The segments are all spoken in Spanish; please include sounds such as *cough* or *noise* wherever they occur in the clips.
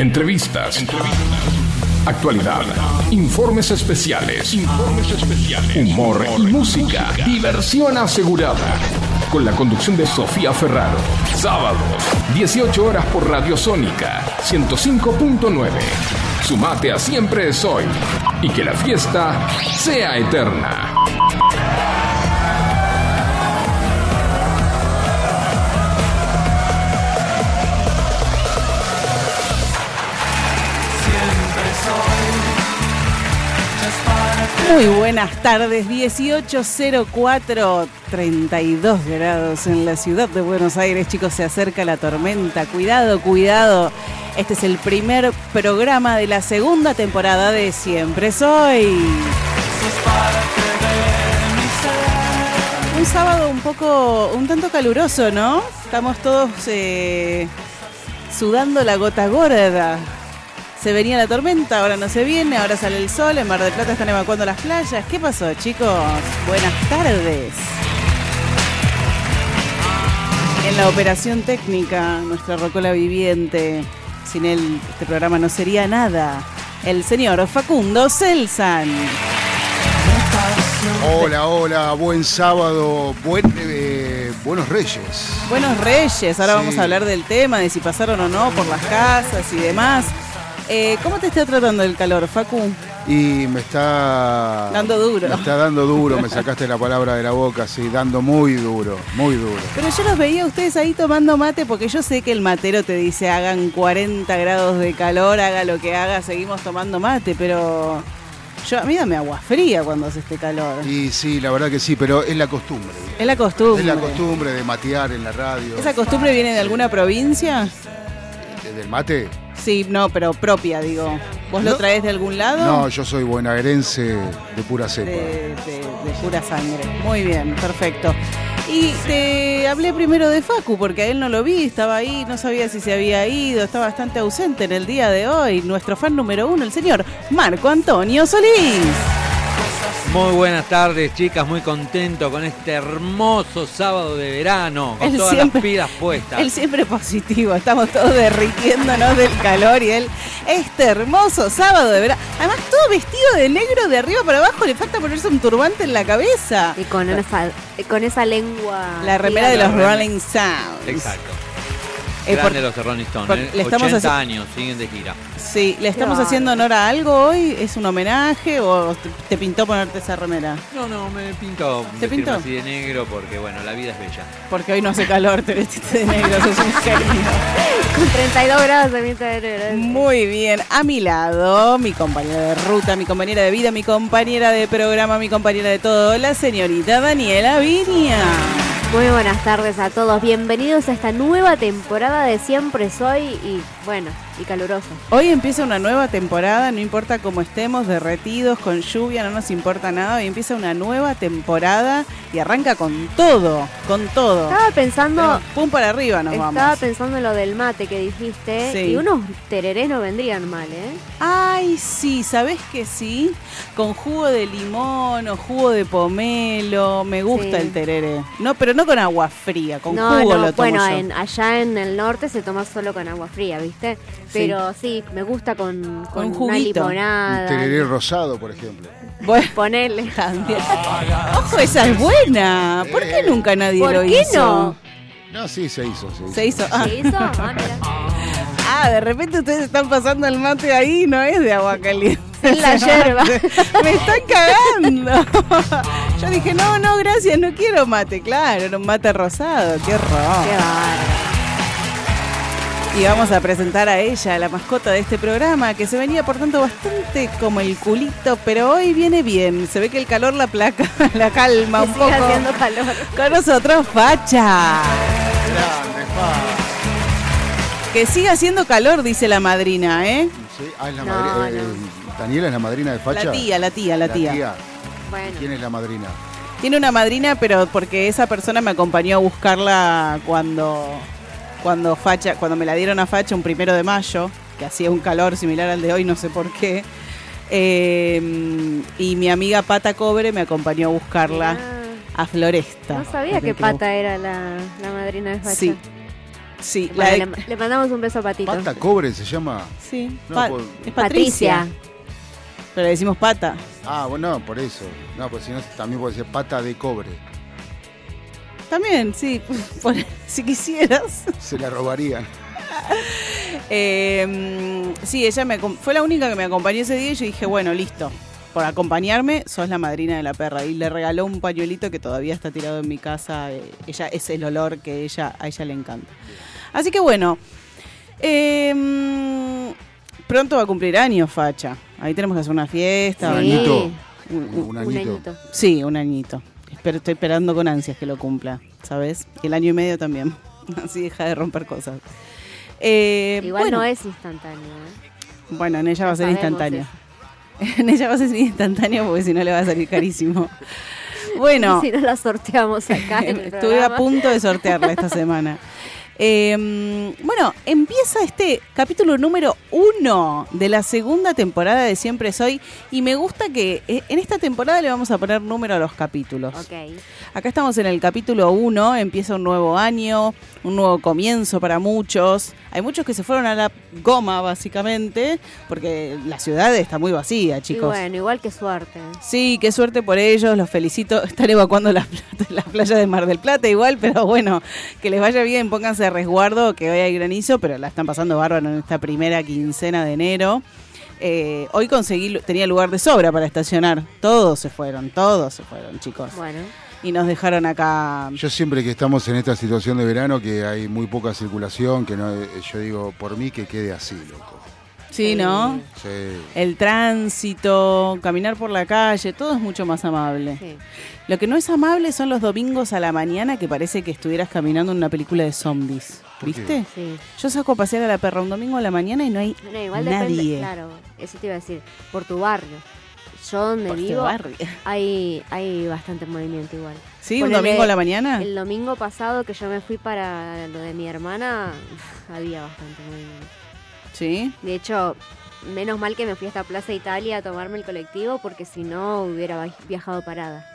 Entrevistas. Actualidad. Informes especiales. Humor y música. Diversión asegurada. Con la conducción de Sofía Ferraro. Sábado, 18 horas por Radio Sónica 105.9. Sumate a Siempre es hoy. Y que la fiesta sea eterna. Muy buenas tardes, 1804, 32 grados en la ciudad de Buenos Aires, chicos, se acerca la tormenta, cuidado, cuidado. Este es el primer programa de la segunda temporada de Siempre Soy. Un sábado un poco, un tanto caluroso, ¿no? Estamos todos eh, sudando la gota gorda. Se venía la tormenta, ahora no se viene, ahora sale el sol, en Mar del Plata están evacuando las playas. ¿Qué pasó, chicos? Buenas tardes. En la operación técnica, nuestra rocola viviente, sin él este programa no sería nada. El señor Facundo Celsan. Hola, hola, buen sábado, buen, eh, buenos reyes. Buenos Reyes, ahora Sí. vamos a hablar del tema, de si pasaron o no por las casas y demás. Eh, ¿Cómo te está tratando el calor, Facu? Y me está... Dando duro. Me está dando duro, me sacaste la palabra de la boca, sí, dando muy duro, muy duro. Pero yo los veía a ustedes ahí tomando mate porque yo sé que el matero te dice hagan 40 grados de calor, haga lo que haga, seguimos tomando mate, pero yo a mí dame agua fría cuando hace este calor. Y sí, la verdad que sí, pero es la costumbre. Es la costumbre. Es la costumbre de matear en la radio. ¿Esa costumbre viene de alguna provincia? ¿Del mate? Sí, no, pero propia, digo. ¿Vos lo traes de algún lado? No, yo soy bonaerense de pura cepa. de, de- de pura sangre. Muy bien, perfecto. Y te hablé primero de Facu, porque a él no lo vi, estaba ahí, no sabía si se había ido, está bastante ausente en el día de hoy. Nuestro fan número uno, el señor Marco Antonio Solís. Muy buenas tardes, chicas. Muy contento con este hermoso sábado de verano, con Él todas siempre- las pilas puestas. Él siempre positivo, estamos todos derritiéndonos del calor y él, este hermoso sábado de verano. Además, todo vestido de negro de arriba para abajo, le falta ponerse un turbante en la cabeza. Y con esa, con esa lengua. La remera de los. Rolling Sounds. Exacto. Eh, por- Grande los de Rolling Stones, ¿eh? le estamos 80 haci- años, siguen de gira. Sí, ¿le estamos bárbaro. haciendo honor a algo hoy? ¿Es un homenaje o te, te pintó ponerte esa remera? No, no, me pintó ¿Te pintó? así de negro porque, bueno, la vida es bella. Porque hoy no hace calor, te vestiste de negro, sos un genio. *laughs* Con 32 grados de mitad de enero. Muy bien, a mi lado, mi compañera de ruta, mi compañera de vida, mi compañera de programa, mi compañera de todo, la señorita Daniela Viña. Muy buenas tardes a todos. Bienvenidos a esta nueva temporada de Siempre Soy y bueno, y caluroso. Hoy empieza una nueva temporada, no importa cómo estemos, derretidos, con lluvia, no nos importa nada. Hoy empieza una nueva temporada y arranca con todo, con todo. Estaba pensando, Pero Pum para arriba nos estaba vamos. pensando en lo del mate que dijiste Sí. y unos tererés no vendrían mal, ¿eh? Ay, sí, ¿sabés que sí? Con jugo de limón o jugo de pomelo, me gusta Sí. el tereré. No, pero no con agua fría, con no, jugo no, lo tomo bueno, yo. en- allá en el norte se toma solo con agua fría, ¿viste? Pero sí, me gusta con, con un una juguito. Un limonada. tereré rosado, por ejemplo. Bueno, *laughs* Ponele. también. Ojo, esa es buena. ¿Por qué Eh. nunca nadie ¿Por lo qué hizo? no? No, sí, se hizo, se hizo. Se hizo. Ah, ¿Se hizo? Ah, mira. *laughs* ah, de repente ustedes están pasando el mate ahí, no es de agua caliente. Es la yerba. *laughs* Me están cagando. Yo dije, no, no, gracias, no quiero mate. Claro, era un mate rosado. Qué horror. Qué bárbaro. Y vamos a presentar a ella, la mascota de este programa, que se venía por tanto bastante como el culito, pero hoy viene bien. Se ve que el calor la placa, *laughs* la calma Que un siga poco. haciendo calor. Con nosotros, Facha. Grande, pa. Que siga haciendo calor, dice la madrina, ¿eh? Sí, Ah, es la No, madrina. eh, no. Daniela es la madrina de Facha. La tía, la tía, la tía. Bueno. ¿Quién es la madrina? Tiene una madrina, pero porque esa persona me acompañó a buscarla cuando, cuando Facha, cuando me la dieron a Facha un primero de mayo, que hacía un calor similar al de hoy, no sé por qué. Eh, y mi amiga Pata Cobre me acompañó a buscarla a Floresta. No sabía que Pata era la, la madrina de Facha. Sí. Sí, la Bueno, de- le, mandamos un beso a Patito. Pata cobre se llama. sí, No, Pa- por- es Patricia, pero le decimos pata. Ah, bueno, no, por eso. No, pues si no, también puede ser pata de cobre. También, sí, *laughs* por- si quisieras. Se la robarían. Eh, mm, sí, ella me, fue la única que me acompañó ese día y yo dije, bueno, listo. Por acompañarme, sos la madrina de la perra. Y le regaló un pañuelito que todavía está tirado en mi casa. eh, ella Es el olor que ella, a ella le encanta. Así que bueno. eh, mm, pronto va a cumplir años, Facha. Ahí tenemos que hacer una fiesta. Un Sí. añito. Un- un- Un Un añito. añito. Sí, un añito. Espero, estoy esperando con ansias que lo cumpla, ¿sabes? Y el año y medio también. *laughs* Así deja de romper cosas. Eh, Igual bueno, no es instantáneo. ¿eh? Bueno, en ella va a ser instantáneo. *laughs* En ella va a ser instantáneo porque si no le va a salir carísimo. Bueno, *laughs* Si no la sorteamos acá en el estuve programa. a punto de sortearla esta semana. Eh, bueno, empieza este capítulo número uno de la segunda temporada de Siempre Soy y me gusta que eh, en esta temporada le vamos a poner número a los capítulos. Ok. Acá estamos en el capítulo 1, empieza un nuevo año, un nuevo comienzo para muchos. Hay muchos que se fueron a la goma, básicamente, porque la ciudad está muy vacía, Y chicos. bueno, igual que suerte. Sí, qué suerte por ellos, los felicito. *laughs* Están evacuando las la playas de Mar del Plata igual, pero bueno, que les vaya bien, pónganse a resguardo, que hoy hay granizo, pero la están pasando bárbaro en esta primera quincena de enero. Eh, hoy conseguí, tenía lugar de sobra para estacionar. Todos se fueron, todos se fueron, chicos. Bueno, Y nos dejaron acá Yo siempre que estamos en esta situación de verano, que hay muy poca circulación, que no, eh, yo digo, por mí que quede así, loco. Sí, ¿no? Sí. El tránsito, caminar por la calle, todo es mucho más amable. sí. Lo que no es amable son los domingos a la mañana que parece que estuvieras caminando en una película de zombies. ¿Viste? Sí. Yo saco a pasear a la perra un domingo a la mañana y no hay No, igual nadie. depende, claro, eso te iba a decir, por tu barrio. Yo donde este vivo hay, hay bastante movimiento igual. ¿Sí? ¿Un domingo a la mañana? El domingo pasado que yo me fui para lo de mi hermana, *laughs* había bastante movimiento. Sí. De hecho, menos mal que me fui hasta Plaza Italia a tomarme el colectivo porque si no hubiera vi- viajado parada.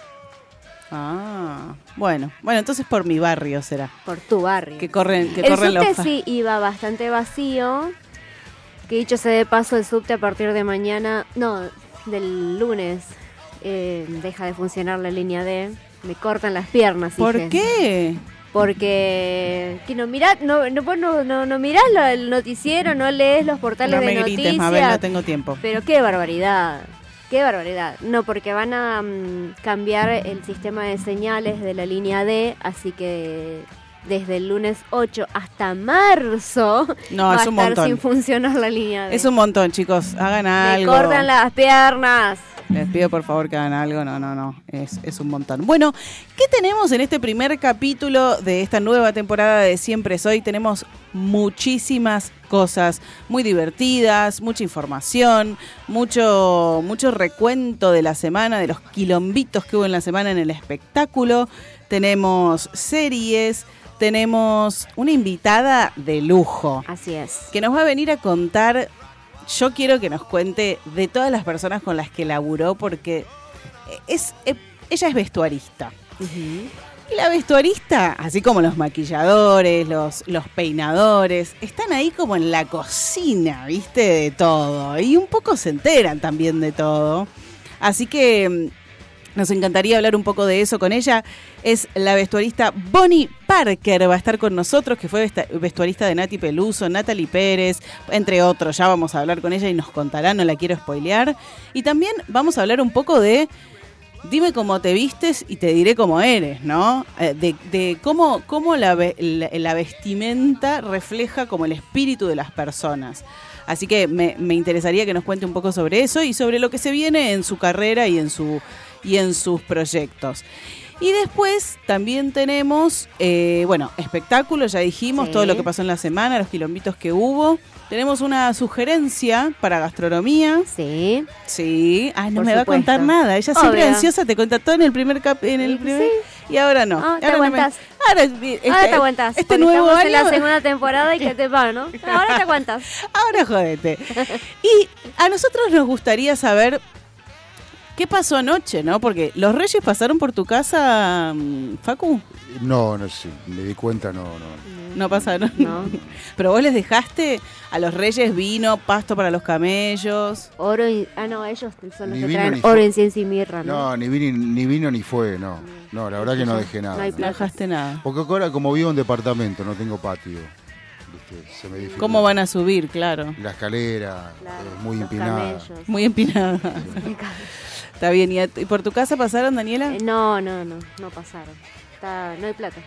Ah, bueno. Bueno, entonces por mi barrio será. Por tu barrio. Que corren, que el corren subte los... sí iba bastante vacío. Que dicho sea de paso, el subte a partir de mañana, no, del lunes, eh, deja de funcionar la línea D. Me cortan las piernas. ¿Por qué? Porque que no mirá, no, no, vos no, no, no mirás lo- el noticiero, no lees los portales No me de grites, noticias. Mabel, no tengo tiempo. Pero qué barbaridad, qué barbaridad. No, porque van a mm, cambiar el sistema de señales de la línea D, así que desde el lunes 8 hasta marzo No, va es a un estar montón. sin funcionar la línea D. Es un montón, chicos. Hagan Me algo. cortan las piernas. Les pido por favor que hagan algo. No, no, no. Es, es un montón. Bueno, ¿qué tenemos en este primer capítulo de esta nueva temporada de Siempre Soy? Tenemos muchísimas cosas muy divertidas, mucha información, mucho, mucho recuento de la semana, de los quilombitos que hubo en la semana en el espectáculo. Tenemos series. Tenemos una invitada de lujo Así es. que nos va a venir a contar. Yo quiero que nos cuente de todas las personas con las que laburó, porque es, eh, ella es vestuarista. Y la vestuarista, así como los maquilladores, los, los peinadores, están ahí como en la cocina, ¿viste? De todo. Y un poco se enteran también de todo. Así que mm, nos encantaría hablar un poco de eso con ella. Es la vestuarista Bonnie Parker, va a estar con nosotros, que fue vestuarista de Nati Peluso, Natalie Pérez, entre otros. Ya vamos a hablar con ella y nos contará, no la quiero spoilear. Y también vamos a hablar un poco de Dime cómo te vistes y te diré cómo eres, ¿no? Eh, De, cómo, cómo la vestimenta refleja como el espíritu de las personas. Así que me, me interesaría que nos cuente un poco sobre eso y sobre lo que se viene en su carrera y en, su, y en sus proyectos. Y después también tenemos, eh, bueno, espectáculos, ya dijimos, Sí. todo lo que pasó en la semana, los quilombitos que hubo. Tenemos una sugerencia para gastronomía. Sí. Sí, ay, no Por me va a contar nada. Ella siempre ansiosa te cuenta todo en el primer cap en el Sí. primer y ahora no. Ah, te Ahora no me- aguantás. ahora, este, Ahora te aguantas. Este nuevo año. en la segunda temporada y que te va, ¿no? *laughs* Ahora te aguantas. Ahora jodete. Y a nosotros nos gustaría saber ¿Qué pasó anoche, no? Porque los reyes pasaron por tu casa, mm, Facu. No, no sé, me di cuenta, no, no. No pasaron. No. *laughs* Pero vos les dejaste a los reyes vino, pasto para los camellos. Oro y... Ah, no, ellos son los Ni que vino traen oro, fue. incienso y mirra, ¿no? No, ni vino, ni vino ni fue, no. No, la verdad que no dejé nada. No hay no. No dejaste nada. Porque ahora como vivo en departamento, no tengo patio. Se me. ¿Cómo van a subir? Claro. La escalera Claro, es muy empinada. camellos. Muy empinada. *laughs* Eh, Está bien. ¿Y, a- y por tu casa pasaron, Daniela? No, no, no, no pasaron. Está, no hay plata.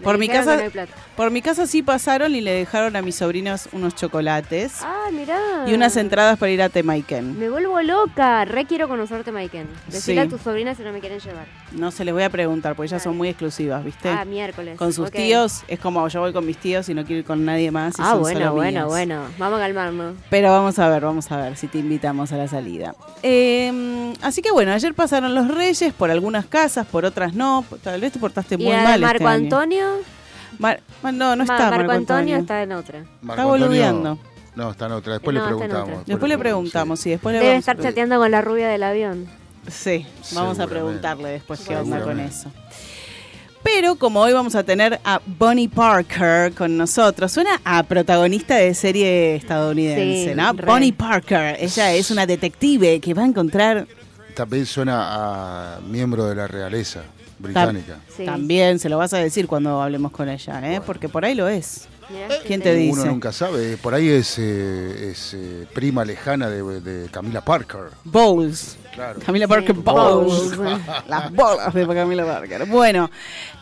Me Por mi dijeron casa- que no hay plata. Por mi casa sí pasaron y le dejaron a mis sobrinos unos chocolates Ah, mirá. y unas entradas para ir a Temaiken. Me vuelvo loca. Re quiero conocerte, Maiken. Decirle Sí. a tus sobrinas si no me quieren llevar. No se les voy a preguntar porque ellas son muy exclusivas, ¿viste? Ah, miércoles. con sus tíos es como yo voy con mis tíos y no quiero ir con nadie más. y Ah, son bueno, solo bueno, bueno. Vamos a calmarnos. Pero vamos a ver, vamos a ver si te invitamos a la salida. Eh, así que bueno, ayer pasaron los reyes por algunas casas, por otras no. Tal vez te portaste muy y a mal. Marco este año. Antonio. Mar- Ma- no, no Ma- está Marco, Marco Antonio, Antonio. está en otra. Marco Está boludeando. No, está en otra. Después No, le preguntamos. Después le preguntamos, sí, después le Debe vamos estar chateando con la rubia del avión. Sí, vamos a preguntarle después qué onda con eso. Pero como hoy vamos a tener a Bonnie Parker con nosotros, suena a protagonista de serie estadounidense, Sí, ¿no? re. Bonnie Parker, ella es una detective que va a encontrar También suena a miembro de la realeza británica. Sí. También se lo vas a decir cuando hablemos con ella, ¿eh? Porque por ahí lo es. ¿Quién te dice? Uno nunca sabe. Por ahí es, eh, es eh, prima lejana de, de Camila Parker. Bowles. Claro. Camila Parker Sí. Bowles. *laughs* Las bolas de Camila Parker. Bueno,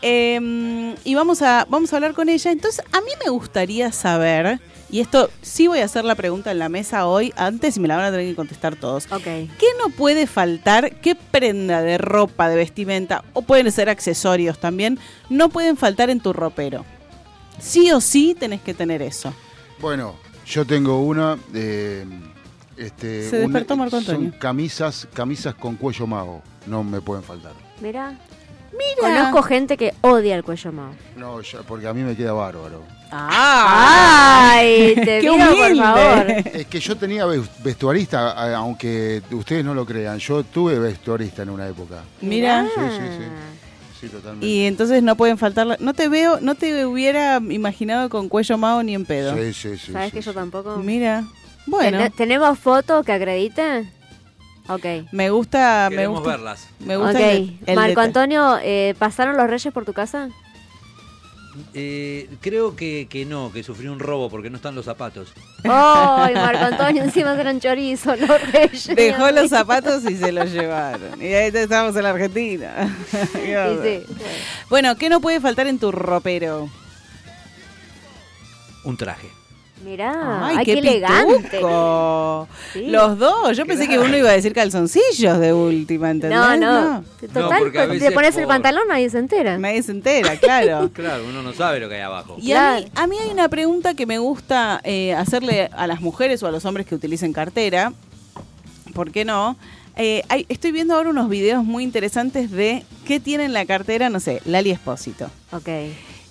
eh, y vamos a, vamos a hablar con ella. Entonces, a mí me gustaría saber, y esto sí voy a hacer la pregunta en la mesa hoy, antes y me la van a tener que contestar todos. Ok. ¿Qué no puede faltar? ¿Qué prenda de ropa, de vestimenta, o pueden ser accesorios también, no pueden faltar en tu ropero? Sí o sí tenés que tener eso. Bueno, yo tengo una. eh, este, Se despertó Marco Antonio. Son camisas, camisas con cuello mago. No me pueden faltar. Mira. Mira. Conozco gente que odia el cuello mao. No, ya- porque a mí me queda bárbaro. ¡Ah! ¡Ay! *laughs* Te ¡Qué por humilde! favor. Es que yo tenía ves- vestuarista, a- aunque ustedes no lo crean. Yo tuve vestuarista en una época. Mira. Sí, sí, sí. Sí, totalmente. Y entonces no pueden faltar. la- No te veo, no te hubiera imaginado con cuello mago ni en pedo. Sí, sí, sí. ¿Sabes sí, que yo tampoco? Mira. Bueno, ¿Ten- ¿Tenemos foto que acredite? Ok. me gusta, me gusta. verlas. Me gusta Ok. el, el Marco Antonio, eh, ¿pasaron los reyes por tu casa? Eh, creo que, que no, que sufrió un robo porque no están los zapatos. ¡Ay, *laughs* Marco Antonio! Encima eran chorizo, los reyes. Dejó los zapatos y se los llevaron. Y ahí estamos en la Argentina. *laughs* Sí, sí. Bueno, ¿qué no puede faltar en tu ropero? Un traje. Mirá, ay, qué, elegante. pituco. Sí. Los dos. Yo pensé que uno iba a decir calzoncillos de última, ¿entendés? No, no. No, Total, porque a te pones el pantalón, nadie se entera. Nadie se entera, claro. *laughs* Claro, uno no sabe lo que hay abajo. Y a mí, a mí hay una pregunta que me gusta eh, hacerle a las mujeres o a los hombres que utilicen cartera. ¿Por qué no? Eh, hay- estoy viendo ahora unos videos muy interesantes de qué tiene en la cartera, no sé, Lali Espósito. Ok.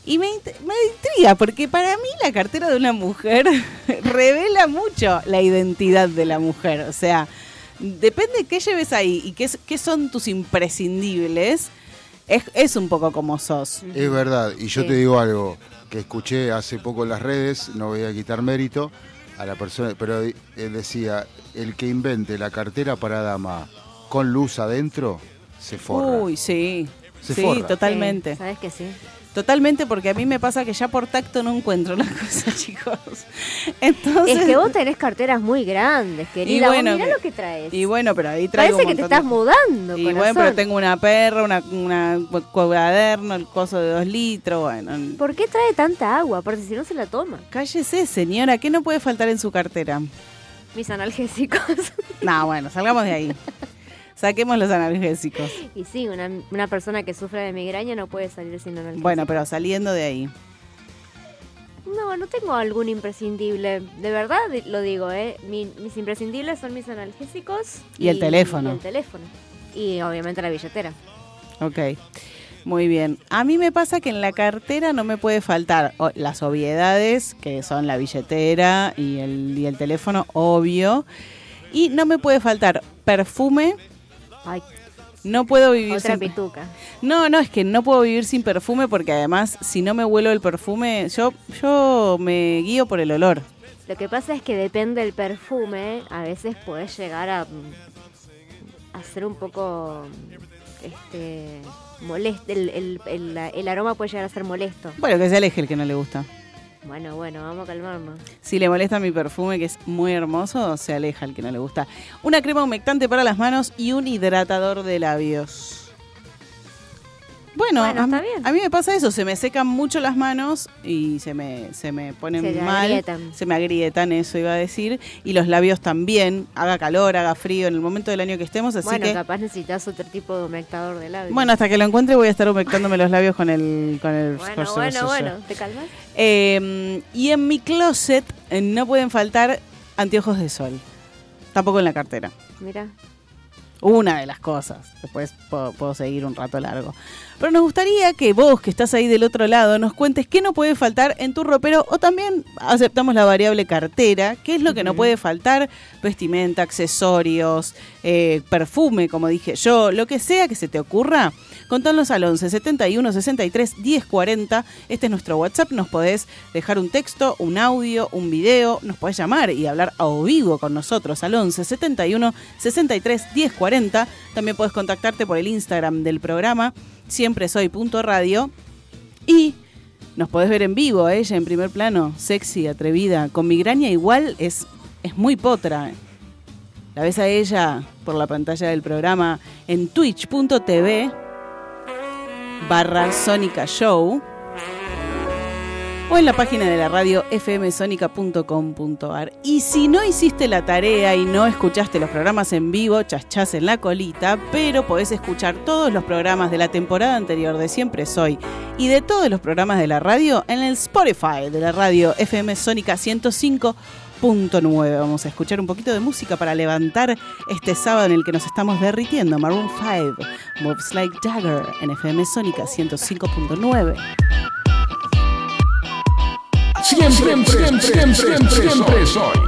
Y me, me intriga, porque para mí la cartera de una mujer *laughs* revela mucho la identidad de la mujer. O sea, depende de qué lleves ahí y qué, qué son tus imprescindibles, es, es un poco como sos. Es verdad, y yo Sí. te digo algo que escuché hace poco en las redes, no voy a quitar mérito a la persona, pero él decía, el que invente la cartera para dama con luz adentro, se forra. Uy, sí. Se sí, forra. totalmente. Sí, ¿Sabes que sí? Totalmente, porque a mí me pasa que ya por tacto no encuentro las *laughs* cosas, chicos. Entonces, Es que vos tenés carteras muy grandes, querida. Vos bueno, mirá que- lo que traes. y bueno, pero ahí traigo Parece un que te estás de- mudando, Y bueno, pero tengo una perra, una, una cu- cuaderno, el coso de dos litros, bueno. ¿Por qué trae tanta agua? Porque si no se la toma. Cállese, señora, ¿qué no puede faltar en su cartera? Mis analgésicos. No, bueno, salgamos de ahí. *laughs* Saquemos los analgésicos. y sí, una, una persona que sufre de migraña no puede salir sin analgésicos. Bueno, pero saliendo de ahí. No, no tengo algún imprescindible. De verdad lo digo, ¿eh? Mi- mis imprescindibles son mis analgésicos. Y el teléfono. Y el teléfono. Y obviamente la billetera. Ok, muy bien. A mí me pasa que en la cartera no me puede faltar o- las obviedades, que son la billetera y el, y el teléfono, obvio. Y no me puede faltar perfume Ay, No puedo vivir otra sin pituca. No, no, es que no puedo vivir sin perfume porque además si no me huelo el perfume, yo yo me guío por el olor. Lo que pasa es que depende del perfume, a veces puedes llegar a, a ser un poco este molesto, el, el- el- el aroma puede llegar a ser molesto. Bueno, que se aleje el que no le gusta. Bueno, bueno, vamos a calmarnos. Si le molesta mi perfume, que es muy hermoso, se aleja el que no le gusta. Una crema humectante para las manos y un hidratador de labios. Bueno, Bueno, a, está mí- bien. a mí me pasa eso, se me secan mucho las manos y se me, se me ponen Se mal. agrietan. Se me agrietan, eso iba a decir. Y los labios también, haga calor, haga frío, en el momento del año que estemos. Así bueno, que, capaz necesitas otro tipo de humectador de labios. bueno, hasta que lo encuentre voy a estar humectándome los labios con el... Con el bueno, bueno, bueno, ¿te calmas? Eh, y en mi closet eh, no pueden faltar anteojos de sol. Tampoco en la cartera. Mira. Una de las cosas. Después puedo, puedo seguir un rato largo. Pero nos gustaría que vos, que estás ahí del otro lado, nos cuentes qué no puede faltar en tu ropero o también aceptamos la variable cartera. ¿Qué es lo que no puede faltar? Vestimenta, accesorios, eh, perfume, como dije yo, lo que sea que se te ocurra. Contanos al 11 71 63 10 40. Este es nuestro WhatsApp. Nos podés dejar un texto, un audio, un video. Nos podés llamar y hablar a vivo con nosotros al 11 71 63 10 40. También podés contactarte por el Instagram del programa. Siempre soy punto radio. Y nos podés ver en vivo a ella en primer plano, sexy, atrevida. Con migraña igual es, es muy potra. La ves a ella por la pantalla del programa en twitch.tv barra Sónica Show o en la página de la radio fmsonica.com.ar. Y si no hiciste la tarea y no escuchaste los programas en vivo, chachás en la colita, pero podés escuchar todos los programas de la temporada anterior de Siempre Soy y de todos los programas de la radio en el Spotify de la radio FM Sónica 105.9. Vamos a escuchar un poquito de música para levantar este sábado en el que nos estamos derritiendo. Maroon 5, Moves Like Jagger en FM Sónica 105.9. Siempre, siempre, siempre, siempre, soy.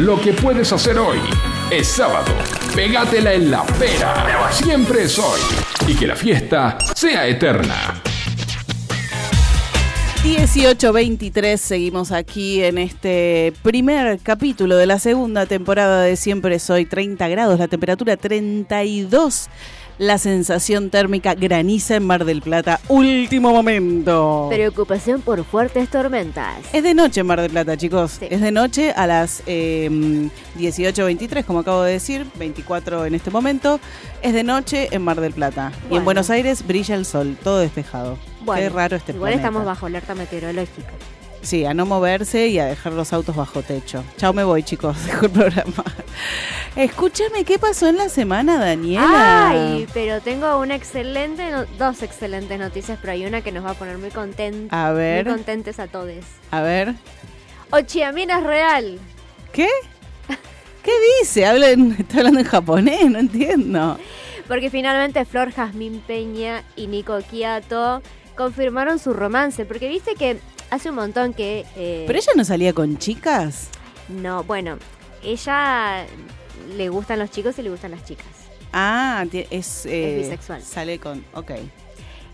Lo que puedes hacer hoy. Es sábado. Pégatela en la pera. Siempre es hoy. Y que la fiesta sea eterna. 18.23, seguimos aquí en este primer capítulo de la segunda temporada de Siempre Soy 30 grados, la temperatura 32, la sensación térmica graniza en Mar del Plata, último momento. Preocupación por fuertes tormentas. Es de noche en Mar del Plata, chicos. Sí. Es de noche a las eh, 18.23, como acabo de decir, 24 en este momento. Es de noche en Mar del Plata. Y en Bueno. Buenos Aires brilla el sol, todo despejado. Bueno, Qué raro este Igual planeta. estamos bajo alerta meteorológica. Sí, a no moverse y a dejar los autos bajo techo. Chao, me voy, chicos. *laughs* Dejo el programa. Escúchame, ¿qué pasó en la semana, Daniela? Ay, pero tengo una excelente, no- dos excelentes noticias, pero hay una que nos va a poner muy contentos. A ver. Muy contentes a todos. A ver. Ochiamina es real. ¿Qué? *laughs* ¿Qué dice? Habla en- está hablando en japonés, no entiendo. Porque finalmente Flor Jazmín Peña y Nico Quiato confirmaron su romance. Porque viste que hace un montón que. eh, ¿Pero ella no salía con chicas? No, bueno, ella le gustan los chicos y le gustan las chicas. Ah, ti- es, eh, bisexual. Sale con. Ok.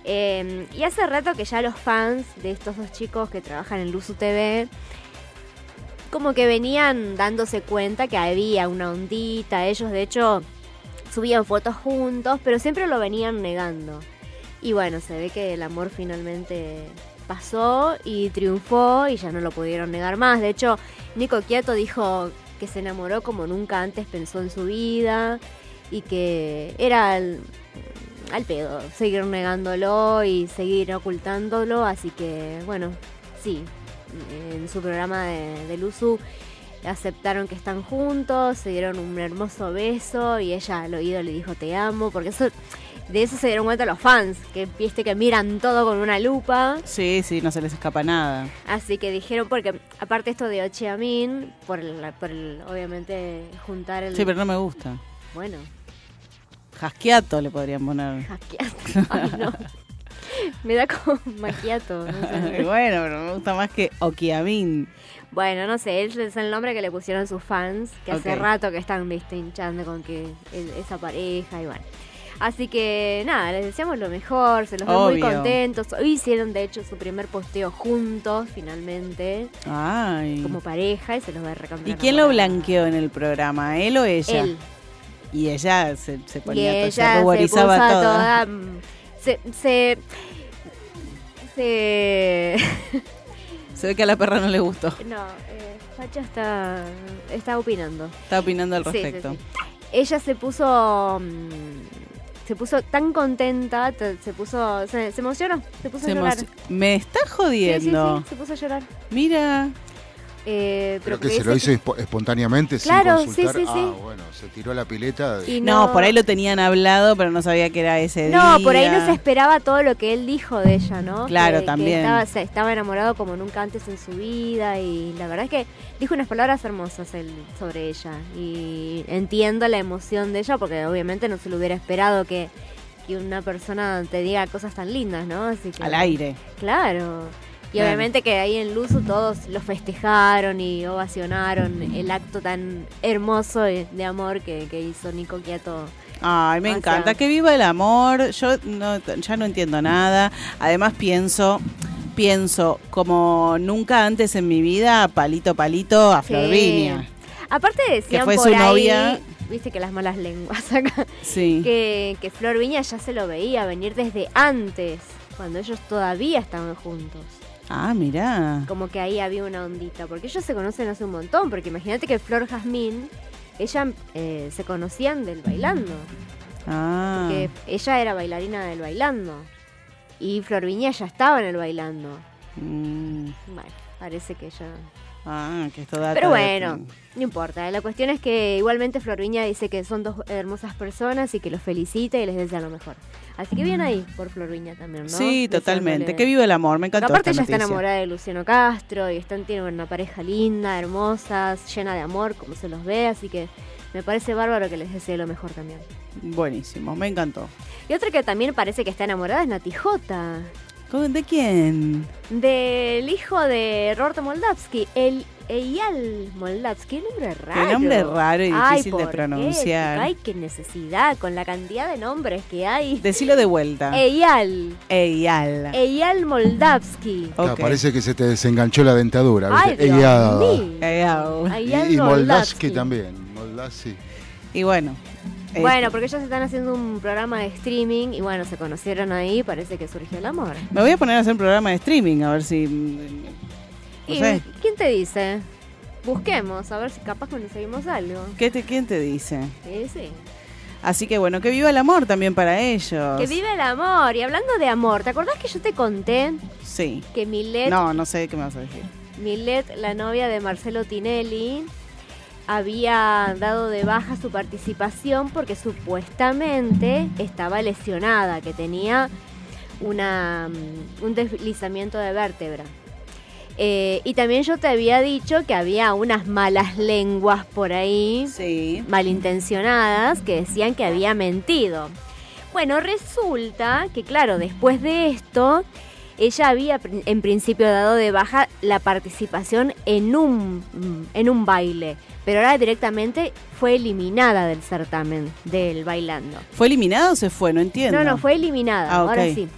Eh, y hace rato que ya los fans de estos dos chicos que trabajan en Luzu TV como que venían dándose cuenta que había una ondita. Ellos de hecho subían fotos juntos, pero siempre lo venían negando. Y bueno, se ve que el amor finalmente pasó y triunfó y ya no lo pudieron negar más. De hecho, Nico Quiato dijo que se enamoró como nunca antes pensó en su vida y que era al, al pedo seguir negándolo y seguir ocultándolo. Así que, bueno, sí, en su programa de, de Luzu aceptaron que están juntos, se dieron un hermoso beso y ella al oído le dijo te amo, porque eso de eso se dieron cuenta los fans, que viste que miran todo con una lupa. Sí, sí, no se les escapa nada. Así que dijeron, porque aparte esto de Ochiamin, por el, por el, obviamente juntar el... Sí, pero no me gusta. Bueno, Jasquiato le podrían poner. hackeato. *laughs* Ay, no. Me da como *laughs* maquiato. no sé. *laughs* bueno, pero me gusta más que Okiamin. Bueno, no sé, ese es el nombre que le pusieron sus fans, que hace rato que están, viste, hinchando con que esa pareja y bueno. Así que nada, les deseamos lo mejor, se los ve muy contentos. Hoy hicieron de hecho su primer posteo juntos, finalmente, Ay. como pareja, y se los ve recontra ¿Y quién lo blanqueó en el programa? ¿Él o ella? Él. Y ella se, se ponía to- ella se puso toda. toda, mm, se, se, se- *laughs* Se ve que a la perra no le gustó. *laughs* no, eh, Facha está, está opinando. Está opinando al Sí, sí, respecto. sí. Ella se puso, mm, se puso tan contenta, te- se puso, se, se emocionó, se puso Se a llorar. Me está Sí, sí, jodiendo. sí, se puso a llorar. Mira. Eh, Pero pero que se lo hizo espontáneamente Claro, sin consultar. sí, sí. Ah, bueno, se tiró a la pileta. y No, por ahí lo tenían hablado, pero no sabía que era ese día. No, por ahí no se esperaba todo lo que él dijo de ella, ¿no? Claro, Que- que también. estaba enamorado como nunca antes en su vida y la verdad es que dijo unas palabras hermosas él sobre ella y entiendo la emoción de ella porque obviamente no se lo hubiera esperado que, que una persona te diga cosas tan lindas, ¿no? Así que, Al aire. Claro. Y obviamente que ahí en Luzu todos lo festejaron y ovacionaron el acto tan hermoso de, amor que, que hizo Nico Quiato. Ay, me O encanta. sea- que viva el amor. Yo no, ya no entiendo nada. Además pienso, pienso como nunca antes en mi vida, palito palito a Sí. Viña. Aparte decían fue por su ahí, novia. viste que las malas lenguas acá, Sí. que, que Flor Viña ya se lo veía venir desde antes, cuando ellos todavía estaban juntos. Ah, mirá. Como que ahí había una ondita, porque ellos se conocen hace un montón, porque imagínate que Flor Jazmín, ella eh, se conocían del bailando, Ah. que ella era bailarina del bailando, y Flor Viña ya estaba en el bailando. Mm. Bueno, parece que ya... Ah, que esto data Pero de- bueno, no importa. La cuestión es que igualmente Florviña dice que son dos hermosas personas y que los felicita y les desea lo mejor. Así que bien ahí por Florviña también, ¿no? Sí, totalmente. Que viva el amor. Me encantó aparte esta ella está enamorada de Luciano Castro y están tienen una pareja linda, hermosa, llena de amor, como se los ve, así que me parece bárbaro que les desee lo mejor también. Buenísimo, me encantó. Y otra que también parece que está enamorada es Nati Jota, ¿Cómo- ¿De quién? del hijo de Roberto Moldavsky, el Eyal Moldavsky, qué nombre raro. Qué nombre raro y Ay, difícil de ¿por qué? pronunciar. Ay, qué necesidad, con la cantidad de nombres que hay. Decilo de vuelta. Eyal. Eyal. Eyal Moldavsky. Claro, Ok. parece que se te desenganchó la dentadura. Eyal. Eyal y, y Moldavsky también. Moldavsky. Y bueno. eh, Bueno, porque ellos están haciendo un programa de streaming y bueno, se conocieron ahí, parece que surgió el amor. Me voy a poner a hacer un programa de streaming, a ver si. No ¿Y sé. quién te dice? Busquemos, a ver si capaz conseguimos algo. ¿Qué te, ¿Quién te dice? Sí, sí. Así que bueno, que viva el amor también para ellos. Que vive el amor. Y hablando de amor, ¿te acordás que yo te conté Sí. que Milet, No, no sé qué me vas a decir. Milet, la novia de Marcelo Tinelli, había dado de baja su participación porque supuestamente estaba lesionada, que tenía una, mm, un deslizamiento de vértebra. Eh, y también yo te había dicho que había unas malas lenguas por ahí, Sí. malintencionadas, que decían que había mentido. Bueno, resulta que claro, después de esto, ella había en principio dado de baja la participación en un, mm, en un baile, pero ahora directamente fue eliminada del certamen del bailando. ¿Fue eliminado o se fue? No entiendo. No, no, fue eliminada, Ah, ahora sí.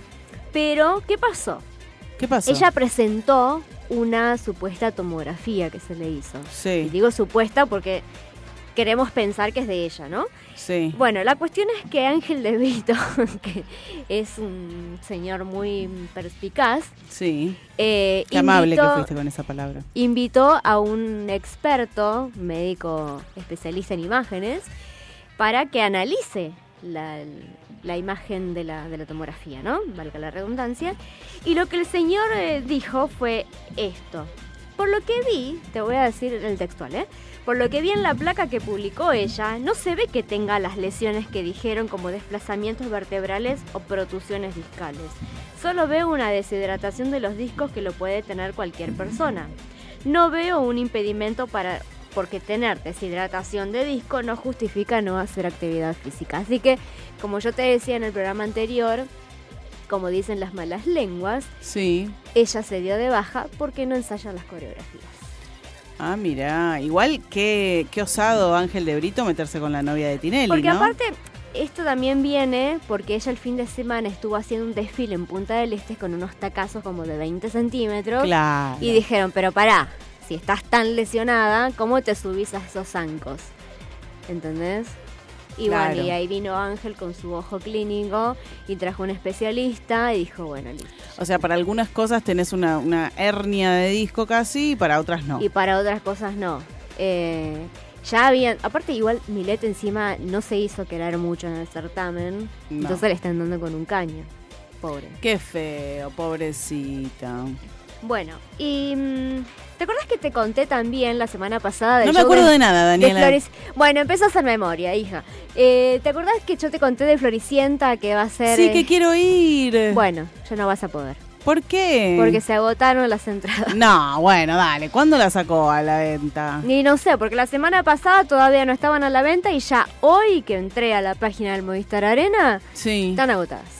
Pero, ¿qué pasó? ¿Qué pasó? Ella presentó una supuesta tomografía que se le hizo. Y Sí, digo supuesta porque queremos pensar que es de ella, ¿no? sí. Bueno, la cuestión es que Ángel de Brito, *laughs* que es un señor muy perspicaz, Sí. eh, Qué amable que fuiste con esa palabra. invitó a un experto, médico especialista en imágenes, para que analice la, imagen de la, de la tomografía, ¿no? Valga la redundancia. Y lo que el señor eh, dijo fue esto. Por lo que vi, te voy a decir el textual, ¿eh? Por lo que vi en la placa que publicó ella, no se ve que tenga las lesiones que dijeron como desplazamientos vertebrales o protusiones discales. Solo veo una deshidratación de los discos que lo puede tener cualquier persona. No veo un impedimento para porque tener deshidratación de disco no justifica no hacer actividad física. Así que, como yo te decía en el programa anterior, como dicen las malas lenguas, Sí. ella se dio de baja porque no ensaya las coreografías. Ah, mira. Igual que qué osado Ángel de Brito meterse con la novia de Tinelli, Porque ¿no? aparte, esto también viene porque ella el fin de semana estuvo haciendo un desfile en Punta del Este con unos tacazos como de 20 centímetros. Claro. Y dijeron, pero pará, si estás tan lesionada, ¿cómo te subís a esos zancos? ¿Entendés? Y Claro. bueno, y ahí vino Ángel con su ojo clínico y trajo un especialista y dijo, bueno, listo. O sea, para algunas cosas tenés una, una hernia de disco casi y para otras no. Y para otras cosas no. Eh, ya habían, aparte igual Milet encima no se hizo querer mucho en el certamen, No. entonces le están dando con un caño. Pobre. Qué feo, pobrecita. Bueno, y mm, ¿te acuerdas que te conté también la semana pasada del No me acuerdo de, de nada, de Daniela. Floris- Bueno, empezó a hacer memoria, hija. Eh, ¿Te acordás que yo te conté de Floricienta que va a ser... Sí, eh, que quiero ir. Bueno, ya no vas a poder. ¿Por qué? Porque se agotaron las entradas. No, bueno, dale. ¿Cuándo la sacó a la venta? Ni no sé, porque la semana pasada todavía no estaban a la venta y ya hoy que entré a la página del Movistar Arena, Sí. están agotadas.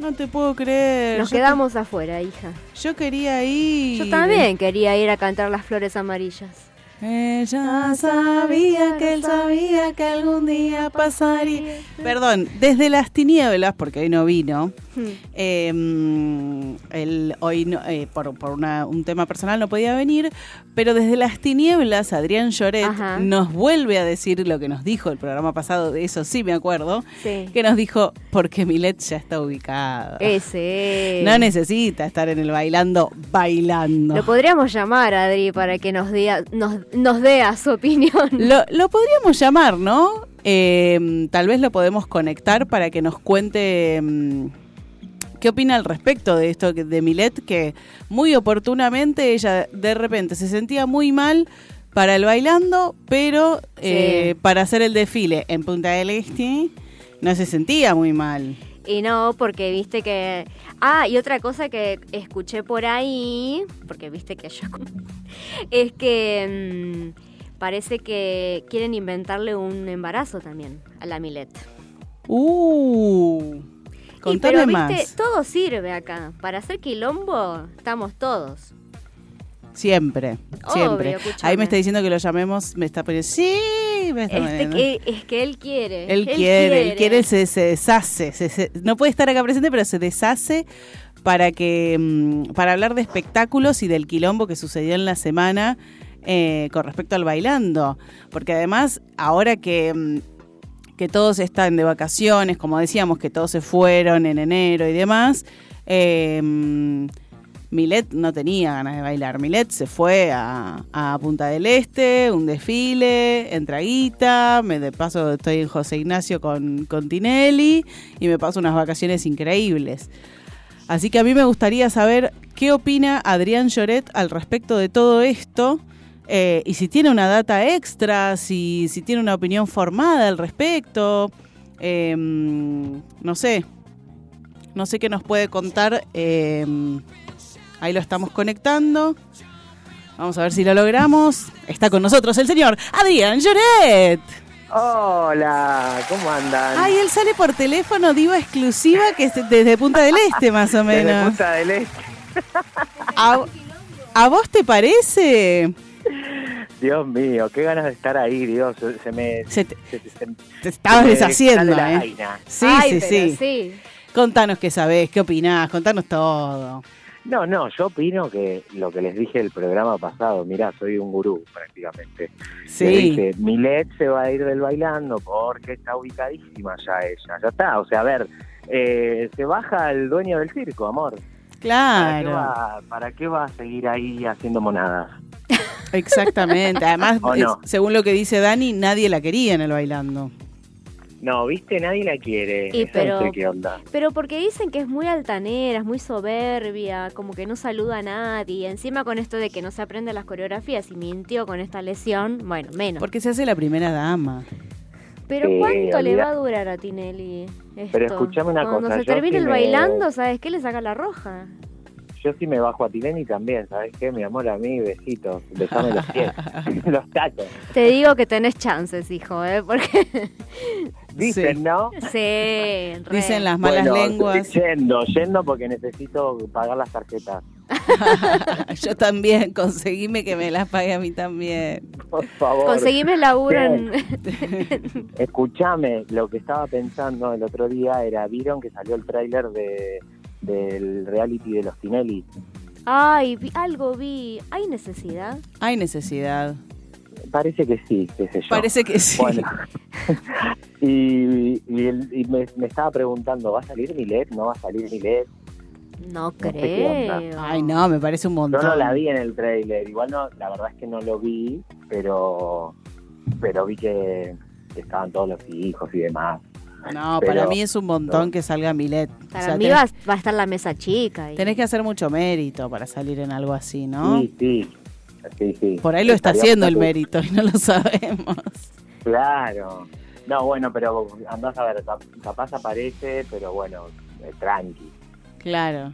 No te puedo creer. Nos Yo quedamos afuera, hija. Yo quería ir. Yo también quería ir a cantar las flores amarillas. Ella sabía que él sabía que algún día pasaría. Perdón, desde las tinieblas, porque hoy no vino. Hmm. eh, mm, él hoy no- eh, por, por una- un tema personal no podía venir, pero desde las tinieblas Adrián Lloret Ajá. nos vuelve a decir lo que nos dijo el programa pasado, de eso sí me acuerdo, Sí. que nos dijo, porque Milet ya está ubicada. Ese. No necesita estar en el bailando, bailando. Lo podríamos llamar, Adri, para que nos, diga, nos, nos dé a su opinión. Lo, lo podríamos llamar, ¿no? Eh, tal vez lo podemos conectar para que nos cuente mm, qué opina al respecto de esto de Milet, que muy oportunamente ella de repente se sentía muy mal para el bailando, pero eh, para hacer el desfile en Punta del Este no se sentía muy mal. Y no, porque viste que... Ah, y otra cosa que escuché por ahí, porque viste que yo... *laughs* es que mm, parece que quieren inventarle un embarazo también a la Milet. Uh, contame pero más. viste, todo sirve acá. Para hacer quilombo, estamos todos. Siempre, Obvio, siempre. Ahí me está diciendo que lo llamemos, me está poniendo, sí, me está Este poniendo. que, es que él quiere. Él quiere, él quiere, se, se deshace. se- se- no puede estar acá presente, pero se deshace para que mm, para hablar de espectáculos y del quilombo que sucedió en la semana eh, con respecto al bailando. Porque además, ahora que, mm, que todos están de vacaciones, como decíamos, que todos se fueron en enero y demás, eh, Milet no tenía ganas de bailar. Milet se fue a, a Punta del Este, un desfile, en Traguita, me de paso estoy en José Ignacio con, con Tinelli y me paso unas vacaciones increíbles. Así que a mí me gustaría saber qué opina Adrián Lloret al respecto de todo esto eh, y si tiene una data extra, si, si tiene una opinión formada al respecto. eh, no sé, no sé qué nos puede contar. eh, ahí lo estamos conectando. Vamos a ver si lo logramos. Está con nosotros el señor Adrián Lloret. Hola, ¿cómo andan? Ay, él sale por teléfono, diva exclusiva, que es desde Punta del Este, más o *laughs* Desde menos. Punta del Este. ¿A, a vos te parece? Dios mío, qué ganas de estar ahí, Dios. Se, se me. Se te, se- se- te estabas me deshaciendo, la ¿eh? vaina. Sí, Ay, sí, pero sí, sí. Contanos qué sabés, qué opinás, contanos todo. No, no, yo opino que lo que les dije el programa pasado, mirá, soy un gurú prácticamente. Sí, dije, Milet se va a ir del bailando porque está ubicadísima ya ella. Ya está, o sea, a ver, eh, se baja el dueño del circo, amor. ¿Para qué, claro, va, ¿Para qué va a seguir ahí haciendo monadas? *laughs* exactamente. Además, según lo que dice Dani, nadie la quería en el bailando. No, viste, nadie la quiere. Y pero- no sé qué onda. Pero porque dicen que es muy altanera, es muy soberbia, como que no saluda a nadie. Encima con esto de que no se aprende las coreografías y mintió con esta lesión, bueno, menos. Porque se hace la primera dama. Pero Sí, ¿cuánto le va a durar a Tinelli esto? Pero escuchame una Cuando cosa, se yo termine el me- bailando, ¿sabes qué? Le saca la roja. Yo sí me bajo a Tinelli también, ¿sabes qué? Mi amor, a mí, besitos, besame los pies, *laughs* *laughs* los tacos. Te digo que tenés chances, hijo, ¿eh? Porque *laughs* Dicen, Sí. ¿no? sí, re. Dicen las malas Bueno, lenguas. Yendo, yendo porque necesito pagar las tarjetas. *laughs* Yo también, conseguime que me las pague a mí también. Por favor. Conseguime laburo en... *laughs* Escuchame, lo que estaba pensando el otro día era, ¿vieron que salió el tráiler de, del reality de los Tinelli? Ay, vi- algo vi. ¿Hay necesidad? Hay necesidad. Parece que sí, qué sé yo. Parece que sí. Bueno, *laughs* y, y el- y me, me estaba preguntando, ¿va a salir Milet? ¿No va a salir Milet? No creo. Ay, no, me parece un Yo montón. no la vi en el trailer, igual no, la verdad es que no lo vi, pero pero vi que, que estaban todos los hijos y demás. No, Pero- para mí es un montón no. que salga Milet. Para O sea, mí tenés, va, va a estar la mesa chica. y- tenés que hacer mucho mérito para salir en algo así, ¿no? Sí, sí, sí, sí. Por ahí lo está haciendo el mérito y no lo *laughs* sabemos. Claro. No, bueno, pero andás a ver, cap- capaz aparece, pero bueno, eh, tranqui. Claro.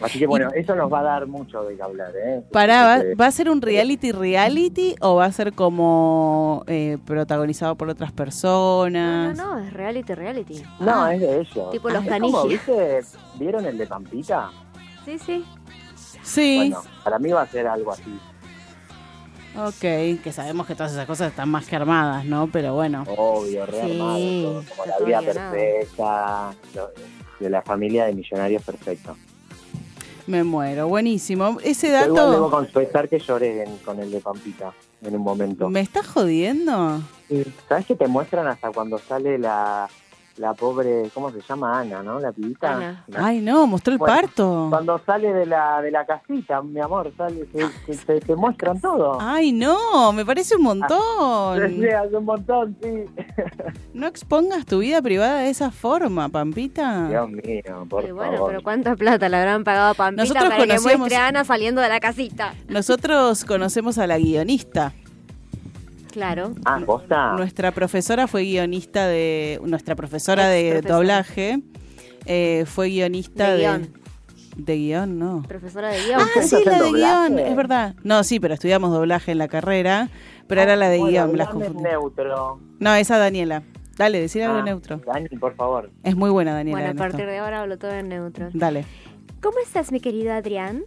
Así que bueno, eso nos va a dar mucho de qué hablar, ¿eh? Pará, ¿va, va a ser un reality reality o va a ser como eh, protagonizado por otras No, personas? no, no, es reality, reality. No, Ah. es de ellos. Tipo los ¿viste? ¿Vieron el de Pampita? Sí, sí. Sí, Bueno, para mí va a ser algo así. ok, que sabemos que todas esas cosas están más que armadas, ¿no? Pero bueno, Obvio, re Sí, armado, todo, como la vida perfecta, lo- de la familia de millonarios perfecto. me muero. Buenísimo. Ese Yo igual debo dato... confesar que lloré en- con el de Pampita en un momento. ¿Me estás jodiendo? ¿Sabes que te muestran hasta cuando sale la, la pobre, ¿cómo se llama? Ana, ¿no? La pibita. Ana. La- Ay, no, mostró el Bueno, parto. Cuando sale de la, de la casita, mi amor, sale, te- te- te muestran todo. Ay, no, me parece un montón. *laughs* Sí, hace un montón, sí. *laughs* No expongas tu vida privada de esa forma, Pampita. Dios mío, por Y bueno, favor. pero ¿cuánta plata le habrán pagado a Pampita Nosotros para que conocíamos- muestre a Ana saliendo de la casita? Nosotros conocemos a la guionista. Claro. Ah, ¿posta? Nuestra profesora fue guionista de. Nuestra profesora de doblaje eh, fue guionista De de. guion. De guion, no. Profesora de guion. Ah, ¿Ustedes sí, la de doblaje? guion, es verdad. No, sí, pero estudiamos doblaje en la carrera, pero era la de Bueno, guion, me las confundí. neutro. No, esa Daniela. Dale, decir algo Ah, neutro. Dani, por favor. Es muy buena Daniela. Bueno, a partir de ahora hablo todo en neutro. Dale. ¿Cómo estás, mi querido Adrián?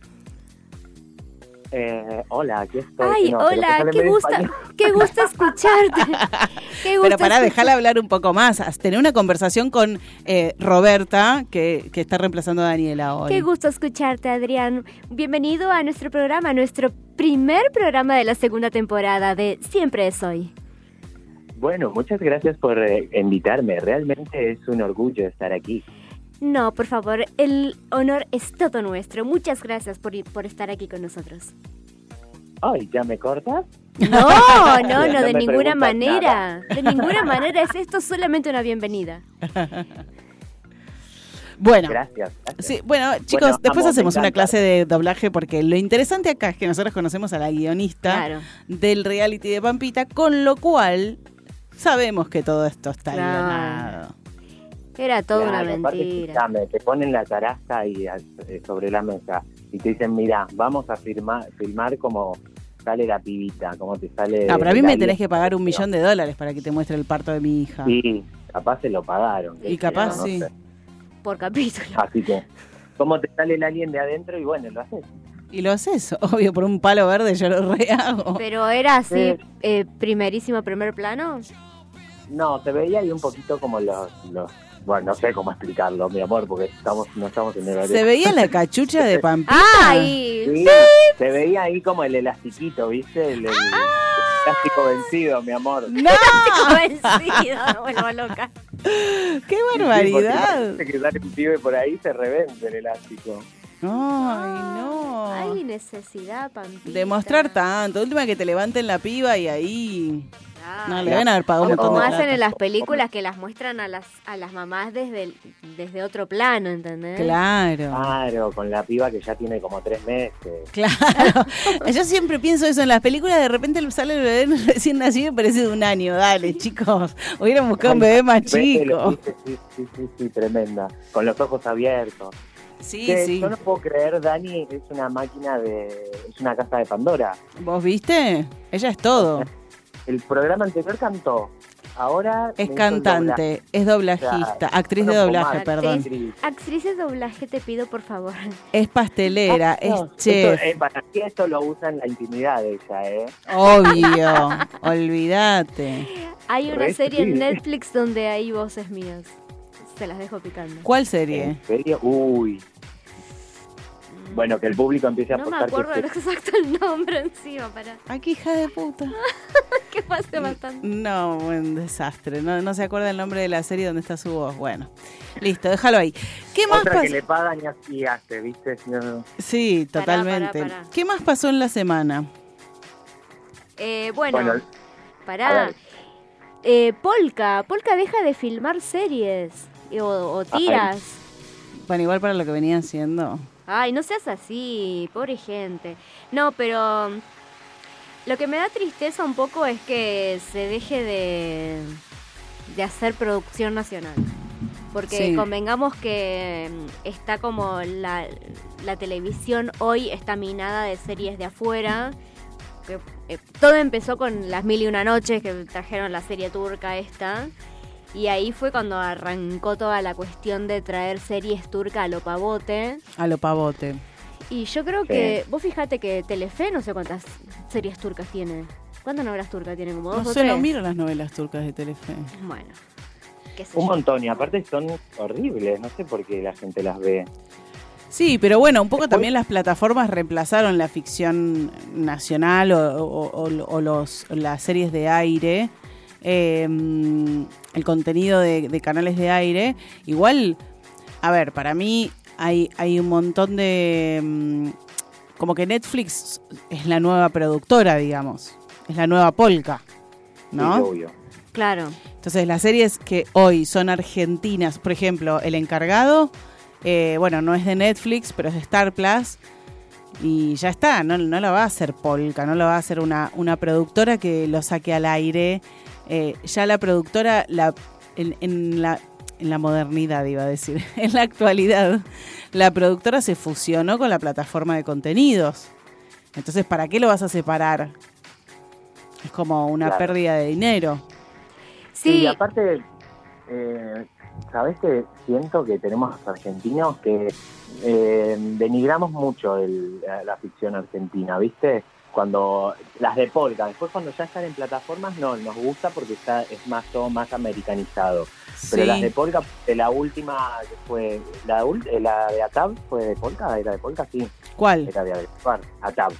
Eh, hola, aquí estoy. Ay, No, hola, qué español. *laughs* qué gusto escucharte. *laughs* Qué gusto Pero para dejarla hablar un poco más, haz- tener una conversación con eh, Roberta, que, que está reemplazando a Daniela hoy. Qué gusto escucharte, Adrián. Bienvenido a nuestro programa, nuestro primer programa de la segunda temporada de Siempre es hoy. Bueno, muchas gracias por eh, invitarme. Realmente es un orgullo estar aquí. No, por favor, el honor es todo nuestro. Muchas gracias por, por estar aquí con nosotros. Ay, ¿ya me cortas? No, *laughs* no, No de ninguna manera. De ninguna manera es esto solamente una bienvenida. *laughs* Bueno, Gracias. gracias. Sí, bueno, chicos, Bueno, después hacemos una clase de doblaje porque lo interesante acá es que nosotros conocemos a la guionista Claro. del reality de Pampita, con lo cual sabemos que todo esto está Claro. guionado. Era toda Claro, una mentira. escuchame, te ponen la tarasca ahí eh, sobre la mesa y te dicen, mira, vamos a filmar, filmar como sale la pibita, como te sale... Ah, pero a mí me tenés que pagar un millón de dólares para que te muestre el parto de mi hija. Sí, capaz se lo pagaron. Y capaz no sí. sé. Por capítulo. Así que, ¿cómo te sale el alien de adentro? Y bueno, lo haces. Y lo haces, *laughs* obvio, por un palo verde yo lo rehago. Pero era así, Sí. eh, primerísimo primer plano. No, se veía ahí un poquito como los... los bueno, no sé cómo explicarlo, mi amor, porque estamos no estamos en el. ¿Se veía la cachucha de *laughs* Pampita? ¡Ay! Sí, se veía ahí como el elastiquito, ¿viste? El, el elástico vencido, mi amor. ¡No! Convencida, me vuelvo loca. ¡Qué Sí, barbaridad! parece que sale un pibe por ahí se revende el elástico. ¡Ay, no! Ay, necesidad, Pampita. Demostrar tanto. Última que te levanten la piba y ahí. Ah, No, le deben haber pagado un montón como de hacen plata. en las películas que las muestran a las a las mamás desde el- desde otro plano, ¿entendés? Claro. Claro, con la piba que ya tiene como tres meses. Claro. *laughs* *laughs* Yo siempre pienso eso en las películas. De repente sale el bebé *laughs* recién nacido y parece de un año. Dale, chicos. Hubieran buscado un bebé más chico. Sí, sí, sí, sí, tremenda. Con los ojos abiertos. Sí, Que sí. Yo no puedo creer, Dani, es una máquina de... es una casa de Pandora. ¿Vos viste? Ella es todo. El programa anterior cantó. Ahora Es cantante, es doblajista, actriz de doblaje, perdón. Actriz. De doblaje, te pido por favor. Es pastelera, Ah, es no, chef. Esto, eh, para mí esto lo usa en la intimidad de ella, ¿eh? Obvio. Olvídate. Hay una serie en. Netflix donde hay voces mías. Se las dejo picando. ¿Cuál serie? ¿En serio? Uy. Bueno, que el público empiece a No me apostar acuerdo que del exacto el nombre encima, para *laughs* Aquí, hija de puta. *laughs* que pase bastante. No, buen desastre. No, no se acuerda el nombre de la serie donde está su voz. Bueno, listo, déjalo ahí. ¿Qué más Otra que le pagan y así hace, ¿viste? No. Sí, totalmente. pará, pará. ¿Qué más pasó en la semana? Eh, bueno, Bueno, pará. Eh, Polka, Polka deja de filmar series o, o tiras. Bueno, igual para lo que venían haciendo. Ay, no seas así, pobre gente. No, pero mm, lo que me da tristeza un poco es que se deje de, de hacer producción nacional. Porque Sí. convengamos que mm, está como la, la televisión hoy está minada de series de afuera. Que, eh, todo empezó con Las Mil y Una Noches, que trajeron la serie turca esta. Y ahí fue cuando arrancó toda la cuestión de traer series turcas a lo pavote. A lo pavote. Y yo creo que, vos fíjate que Telefe no sé cuántas series turcas tiene. ¿Cuántas novelas turcas tiene? ¿Como dos No o sé, no tres? miro las novelas turcas de Telefe. Bueno, qué sé Un yo. montón, y aparte son horribles, no sé por qué la gente las ve. Sí, pero bueno, un poco también las plataformas reemplazaron la ficción nacional o, o- o- o los, las series de aire, eh, el contenido de, de canales de aire. Igual, a ver, para mí hay, hay un montón de... mm, Como que Netflix es la nueva productora, digamos. Es la nueva polka, ¿no? Sí, obvio. Claro. Entonces, las series que hoy son argentinas, por ejemplo, El Encargado, eh, bueno, no es de Netflix, pero es de Star Plus. Y ya está, no, no lo va a hacer Polka, no lo va a hacer una, una productora que lo saque al aire. Eh, ya la productora, la, en, en la, en la modernidad iba a decir, *laughs* en la actualidad, la productora se fusionó con la plataforma de contenidos. Entonces, ¿para qué lo vas a separar? Es como una Claro. pérdida de dinero. Sí, Y aparte, eh, ¿sabés que siento que tenemos argentinos que eh, denigramos mucho el- la, la ficción argentina, ¿viste? Cuando las de Polka, después cuando ya están en plataformas, no, nos gusta porque está, es más todo más americanizado. Pero las de Polka, de la última que fue, la, eh, la de Atab fue de Polka, era de Polka, sí, ¿Cuál? era de Atab, Atab.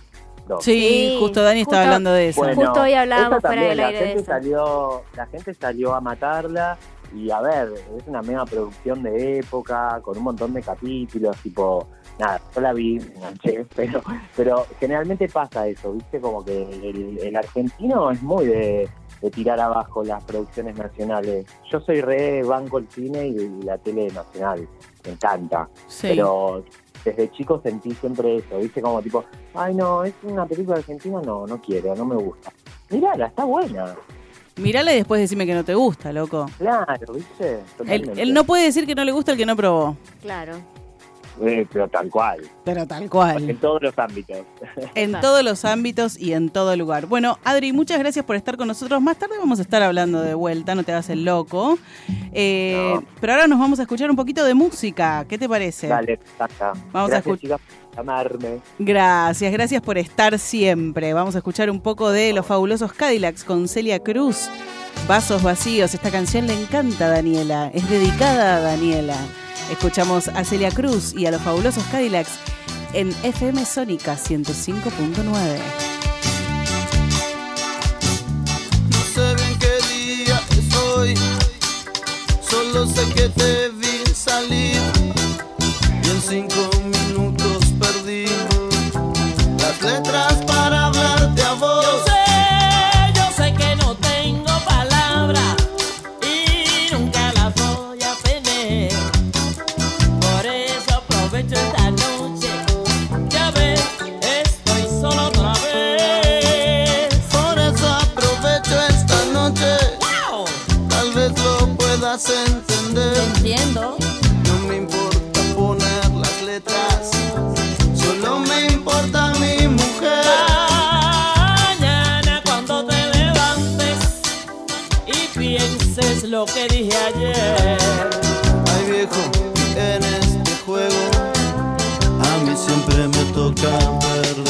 dos. Sí, Sí, justo Dani estaba hablando de eso. Bueno, Justo hoy hablábamos también, del la aire de gente eso. salió, la gente salió a matarla y a ver, es una mega producción de época con un montón de capítulos, tipo, nada, yo la vi, me enganché, pero, pero generalmente pasa eso, viste, como que el, el argentino es muy de, de tirar abajo las producciones nacionales. Yo soy re banco el cine y la tele nacional, me encanta Sí. pero desde chico sentí siempre eso, ¿viste? Como tipo, ay no, es una película argentina, no, no quiero, no me gusta. Mirala, está buena, Mirala y después decime que no te gusta, loco. claro, ¿viste? Él, él no puede decir que no le gusta el que no probó. Claro. Eh, pero tal cual, Pero tal en cual. todos los ámbitos. En todos los ámbitos y en todo lugar. Bueno, Adri, muchas gracias por estar con nosotros. Más tarde vamos a estar hablando de vuelta, no te hagas el loco. Eh, No. Pero ahora nos vamos a escuchar un poquito de música. ¿Qué te parece? Dale, saca. Vamos a Gracias, escuch- chicas, por llamarme. Gracias, gracias por estar siempre. Vamos a escuchar un poco de Los Fabulosos Cadillacs con Celia Cruz. Vasos vacíos. Esta canción le encanta a Daniela. Es dedicada a Daniela. Escuchamos a Celia Cruz y a Los Fabulosos Cadillacs en FM Sónica 105.9. No qué día solo sé que te vi salir y en cinco que dije ayer. Ay viejo, en este juego a mí siempre me toca perder.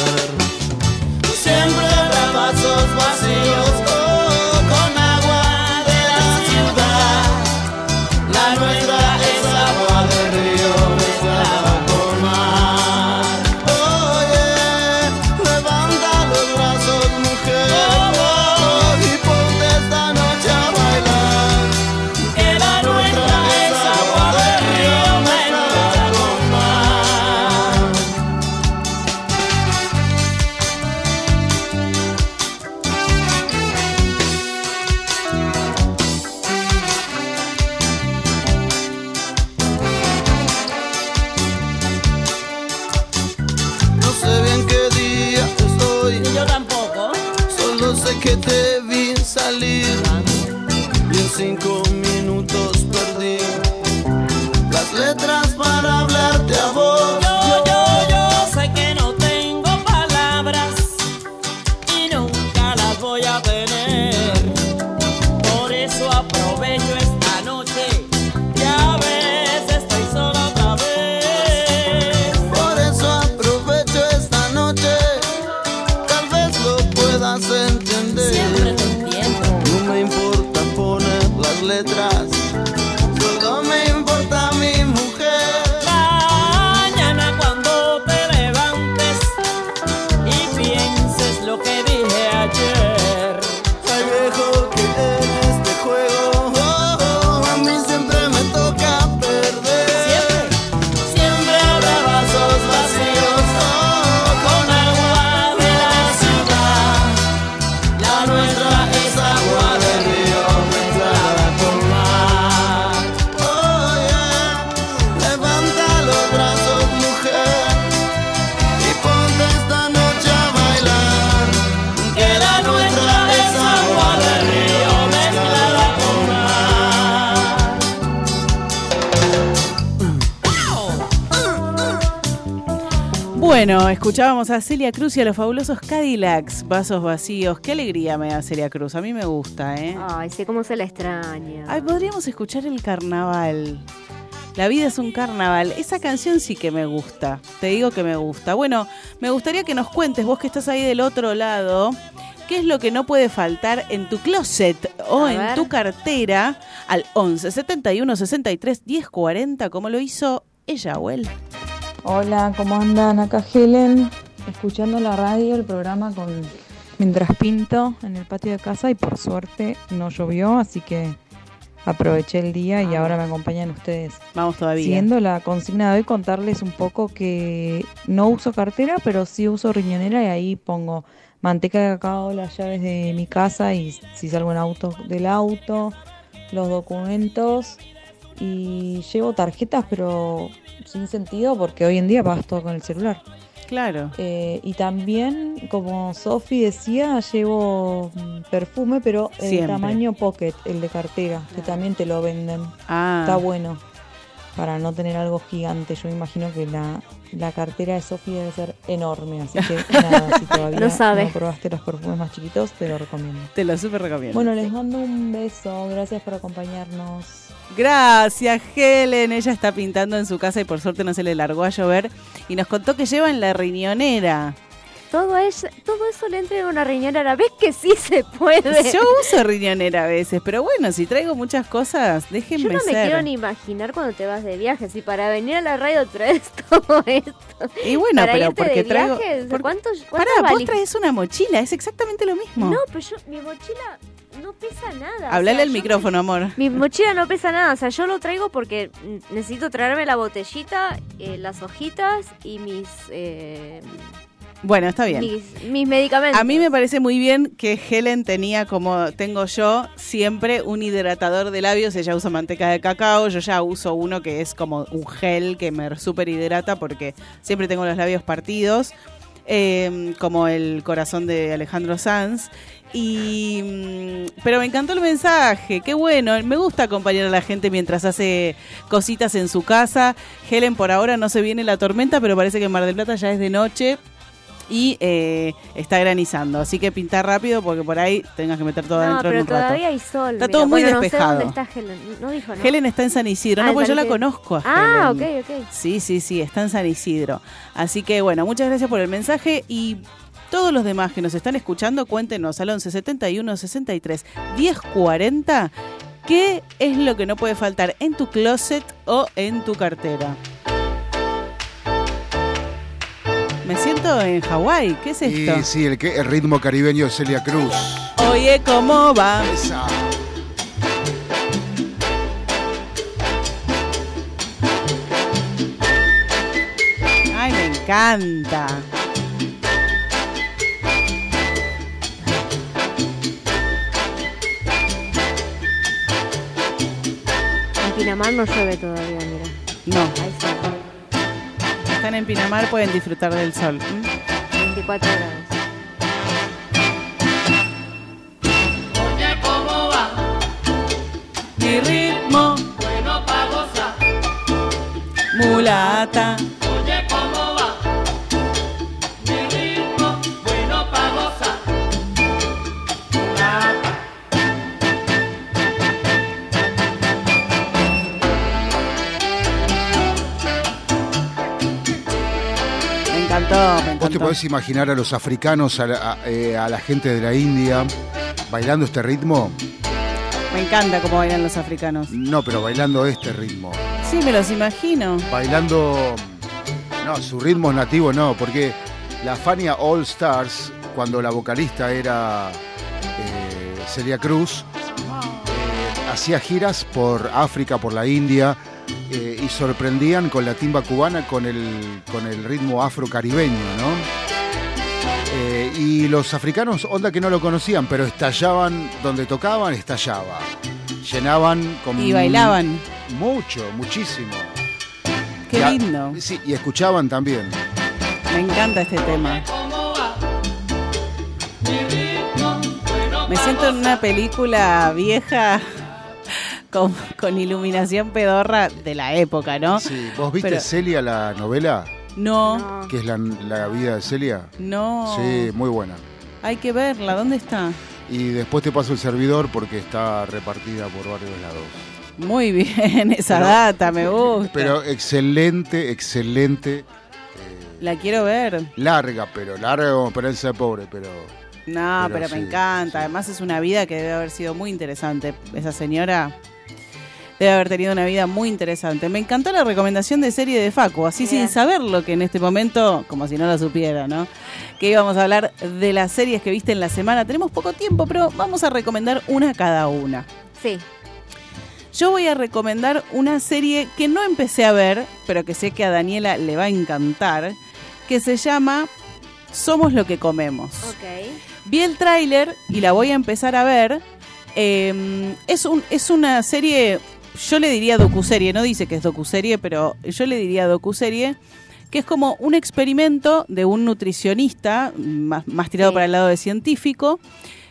Bueno, escuchábamos a Celia Cruz y a los fabulosos Cadillacs, vasos vacíos. Qué alegría me da Celia Cruz, a mí me gusta, ¿eh? Ay, sé cómo se la extraña. Ay, podríamos escuchar el carnaval. La vida es un carnaval. Esa canción sí que me gusta. Te digo que me gusta. Bueno, me gustaría que nos cuentes, vos que estás ahí del otro lado, qué es lo que no puede faltar en tu closet o A en ver. tu cartera al 11 71 63 10 40, como lo hizo ella él. Hola, ¿cómo andan? Acá Helen, escuchando la radio, el programa con mientras pinto en el patio de casa y por suerte no llovió, así que aproveché el día y ahora me acompañan ustedes. Vamos todavía. Siguiendo la consigna de hoy, contarles un poco que no uso cartera, pero sí uso riñonera y ahí pongo manteca de cacao, las llaves de mi casa y si salgo en auto, del auto, los documentos y llevo tarjetas, pero sin sentido porque hoy en día pagas todo con el celular. Claro. Eh, y también, como Sofi decía, llevo mm, perfume, pero el Siempre. tamaño pocket, el de cartera, que también te lo venden. Ah. Está bueno para no tener algo gigante. Yo me imagino que la, la cartera de Sofi debe ser enorme, así que *laughs* nada, si todavía No sabe. probaste los perfumes más chiquitos, te lo recomiendo. Te lo súper recomiendo. Bueno, les mando un beso, gracias por acompañarnos. Gracias, Helen. Ella está pintando en su casa y por suerte no se le largó a llover. Y nos contó que lleva en la riñonera. Todo eso, todo eso le entra en una riñonera. ¿Ves que sí se puede? Yo uso riñonera a veces, pero bueno, si traigo muchas cosas, déjenme Yo no me ser. quiero ni imaginar cuando te vas de viaje. Si para venir a la radio traes *laughs* todo esto. Y bueno, para pero porque de traigo. viaje, por- ¿cuántos, Pará, vos traes una mochila, es exactamente lo mismo. No, pero yo, mi mochila no pesa nada. o Hablale sea, al micrófono, amor. Mi mochila no pesa nada, o sea, yo lo traigo porque necesito traerme la botellita, eh, las hojitas y mis, eh, Bueno, está bien. mis, mis medicamentos. A mí me parece muy bien que Helen tenía como tengo yo siempre un hidratador de labios. Ella usa manteca de cacao, yo ya uso uno que es como un gel que me super hidrata porque siempre tengo los labios partidos, eh, como el corazón de Alejandro Sanz. Y, mm, pero me encantó el mensaje, qué bueno, me gusta acompañar a la gente mientras hace cositas en su casa. Helen, por ahora no se viene la tormenta, pero parece que en Mar del Plata ya es de noche y eh, está granizando. Así que pintar rápido porque por ahí tengas que meter todo no, adentro pero en un rato. todavía hay sol. Está mira. todo muy Bueno, despejado. No sé dónde está Helen. No dijo nada. Helen está en San Isidro, Ah, no, porque yo la conozco a Ah, Helen. ok, ok. Sí, sí, sí, está en San Isidro. Así que bueno, muchas gracias por el mensaje y todos los demás que nos están escuchando, cuéntenos al 11 71 63 10 40 qué es lo que no puede faltar en tu closet o en tu cartera. Me siento en Hawái, ¿qué es esto? Y sí, el, ritmo caribeño de Celia Cruz. Oye, ¿cómo va? Esa. Ay, me encanta. En Pinamar no llueve todavía, mira. No, Ahí está. Están en Pinamar, pueden disfrutar del sol. ¿m? 24 grados. Oye, ¿cómo va? Mi ritmo, Bueno, pa' gozar. mulata. Me encantó, Vos te podés imaginar a los africanos, a la, a, eh, a la gente de la India, bailando este ritmo. Me encanta cómo bailan los africanos. No, pero bailando este ritmo. Sí, me los imagino. Bailando. No, su ritmo nativo no, porque la Fania All Stars, cuando la vocalista era eh, Celia Cruz, eh, hacía giras por África, por la India, eh, y sorprendían con la timba cubana con el, con el ritmo afrocaribeño, ¿no? Eh, y los africanos, onda que no lo conocían, pero estallaban donde tocaban, estallaba. Llenaban con Y bailaban. mucho, muchísimo. Qué lindo. Sí, y escuchaban también. Me encanta este tema. Me siento en una película vieja con, con iluminación pedorra de la época, ¿no? Sí, ¿Vos viste Pero- Celia, la novela? No, No. Que es la, la vida de Celia. no. Sí, muy buena. Hay que verla. ¿Dónde está? Y después te paso el servidor porque está repartida por varios lados. Muy bien, *laughs* esa data, me *laughs* gusta. Pero excelente, excelente. La quiero ver. Larga, pero larga como esperanza de pobre, pero. No, Pero pero, sí, me encanta. Además es una vida que debe haber sido muy interesante. Esa señora debe haber tenido una vida muy interesante. Me encantó la recomendación de serie de Facu, así sin saberlo que en este momento, como si no lo supiera, ¿no? Que íbamos a hablar de las series que viste en la semana. Tenemos poco tiempo, pero vamos a recomendar una cada una. Sí. Yo voy a recomendar una serie que no empecé a ver, pero que sé que a Daniela le va a encantar, que se llama Somos lo que comemos. Ok. Vi el tráiler y la voy a empezar a ver. Eh, es, un, es una serie, yo le diría docuserie, no dice que es docuserie, pero yo le diría docuserie, que es como un experimento de un nutricionista, más, más tirado Sí. para el lado de científico,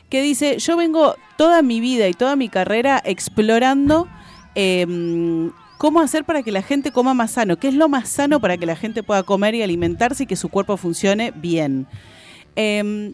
que dice, yo vengo toda mi vida y toda mi carrera explorando eh, cómo hacer para que la gente coma más sano, qué es lo más sano para que la gente pueda comer y alimentarse y que su cuerpo funcione bien. Eh,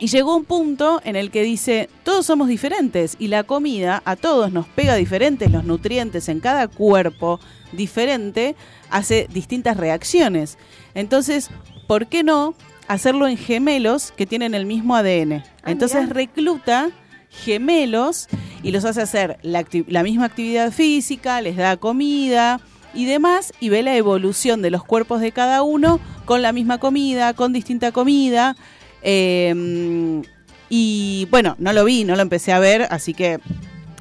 y llegó un punto en el que dice, todos somos diferentes y la comida a todos nos pega diferentes, los nutrientes en cada cuerpo diferente hace distintas reacciones. Entonces, ¿por qué no hacerlo en gemelos que tienen el mismo ADN? Ah, Entonces mirá. recluta gemelos y los hace hacer la misma actividad física, les da comida y demás, y ve la evolución de los cuerpos de cada uno con la misma comida, con distinta comida. Eh, y bueno, no lo vi, no lo empecé a ver, así que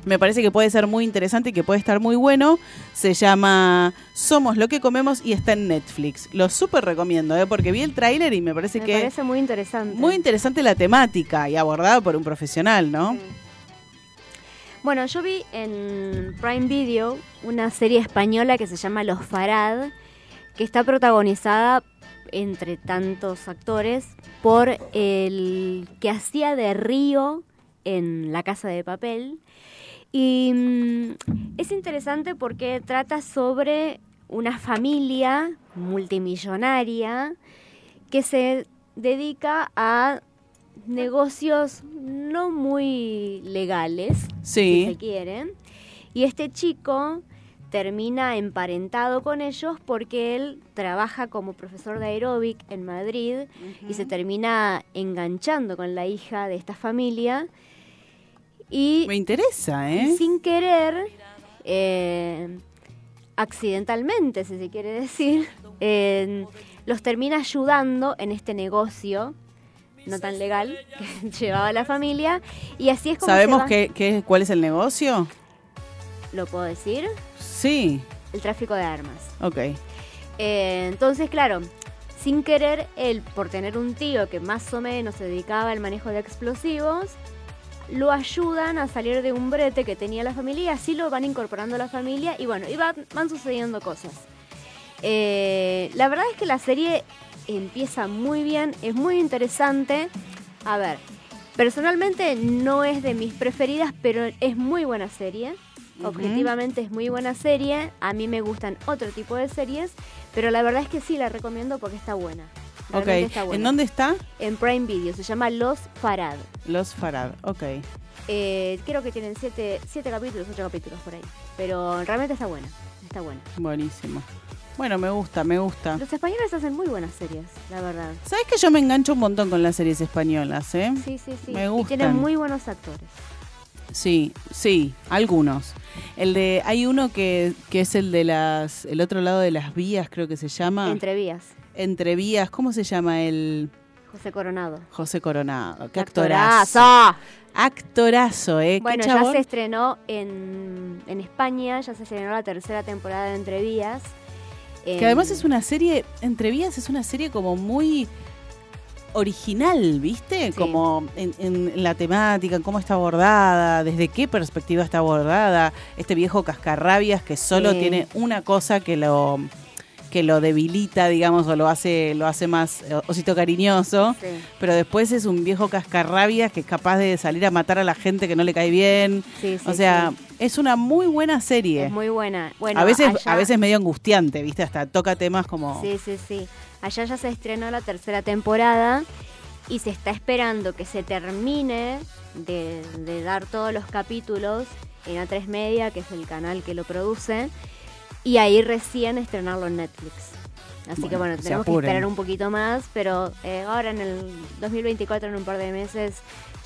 me parece que puede ser muy interesante y que puede estar muy bueno. Se llama Somos lo que comemos y está en Netflix. Lo súper recomiendo, ¿eh? porque vi el tráiler y me parece Me que parece muy interesante. muy interesante la temática y abordada por un profesional, ¿no? Sí. Bueno, yo vi en Prime Video una serie española que se llama Los Farad, que está protagonizada entre tantos actores por el que hacía de Río en La Casa de Papel. Y mm, es interesante porque trata sobre una familia multimillonaria que se dedica a negocios no muy legales, Sí. si se quiere. Y este chico termina emparentado con ellos porque él trabaja como profesor de aeróbic en Madrid y se termina enganchando con la hija de esta familia. Y Me interesa, y ¿eh? sin querer, eh, accidentalmente, si se quiere decir, eh, los termina ayudando en este negocio no tan legal que *laughs* llevaba la familia. Y así es como ¿Sabemos qué, qué- cuál es el negocio? ¿Lo puedo decir? Sí, El tráfico de armas. ok. Eh, entonces, claro, sin querer, él, por tener un tío que más o menos se dedicaba al manejo de explosivos, lo ayudan a salir de un brete que tenía la familia y así lo van incorporando a la familia y bueno, y va- van sucediendo cosas. Eh, la verdad es que la serie empieza muy bien, es muy interesante. A ver, personalmente no es de mis preferidas, pero es muy buena serie. Objetivamente es muy buena serie. A mí me gustan otro tipo de series, pero la verdad es que sí la recomiendo porque está buena. Ok, Realmente está buena. ¿en dónde está? En Prime Video, se llama Los Farad. Los Farad, ok. Eh, creo que tienen siete, siete capítulos, ocho capítulos por ahí. Pero realmente está buena, está buena. Buenísimo. Bueno, me gusta, me gusta. Los españoles hacen muy buenas series, la verdad. ¿Sabes que yo me engancho un montón con las series españolas, eh? Sí, sí, sí. Me Y gustan. tienen muy buenos actores. Sí, sí, algunos. El de, hay uno que, que es el de las, el otro lado de las vías, creo que se llama. Entre vías. Entre vías, ¿cómo se llama el José Coronado. José Coronado? Qué Actorazo. actorazo. Actorazo, eh. Bueno, ya se estrenó en, en España, ya se estrenó la tercera temporada de Entre Vías. Que además es una serie, Entre Vías es una serie como muy original, ¿viste? Como en, en la temática, en cómo está abordada, desde qué perspectiva está abordada. Este viejo cascarrabias que solo Sí. tiene una cosa que lo que lo debilita, digamos, o lo hace, lo hace más eh, osito cariñoso. Sí. Pero después es un viejo cascarrabias que es capaz de salir a matar a la gente que no le cae bien. Sí, sí, o sea, es una muy buena serie. Es muy buena. Bueno, a veces, allá- a veces medio angustiante, ¿viste? Hasta toca temas como. Sí, sí, sí. Allá ya se estrenó la tercera temporada y se está esperando que se termine de, de dar todos los capítulos en A3 Media, que es el canal que lo produce, y ahí recién estrenarlo en Netflix. Así que bueno, tenemos que esperar un poquito más, pero eh, ahora en el 2024, en un par de meses,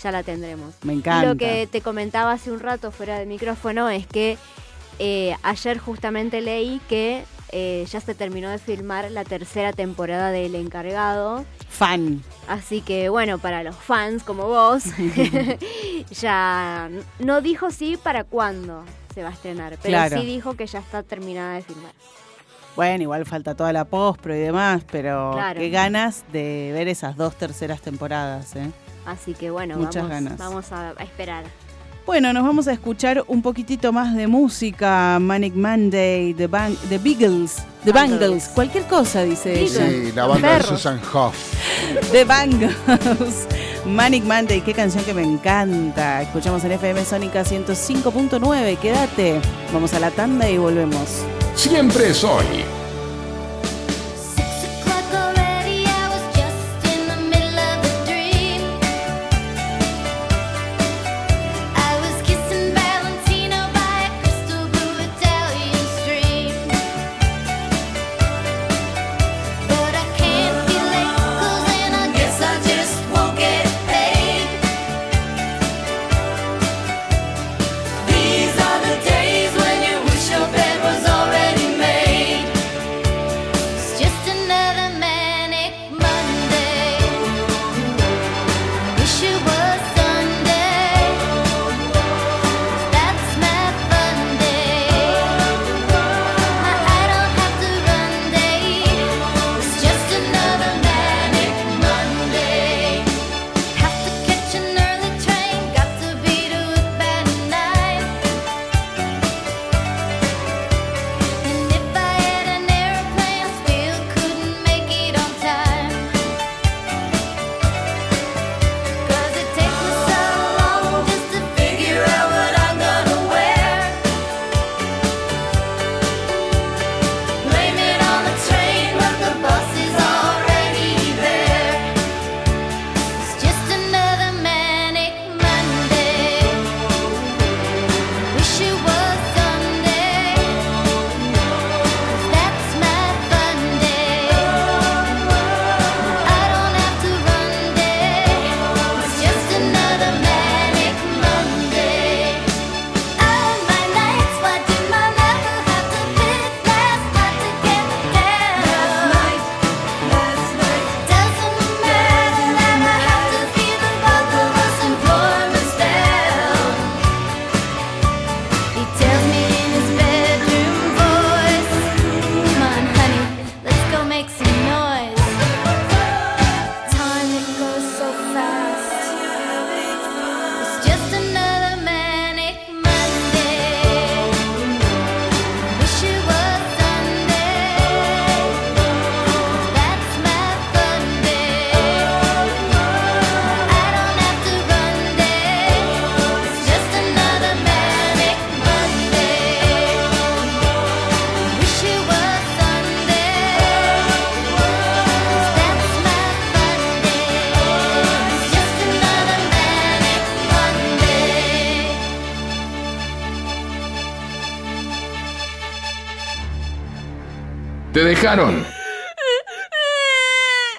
ya la tendremos. Me Y encanta. lo que te comentaba hace un rato fuera de micrófono es que eh, ayer justamente leí que eh, ya se terminó de filmar la tercera temporada de El Encargado. Fan. Así que bueno, para los fans como vos, *laughs* *laughs* ya no dijo sí para cuándo se va a estrenar, pero Claro. sí dijo que ya está terminada de filmar. Bueno, igual falta toda la postpro y demás, pero Claro. qué ganas de ver esas dos terceras temporadas, ¿eh? Así que bueno, Muchas vamos, ganas. vamos a, a esperar. Bueno, nos vamos a escuchar un poquito más de música. Manic Monday, The, Bang, the Beagles, The Bangles. Bangles, cualquier cosa, dice ella. Sí, la banda de Susan Hoff. *laughs* The Bangles. Manic Monday, qué canción que me encanta. Escuchamos en FM Sónica 105.9. Quédate. Vamos a la tanda y volvemos. Siempre es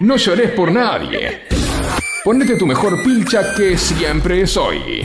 No llores por nadie. Ponete tu mejor pilcha que siempre es hoy.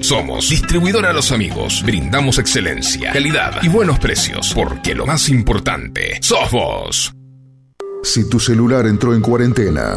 Somos Distribuidora Los Amigos. Brindamos excelencia, calidad y buenos precios, porque lo más importante sos vos. Si tu celular entró en cuarentena,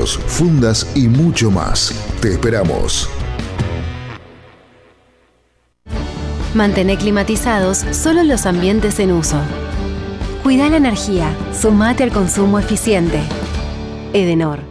fundas y mucho más. Te esperamos. Mantener climatizados solo los ambientes en uso. Cuida la energía. Sumate al consumo eficiente. Edenor.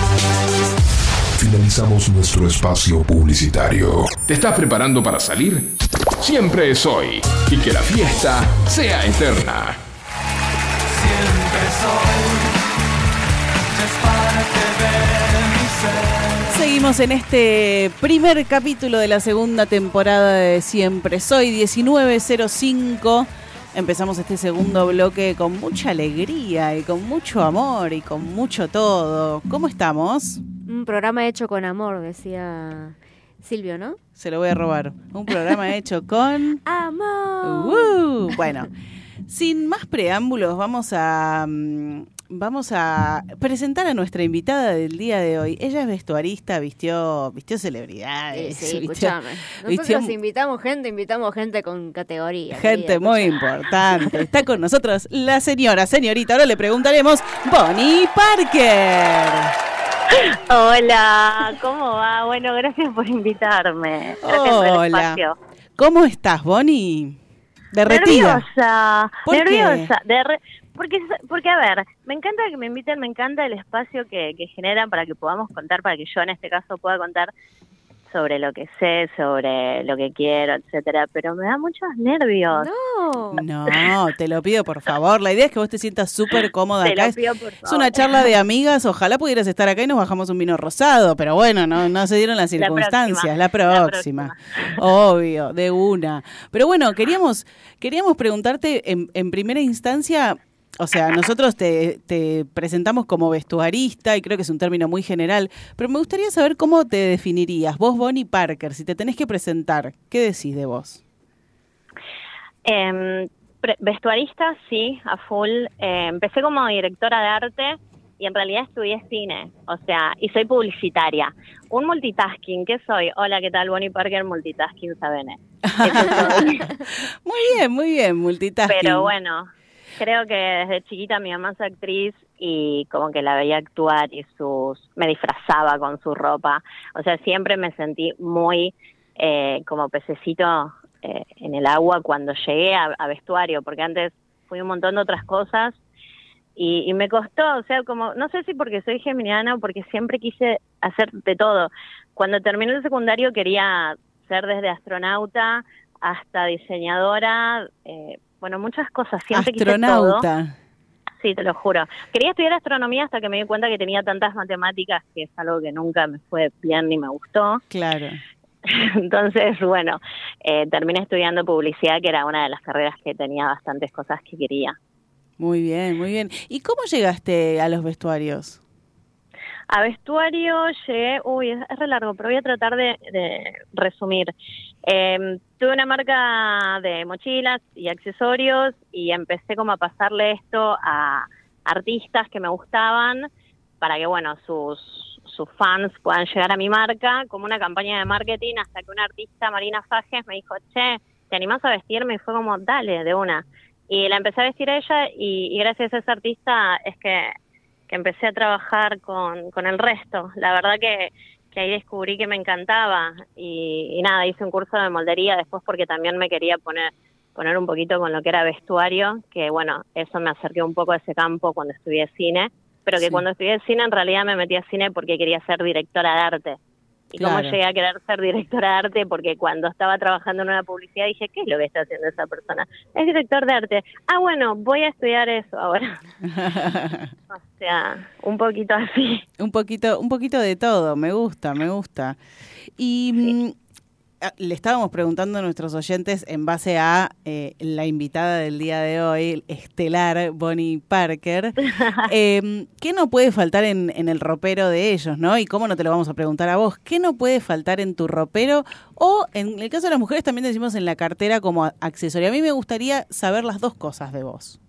Finalizamos nuestro espacio publicitario. ¿Te estás preparando para salir? Siempre es hoy. Y que la fiesta sea eterna. Siempre soy. Es mi ser. Seguimos en este primer capítulo de la segunda temporada de Siempre Soy 1905. Empezamos este segundo bloque con mucha alegría y con mucho amor y con mucho todo. ¿Cómo estamos? Un programa hecho con amor, decía Silvio, ¿no? Se lo voy a robar. Un programa hecho con... *laughs* ¡Amor! ¡Uh! Bueno, sin más preámbulos, vamos a mm, vamos a presentar a nuestra invitada del día de hoy. Ella es vestuarista, vistió vistió celebridades, Sí, sí, vistió- Nosotros invitamos gente, invitamos gente con categoría. gente querida, muy importante. Está con nosotros la señora, señorita. Ahora le preguntaremos, Bonnie Parker. Hola, ¿cómo va? Bueno, gracias por invitarme. Gracias por el Hola. espacio. ¿Cómo estás, Bonnie? Derretida. Nerviosa, ¿Por qué? nerviosa. derre- porque, porque, a ver, me encanta que me inviten, me encanta el espacio que, que generan para que podamos contar, para que yo en este caso pueda contar sobre lo que sé, sobre lo que quiero, etcétera, pero me da muchos nervios. No. No, te lo pido por favor. La idea es que vos te sientas súper cómoda Te acá. lo Es- pido, por Es favor. una charla de amigas. Ojalá pudieras estar acá y nos bajamos un vino rosado. Pero bueno, no, no se dieron las La circunstancias. próxima, La la próxima. Obvio, de una. Pero bueno, queríamos, queríamos preguntarte en, en primera instancia. O sea, nosotros te, te presentamos como vestuarista y creo que es un término muy general, pero me gustaría saber cómo te definirías. Vos, Bonnie Parker, si te tenés que presentar, ¿qué decís de vos? Pre- vestuarista, sí, a full. Eh, empecé como directora de arte y en realidad estudié cine, o sea, y soy publicitaria. Un multitasking, ¿qué soy? Hola, ¿qué tal? Bonnie Parker, multitasking, ¿saben? *laughs* Muy bien, muy bien, multitasking. Pero bueno, creo que desde chiquita mi mamá es actriz y como que la veía actuar y sus me disfrazaba con su ropa. O sea, siempre me sentí muy eh, como pececito eh, en el agua cuando llegué a, vestuario, porque antes fui un montón de otras cosas y, y me costó, o sea, como, no sé si porque soy geminiana o porque siempre quise hacer de todo. Cuando terminé el secundario quería ser desde astronauta hasta diseñadora, eh, bueno, muchas cosas, siempre quise todo. Astronauta. Sí, te lo juro. Quería estudiar astronomía hasta que me di cuenta que tenía tantas matemáticas que es algo que nunca me fue bien ni me gustó. Claro. *laughs* Entonces, bueno, eh, terminé estudiando publicidad, que era una de las carreras que tenía bastantes cosas que quería. Muy bien, muy bien. ¿Y cómo llegaste a los vestuarios? A vestuario llegué, uy, es, es re largo, pero voy a tratar de, resumir. Eh, tuve una marca de mochilas y accesorios y empecé como a pasarle esto a artistas que me gustaban para que, bueno, sus, sus fans puedan llegar a mi marca, como una campaña de marketing, hasta que una artista, Marina Fajes, me dijo, che, ¿te animás a vestirme? Y fue como, dale, de una. Y la empecé a vestir a ella y, y gracias a esa artista es que, que empecé a trabajar con, con el resto. La verdad que, que ahí descubrí que me encantaba y, y nada, hice un curso de moldería después porque también me quería poner poner un poquito con lo que era vestuario, que bueno, eso me acerqué un poco a ese campo cuando estudié cine, pero que Sí. cuando estudié cine en realidad me metí a cine porque quería ser directora de arte. ¿Y cómo llegué a querer ser directora de arte? Porque cuando estaba trabajando en una publicidad dije, ¿qué es lo que está haciendo esa persona? Es director de arte. Ah, bueno, voy a estudiar eso ahora. *laughs* o sea, un poquito así. Un poquito, un poquito de todo, me gusta, me gusta. Y mm, le estábamos preguntando a nuestros oyentes en base a eh, la invitada del día de hoy, estelar Bonnie Parker, *laughs* eh, ¿qué no puede faltar en, en el ropero de ellos, no? Y cómo no te lo vamos a preguntar a vos, ¿qué no puede faltar en tu ropero? O en el caso de las mujeres también decimos en la cartera como accesorio. A mí me gustaría saber las dos cosas de vos.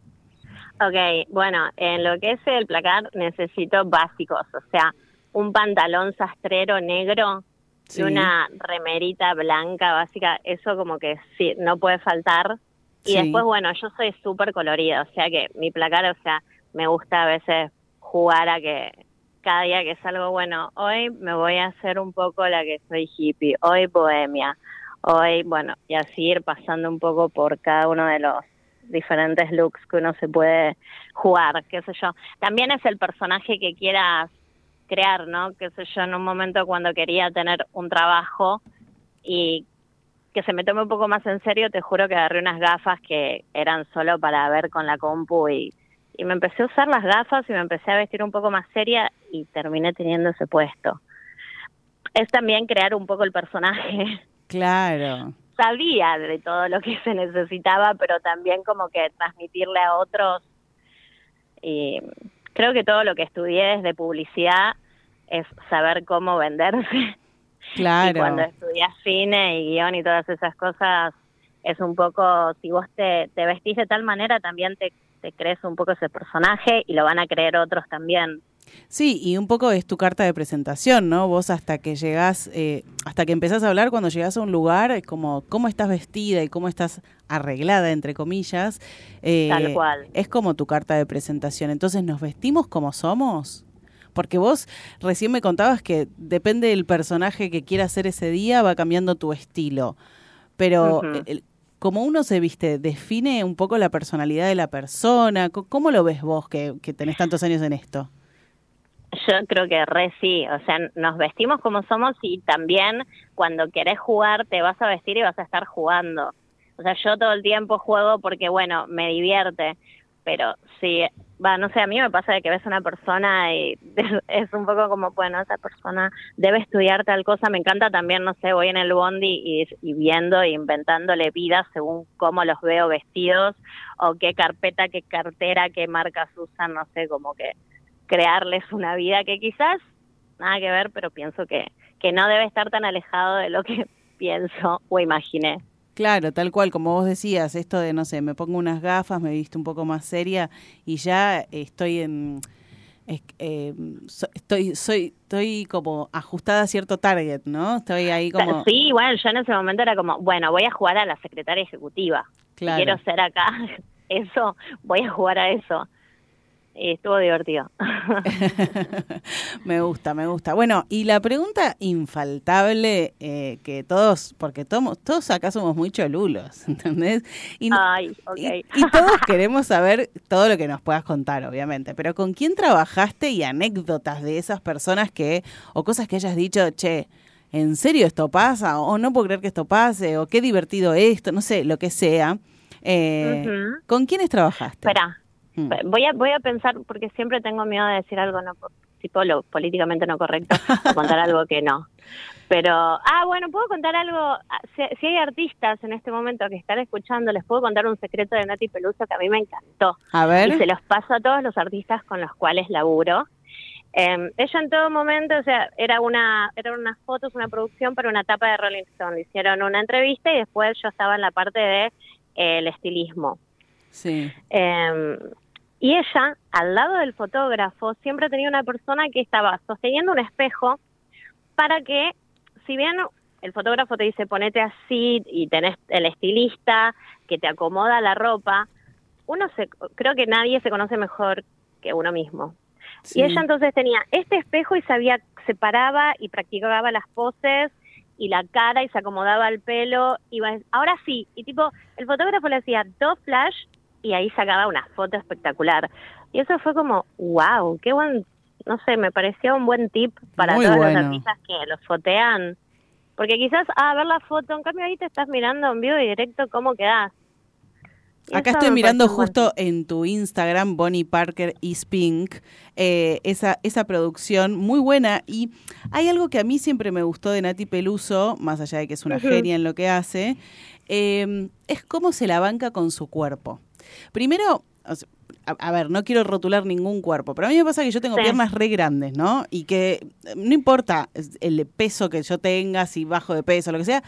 Ok, bueno, en lo que es el placar necesito básicos, o sea, un pantalón sastrero negro Sí. y una remerita blanca básica, eso como que sí, no puede faltar. Y Sí. después, bueno, yo soy súper colorida, o sea que mi placar, o sea, me gusta a veces jugar a que cada día que salgo, bueno, hoy me voy a hacer un poco la que soy hippie, hoy bohemia, hoy, bueno, y así ir pasando un poco por cada uno de los diferentes looks que uno se puede jugar, qué sé yo. También es el personaje que quieras crear, ¿no? Qué sé yo, en un momento cuando quería tener un trabajo y que se me tome un poco más en serio, te juro que agarré unas gafas que eran solo para ver con la compu y, y me empecé a usar las gafas y me empecé a vestir un poco más seria y terminé teniendo ese puesto. Es también crear un poco el personaje. *laughs* Claro. Sabía de todo lo que se necesitaba, pero también como que transmitirle a otros. Y creo que todo lo que estudié desde publicidad es saber cómo venderse. Claro. Y cuando estudias cine y guion y todas esas cosas, es un poco, si vos te, te vestís de tal manera, también te, te crees un poco ese personaje y lo van a creer otros también. Sí, y un poco es tu carta de presentación, ¿no? Vos hasta que llegás, eh, hasta que empezás a hablar, cuando llegás a un lugar, es como cómo estás vestida y cómo estás arreglada, entre comillas. eh, Tal cual. Es como tu carta de presentación. Entonces, ¿nos vestimos como somos? Porque vos recién me contabas que depende del personaje que quieras ser ese día, va cambiando tu estilo. Pero Ujú. el- como uno se viste, define un poco la personalidad de la persona. ¿Cómo lo ves vos que, que tenés tantos años en esto? Yo creo que re sí, o sea, nos vestimos como somos y también cuando querés jugar te vas a vestir y vas a estar jugando. O sea, yo todo el tiempo juego porque, bueno, me divierte, pero sí, va, no sé, a mí me pasa de que ves a una persona y *laughs* es un poco como, bueno, esa persona debe estudiar tal cosa, me encanta también, no sé, voy en el bondi y, viendo e inventándole vidas según cómo los veo vestidos o qué carpeta, qué cartera, qué marcas usan, no sé, como que crearles una vida que quizás nada que ver, pero pienso que, que no debe estar tan alejado de lo que *laughs* pienso o imaginé. Claro, tal cual, como vos decías, esto de, no sé, me pongo unas gafas, me visto un poco más seria y ya estoy en... es- eh, so- estoy, soy, estoy como ajustada a cierto target, ¿no? Estoy ahí como... Sí, igual yo en ese momento era como, bueno, voy a jugar a la secretaria ejecutiva. Si Claro. quiero ser acá *laughs* eso, voy a jugar a eso. Y estuvo divertido. *laughs* Me gusta, me gusta. Bueno, y la pregunta infaltable eh, que todos, porque todos, todos acá somos muy cholulos, *laughs* ¿entendés? Y, Ay, ok. y- y todos queremos saber todo lo que nos puedas contar, obviamente, pero ¿con quién trabajaste y anécdotas de esas personas que, o cosas que hayas dicho, che, ¿en serio esto pasa? O no puedo creer que esto pase, o qué divertido esto, no sé, lo que sea. Eh. ¿Con quiénes trabajaste? Espera, Mm. voy a voy a pensar porque siempre tengo miedo de decir algo no tipo lo políticamente no correcto o contar algo que no. Pero ah, bueno, puedo contar algo ah, si, si hay artistas en este momento que están escuchando, les puedo contar un secreto de Nati Peluso que a mí me encantó. A ver. Y se los paso a todos los artistas con los cuales laburo. Eh, ella en todo momento, o sea, era una, eran unas fotos, una producción para una tapa de Rolling Stone. Le hicieron una entrevista y después yo estaba en la parte de eh, el estilismo. Sí. Eh, y ella, al lado del fotógrafo, siempre tenía una persona que estaba sosteniendo un espejo para que, si bien el fotógrafo te dice ponete así y tenés el estilista que te acomoda la ropa, uno se, creo que nadie se conoce mejor que uno mismo. Sí. Y ella entonces tenía este espejo y sabía, se paraba y practicaba las poses y la cara y se acomodaba el pelo. Iba, ahora sí, y tipo, el fotógrafo le hacía dos flash y ahí sacaba una foto espectacular. Y eso fue como, wow, qué buen, no sé, me pareció un buen tip para Muy todos bueno. los artistas que los fotean. Porque quizás, ah, ver la foto, en cambio ahí te estás mirando en vivo y directo cómo quedás. Y Acá estoy mirando justo en tu Instagram, Bonnie Parker is Pink, eh, esa, esa producción muy buena. Y hay algo que a mí siempre me gustó de Nati Peluso, más allá de que es una genia en lo que hace, eh, es cómo se la banca con su cuerpo. Primero, o sea, a, a ver, no quiero rotular ningún cuerpo, pero a mí me pasa que yo tengo Sí. piernas re grandes, ¿no? Y que no importa el peso que yo tenga, si bajo de peso, lo que sea,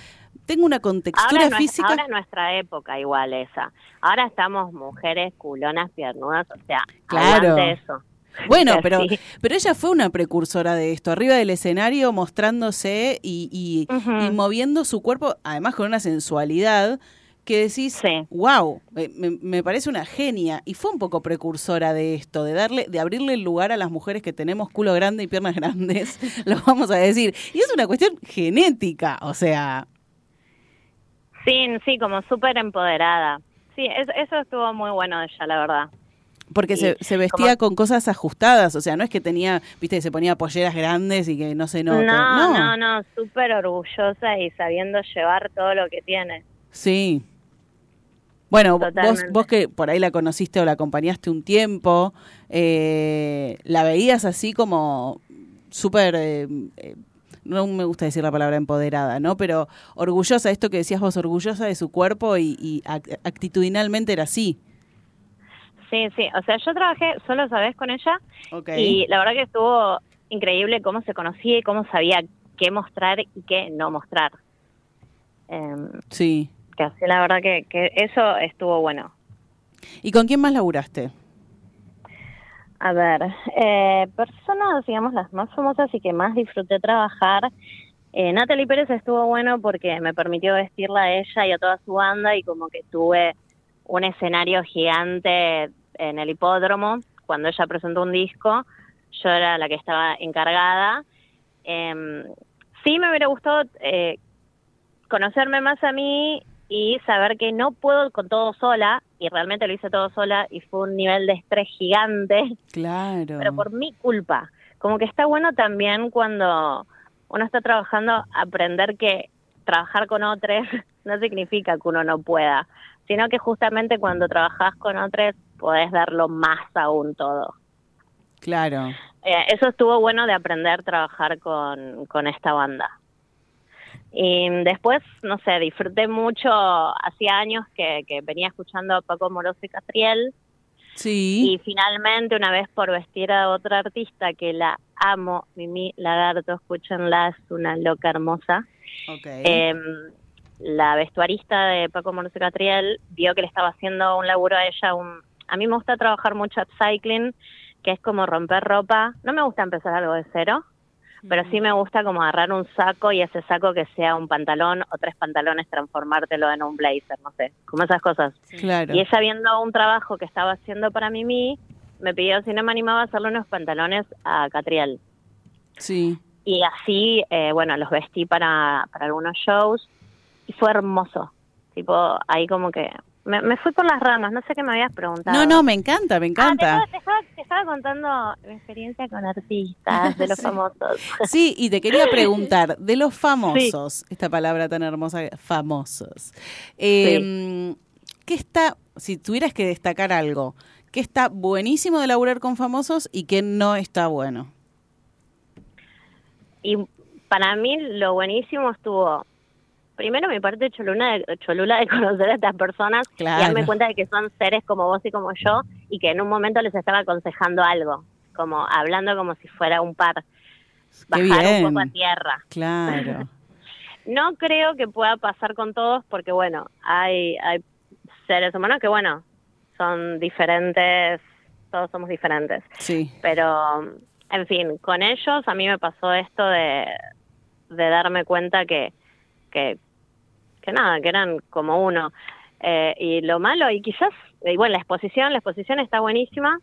tengo una contextura ahora, física. ahora es nuestra época igual esa. Ahora estamos mujeres culonas, piernudas, o sea, Claro. aguante eso. Bueno, *laughs* pero, sí. pero ella fue una precursora de esto, arriba del escenario mostrándose y, y- y moviendo su cuerpo, además con una sensualidad que decís, wow, me, me- parece una genia. Y fue un poco precursora de esto, de darle, de abrirle el lugar a las mujeres que tenemos culo grande y piernas *laughs* grandes, *laughs* lo vamos a decir. Y es una cuestión genética, o sea, Sí, sí, como súper empoderada. Sí, es- eso estuvo muy bueno de ella, la verdad. porque se, se vestía con cosas ajustadas, o sea, no es que tenía, viste, se ponía polleras grandes y que no se note. No, no, no, súper orgullosa y sabiendo llevar todo lo que tiene. Sí. Bueno, vos, Totalmente. vos que por ahí la conociste o la acompañaste un tiempo, eh, la veías así como súper, eh, eh, no me gusta decir la palabra empoderada, ¿no? Pero orgullosa, esto que decías vos, orgullosa de su cuerpo y, y act- actitudinalmente era así. Sí, sí, o sea, yo trabajé solo esa vez con ella y la verdad que estuvo increíble cómo se conocía y cómo sabía qué mostrar y qué no mostrar. Em, Sí. Que así la verdad que, que eso estuvo bueno. ¿Y con quién más laburaste? A ver, eh, personas, digamos, las más famosas y que más disfruté trabajar. Eh, Natalie Pérez estuvo bueno porque me permitió vestirla a ella y a toda su banda y como que tuve un escenario gigante en el hipódromo cuando ella presentó un disco. Yo era la que estaba encargada. Em, sí me hubiera gustado eh, conocerme más a mí y saber que no puedo con todo sola, y realmente lo hice todo sola, y fue un nivel de estrés gigante, Claro. pero por mi culpa. Como que está bueno también cuando uno está trabajando, aprender que trabajar con otros *laughs* no significa que uno no pueda, sino que justamente cuando trabajas con otros podés darlo más aún todo. Claro. Eh, eso estuvo bueno de aprender a trabajar con, con esta banda. Y después, no sé, disfruté mucho, hacía años que, que venía escuchando a Paco Moroso y Catriel. Sí. Y finalmente, una vez por vestir a otra artista que la amo, Mimi Lagarto, escúchenla, es una loca hermosa. Ok. Em, la vestuarista de Paco Moroso y Catriel vio que le estaba haciendo un laburo a ella. Un, a mí me gusta trabajar mucho upcycling, que es como romper ropa. No me gusta empezar algo de cero, pero sí me gusta como agarrar un saco y ese saco que sea un pantalón o tres pantalones, transformártelo en un blazer, no sé, como esas cosas. Claro. Y ella viendo un trabajo que estaba haciendo para Mimi, me pidió si no me animaba a hacerle unos pantalones a Catriel. Sí. Y así, eh, bueno, los vestí para, para algunos shows y fue hermoso. Tipo, ahí como que me, me fui por las ramas, no sé qué me habías preguntado. No, no, me encanta, me Ah, te, encanta. estaba, te estaba- te estaba contando mi experiencia con artistas, de los *laughs* Sí. famosos. Sí, y te quería preguntar, *laughs* de los famosos, esta palabra tan hermosa, famosos, eh, ¿qué está, si tuvieras que destacar algo, qué está buenísimo de laburar con famosos y qué no está bueno? Y para mí lo buenísimo estuvo, primero mi parte cholula de, cholula de *laughs* conocer a estas personas Claro. y darme cuenta de que son seres como vos y como yo y que en un momento les estaba aconsejando algo, como hablando como si fuera un par. Bajar un poco a tierra. Claro. *laughs* No creo que pueda pasar con todos porque, bueno, hay, hay seres humanos que, bueno, son diferentes, todos somos diferentes. Sí. Pero, en fin, con ellos a mí me pasó esto de, de darme cuenta que, que, nada, que eran como uno. Eh, y lo malo, y quizás, y bueno, la exposición, la exposición está buenísima.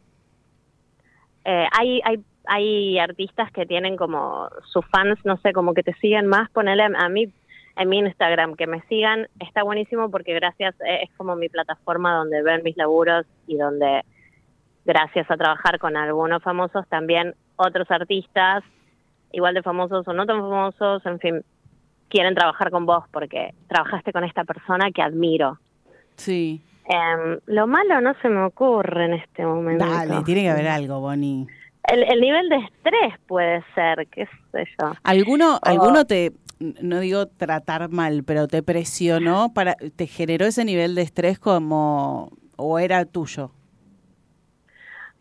Eh, hay, hay, hay artistas que tienen como sus fans, no sé, como que te siguen más, ponele a, a mí en mi Instagram, que me sigan, está buenísimo porque gracias, eh, es como mi plataforma donde ven mis laburos y donde gracias a trabajar con algunos famosos también otros artistas, igual de famosos o no tan famosos, en fin, quieren trabajar con vos porque trabajaste con esta persona que admiro. Sí. Em, lo malo no se me ocurre en este momento. Dale, tiene que haber algo, Bonnie. El, el nivel de estrés puede ser, qué sé yo. ¿Alguno, O- alguno te, no digo tratar mal, pero te presionó, para, te generó ese nivel de estrés como, o era tuyo?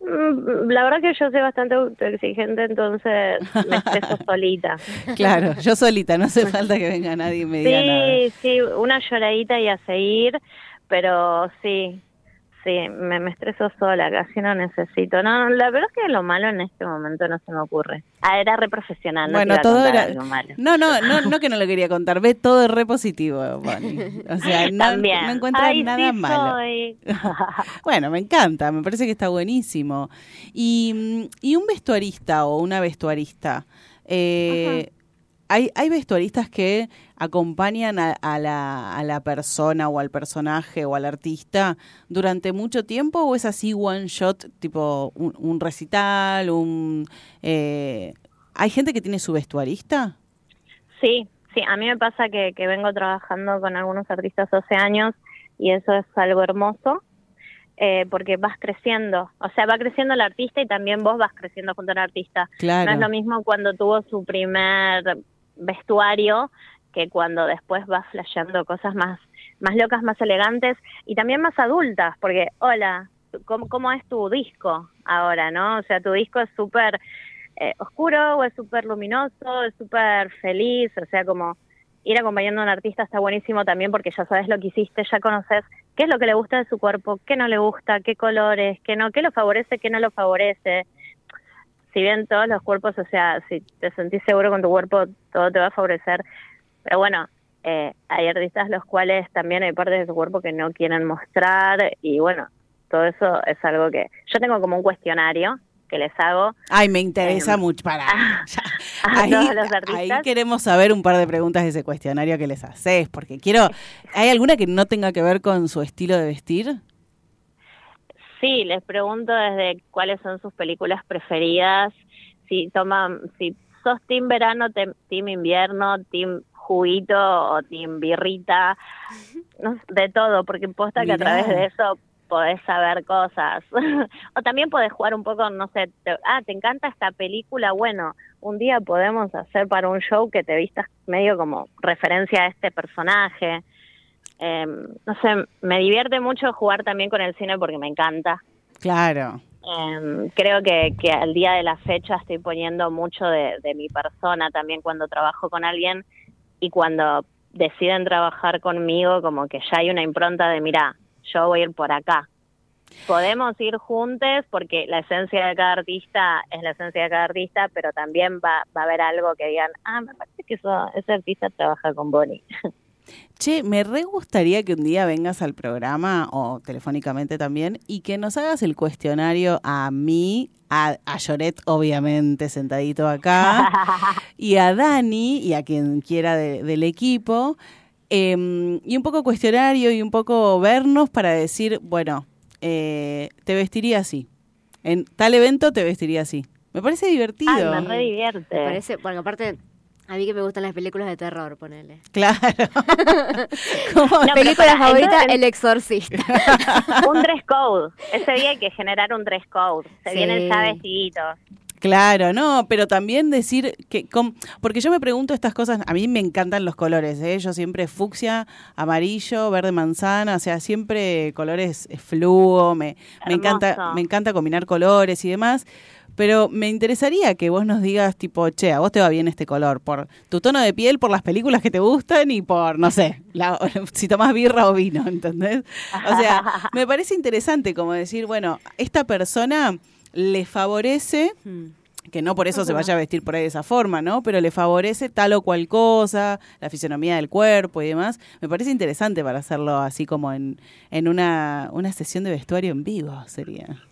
Mm, La verdad que yo soy bastante autoexigente, entonces me estreso *laughs* solita. Claro, yo solita, no hace falta que venga nadie y me diga nada. Sí, sí, una lloradita y a seguir, pero sí, sí, me, me estreso sola, casi no necesito. No, no, la verdad es que lo malo en este momento no se me ocurre. Ah, era re profesional, no Bueno, te iba a todo era. algo malo. No, no, no, no que no lo quería contar. Ve todo re positivo, Bonnie. O sea, *laughs* no, Ay, nada sí malo. soy. *laughs* Bueno, me encanta, me parece que está buenísimo. Y, mm, y un vestuarista o una vestuarista, eh, hay, hay vestuaristas que acompañan a, a la, a la persona o al personaje o al artista durante mucho tiempo o es así one shot, tipo un, un recital, un... eh, ¿Hay gente que tiene su vestuarista? Sí, sí, a mí me pasa que, que vengo trabajando con algunos artistas hace años y eso es algo hermoso. eh, porque vas creciendo, o sea, va creciendo el artista y también vos vas creciendo junto al artista. Claro. No es lo mismo cuando tuvo su primer vestuario que cuando después vas flasheando cosas más, más locas, más elegantes y también más adultas, porque, hola, ¿cómo, cómo es tu disco ahora, no? O sea, tu disco es súper eh, oscuro o es súper luminoso, es súper feliz, o sea, como ir acompañando a un artista está buenísimo también porque ya sabes lo que hiciste, ya conoces qué es lo que le gusta de su cuerpo, qué no le gusta, qué colores, qué no, qué lo favorece, qué no lo favorece. Si bien todos los cuerpos, o sea, si te sentís seguro con tu cuerpo, todo te va a favorecer. Pero bueno, eh, hay artistas los cuales también hay partes de su cuerpo que no quieren mostrar y bueno, todo eso es algo que yo tengo como un cuestionario que les hago Ay, me interesa Eh, mucho. Para. *laughs* a Ahí, todos los ahí artistas. queremos saber un par de preguntas de ese cuestionario que les haces, porque quiero. ¿Hay alguna que no tenga que ver con su estilo de vestir? Sí, les pregunto desde cuáles son sus películas preferidas, si toman, si sos team verano, team invierno, team juguito o team birrita, *laughs* no de todo, porque posta que a través de eso podés saber cosas. *laughs* o también podés jugar un poco, no sé, te- ah, te encanta esta película, bueno, un día podemos hacer para un show que te vistas medio como referencia a este personaje. Eh, no sé, me divierte mucho jugar también con el cine porque me encanta. Claro. Eh, creo que, que al día de la fecha estoy poniendo mucho de, de mi persona también cuando trabajo con alguien y cuando deciden trabajar conmigo, como que ya hay una impronta de, mira, yo voy a ir por acá. Podemos ir juntos porque la esencia de cada artista es la esencia de cada artista, pero también va, va a haber algo que digan, ah, me parece que eso, ese artista trabaja con Bonnie. *laughs* Che, me re gustaría que un día vengas al programa, o telefónicamente también, y que nos hagas el cuestionario a mí, a, a Lloret, obviamente, sentadito acá, *laughs* y a Dani, y a quien quiera de- del equipo, em, y un poco cuestionario y un poco vernos para decir, bueno, eh, te vestiría así. En tal evento te vestiría así. Me parece divertido. Ay, me re divierte. Me parece, porque aparte, a mí que me gustan las películas de terror, ponele. *laughs* Claro. *laughs* No, pero Película favorita, entonces- El Exorcista. *laughs* un dress code. Ese día hay que generar un dress code. Se Sí. vienen ya vestiditos. Claro, no, pero también decir que, porque yo me pregunto estas cosas, a mí me encantan los colores, ¿eh? yo siempre fucsia, amarillo, verde manzana, o sea, siempre colores eh, fluo, me, me encanta, me encanta combinar colores y demás, pero me interesaría que vos nos digas tipo, che, a vos te va bien este color, por tu tono de piel, por las películas que te gustan y por, no sé, la- *laughs* si tomás birra o vino, ¿entendés? O sea, *laughs* me parece interesante como decir, bueno, esta persona le favorece que no por eso se vaya a vestir por ahí de esa forma, ¿no? Pero le favorece tal o cual cosa, la fisonomía del cuerpo y demás. Me parece interesante para hacerlo así como en, en una, una sesión de vestuario en vivo, sería.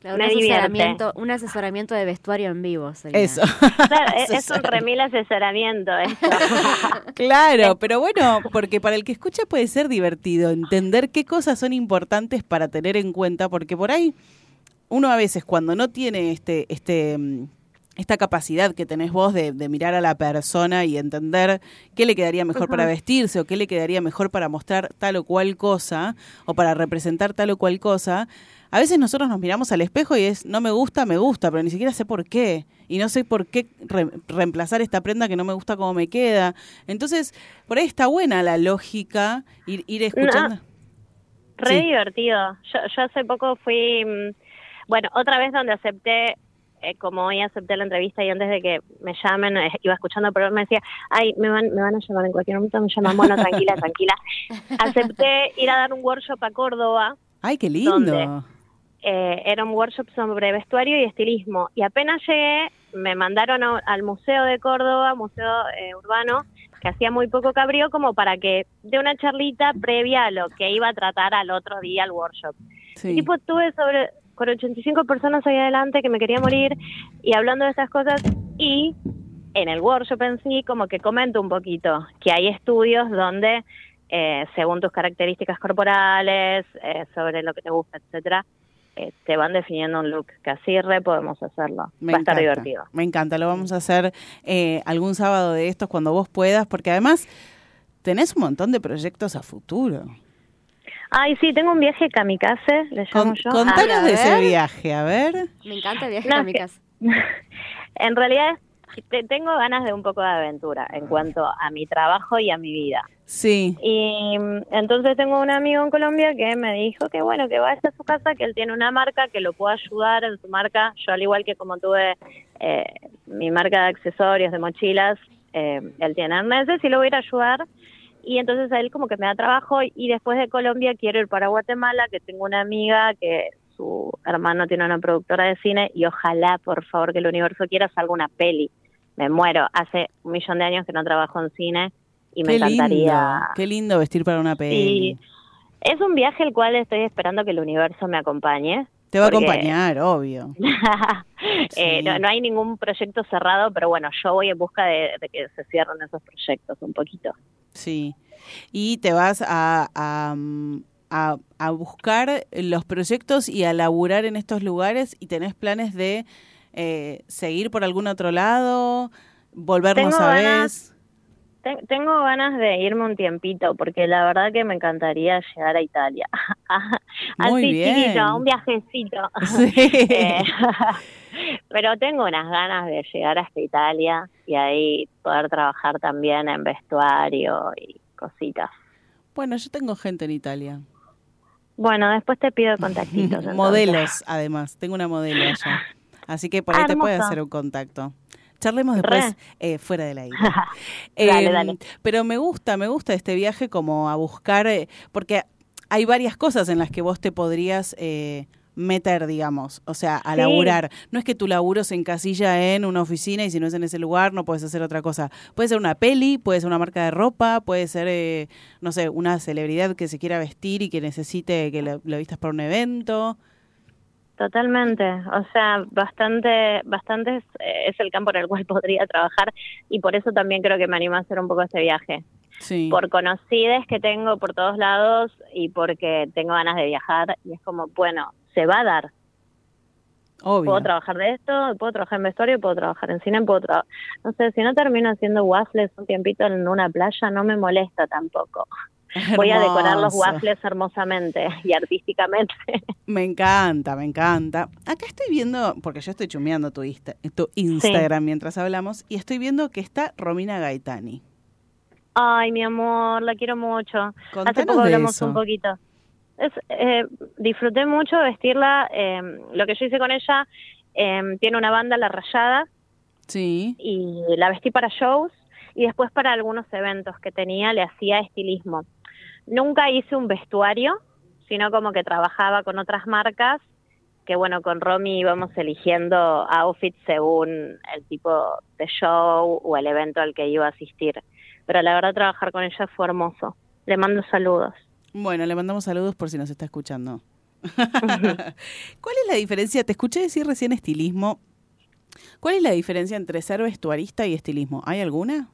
Claro, Me un, divierte. asesoramiento, un asesoramiento de vestuario en vivo. sería. Eso. *laughs* Claro, es, es un remil asesoramiento esto. *laughs* Claro, pero bueno, porque para el que escucha puede ser divertido entender qué cosas son importantes para tener en cuenta, porque por ahí uno a veces cuando no tiene este, este, mm, esta capacidad que tenés vos de, de mirar a la persona y entender qué le quedaría mejor para vestirse o qué le quedaría mejor para mostrar tal o cual cosa o para representar tal o cual cosa, a veces nosotros nos miramos al espejo y es, no me gusta, me gusta, pero ni siquiera sé por qué. Y no sé por qué re- reemplazar esta prenda que no me gusta cómo me queda. Entonces, por ahí está buena la lógica, ir, ir escuchando. Re Sí. divertido. Yo, yo hace poco fui, mm, bueno, otra vez donde acepté, eh, como hoy acepté la entrevista y antes de que me llamen, eh, iba escuchando el programa y decía, ay, me van, me van a llamar en cualquier momento, me llaman, bueno, tranquila, tranquila. *laughs* Acepté ir a dar un workshop a Córdoba. Ay, qué lindo. Eh, era un workshop sobre vestuario y estilismo. Y apenas llegué, me mandaron a- al Museo de Córdoba, Museo eh, Urbano, que hacía muy poco que abrió, como para que dé una charlita previa a lo que iba a tratar al otro día el workshop. Sí. Y tipo, tuve sobre con 85 personas ahí adelante que me quería morir y hablando de estas cosas y en el workshop en sí como que comento un poquito que hay estudios donde eh, según tus características corporales, eh, sobre lo que te gusta, etcétera, eh, te van definiendo un look que así re podemos hacerlo. Me Va a estar divertido. Me encanta, lo vamos a hacer eh, algún sábado de estos cuando vos puedas, porque además tenés un montón de proyectos a futuro. Ay, sí, tengo un viaje kamikaze, le llamo Con- yo. contanos Ay, de ese viaje, a ver. Me encanta el viaje No, casa. *laughs* En realidad te- tengo ganas de un poco de aventura en cuanto a mi trabajo y a mi vida. Sí. Y mm, entonces tengo un amigo en Colombia que me dijo que bueno, que vaya a su casa, que él tiene una marca, que lo puedo ayudar en su marca. Yo al igual que como tuve eh, mi marca de accesorios, de mochilas, eh, él tiene arneses y lo voy a ir a ayudar. Y entonces a él como que me da trabajo y después de Colombia quiero ir para Guatemala, que tengo una amiga que su hermano tiene una productora de cine y ojalá, por favor, que el universo quiera salga una peli. Me muero. Hace un millón de años que no trabajo en cine y me qué encantaría. lindo, qué lindo vestir para una peli. Sí. Es un viaje el cual estoy esperando que el universo me acompañe. Te va a acompañar, obvio. *laughs* eh, no, no hay ningún proyecto cerrado, pero bueno, yo voy en busca de, de que se cierren esos proyectos un poquito. Sí. Y te vas a, a, mm, a- a buscar los proyectos y a laburar en estos lugares y tenés planes de eh, seguir por algún otro lado, volvernos Tengo a. Ten- Tengo ganas de irme un tiempito, porque la verdad que me encantaría llegar a Italia. *laughs* Muy Así bien. chiquito, un viajecito. *laughs* *laughs* Sí. Eh, pero tengo unas ganas de llegar hasta Italia y ahí poder trabajar también en vestuario y cositas. Bueno, yo tengo gente en Italia. Bueno, después te pido contactitos. Modelos, además. Tengo una modelo allá. Así que por ahí Ah, te puede hacer un contacto. Charlemos después eh, fuera de la isla. Dale, dale. Pero me gusta, me gusta este viaje como a buscar, eh, porque hay varias cosas en las que vos te podrías eh, meter, digamos, o sea, a Sí. laburar. No es que tu laburo se encasilla en una oficina y si no es en ese lugar no puedes hacer otra cosa. Puede ser una peli, puede ser una marca de ropa, puede ser, eh, no sé, una celebridad que se quiera vestir y que necesite que lo, lo vistas para un evento. Totalmente, o sea, bastante, bastante es, es el campo en el cual *laughs* podría trabajar y por eso también creo que me animo a hacer un poco este viaje. Sí. Por conocides que tengo por todos lados y porque tengo ganas de viajar y es como, bueno, se va a dar. Obvio. Puedo trabajar de esto, puedo trabajar en vestuario, puedo trabajar en cine, puedo trabajar... No sé, si no termino haciendo waffles un tiempito en una playa, no me molesta tampoco. Voy a decorar los waffles hermosamente *laughs* y artísticamente. Me encanta, me encanta. Acá estoy viendo, porque yo estoy chumeando tu, Insta- tu Instagram mientras hablamos, y estoy viendo que está Romina Gaetani. Ay, mi amor, la quiero mucho. Hace Contanos poco de hablamos eso. un poquito. Es, eh, disfruté mucho vestirla. eh, lo que yo hice con ella, eh, tiene una banda, La Rayada, Sí. y la vestí para shows y después para algunos eventos que tenía le hacía estilismo. Nunca hice un vestuario, sino como que trabajaba con otras marcas, que bueno, con Romy íbamos eligiendo outfits según el tipo de show o el evento al que iba a asistir. Pero la verdad trabajar con ella fue hermoso. Le mando saludos. Bueno, le mandamos saludos por si nos está escuchando. *laughs* ¿Cuál es la diferencia? Te escuché decir recién estilismo. ¿Cuál es la diferencia entre ser vestuarista y estilismo? ¿Hay alguna?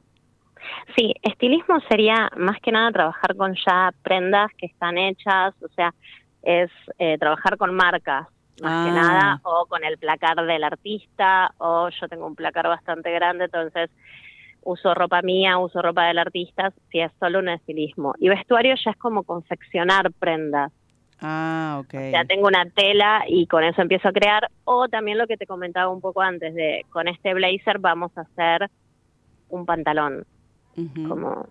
Sí, estilismo sería más que nada trabajar con ya prendas que están hechas, o sea, es eh, trabajar con marcas más que Ah. nada, o con el placar del artista, o yo tengo un placar bastante grande, entonces uso ropa mía, uso ropa del artista, si es solo un estilismo. Y vestuario ya es como confeccionar prendas. Ah, ok. Ya tengo una tela y con eso empiezo a crear. O también lo que te comentaba un poco antes de con este blazer vamos a hacer un pantalón. Como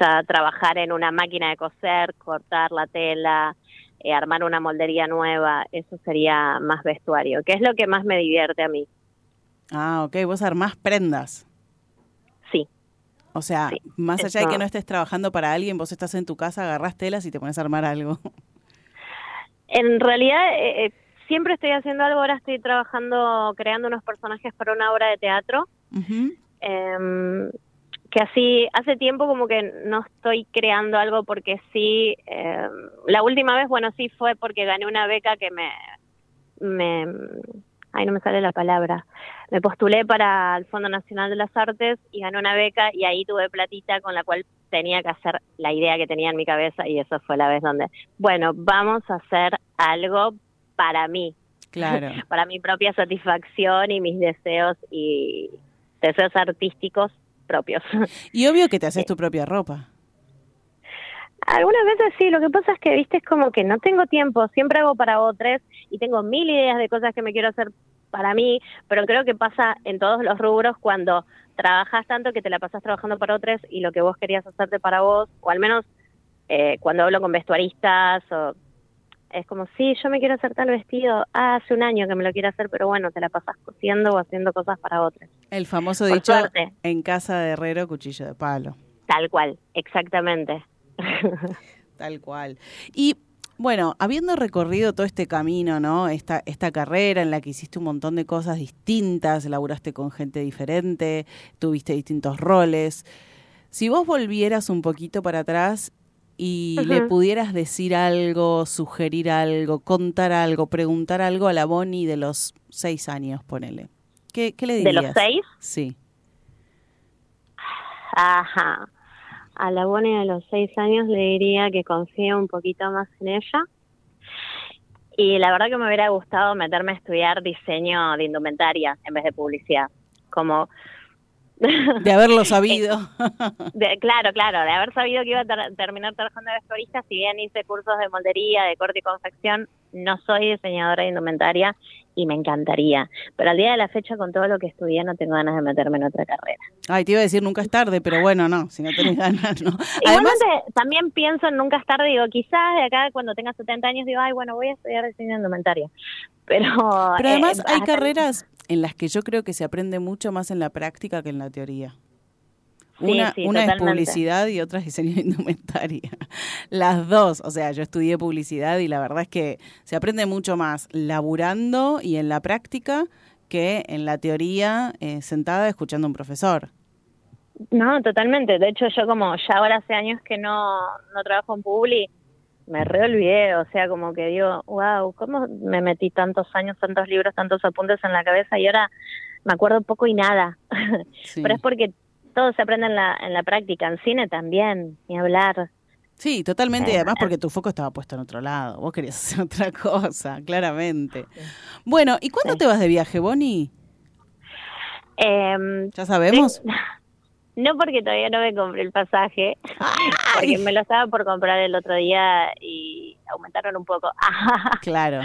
ya trabajar en una máquina de coser, cortar la tela, eh, armar una moldería nueva, eso sería más vestuario, que es lo que más me divierte a mí. Ah, ok. Vos armás prendas. Sí. O sea, más allá de que no estés trabajando para alguien, vos estás en tu casa, agarrás telas y te pones a armar algo. *laughs* En realidad, eh, eh, siempre estoy haciendo algo, ahora estoy trabajando, creando unos personajes para una obra de teatro. Em, que así hace tiempo como que no estoy creando algo porque sí em, la última vez bueno sí fue porque gané una beca que me me ay no me sale la palabra me postulé para el Fondo Nacional de las Artes y gané una beca y ahí tuve platita con la cual tenía que hacer la idea que tenía en mi cabeza y eso fue la vez donde bueno vamos a hacer algo para mí Claro. *laughs* para mi propia satisfacción y mis deseos y deseos artísticos propios. Y obvio que te haces tu propia ropa. Algunas veces sí, lo que pasa es que, viste, es como que no tengo tiempo, siempre hago para otros y tengo mil ideas de cosas que me quiero hacer para mí, pero creo que pasa en todos los rubros cuando trabajas tanto que te la pasas trabajando para otros y lo que vos querías hacerte para vos, o al menos eh, cuando hablo con vestuaristas, o es como, sí, yo me quiero hacer tal vestido, ah, hace un año que me lo quiero hacer, pero bueno, te la pasas cosiendo o haciendo cosas para otros. El famoso Por dicho, suerte. en casa de herrero, cuchillo de palo. Tal cual, exactamente. *laughs* Tal cual. Y bueno, habiendo recorrido todo este camino, ¿no? Esta, esta carrera en la que hiciste un montón de cosas distintas, laburaste con gente diferente, tuviste distintos roles. Si vos volvieras un poquito para atrás y le pudieras decir algo, sugerir algo, contar algo, preguntar algo a la Bonnie de los seis años, ponele. ¿Qué, qué le ¿De dirías? los seis? Sí. Ajá. A la Bonnie de los seis años le diría que confíe un poquito más en ella. Y la verdad que me hubiera gustado meterme a estudiar diseño de indumentaria en vez de publicidad. Como De haberlo sabido. *laughs* De- claro, claro, de haber sabido que iba a ter- terminar trabajando de vestuarista, si bien hice cursos de moldería, de corte y confección, no soy diseñadora de indumentaria y me encantaría. Pero al día de la fecha, con todo lo que estudié, no tengo ganas de meterme en otra carrera. Ay, te iba a decir nunca es tarde, pero bueno, no, si no tenés ganas, no. *laughs* Además, Igualmente, también pienso en nunca es tarde, digo, quizás de acá cuando tenga 70 años, digo, ay, bueno, voy a estudiar diseño de indumentaria. Pero, Pero además eh, hay carreras en las que yo creo que se aprende mucho más en la práctica que en la teoría. Una, sí, una es publicidad y otra es diseño de *laughs* indumentaria. Las dos, o sea, yo estudié publicidad y la verdad es que se aprende mucho más laburando y en la práctica que en la teoría eh, sentada escuchando a un profesor. No, totalmente. De hecho, yo como ya ahora hace años que no, no trabajo en Publi, me reolvidé, o sea, como que digo, wow, ¿cómo me metí tantos años, tantos libros, tantos apuntes en la cabeza y ahora me acuerdo poco y nada? *laughs* Pero es porque todo se aprende en la, en la práctica, en cine también, ni hablar. Sí, totalmente, y Eh, además porque tu foco estaba puesto en otro lado. Vos querías *laughs* hacer otra cosa, claramente. Bueno, ¿y cuándo te vas de viaje, Bonnie? Em, ¿Ya sabemos? No porque todavía no me compré el pasaje, *laughs* porque me lo estaba por comprar el otro día y aumentaron un poco. *laughs* Claro.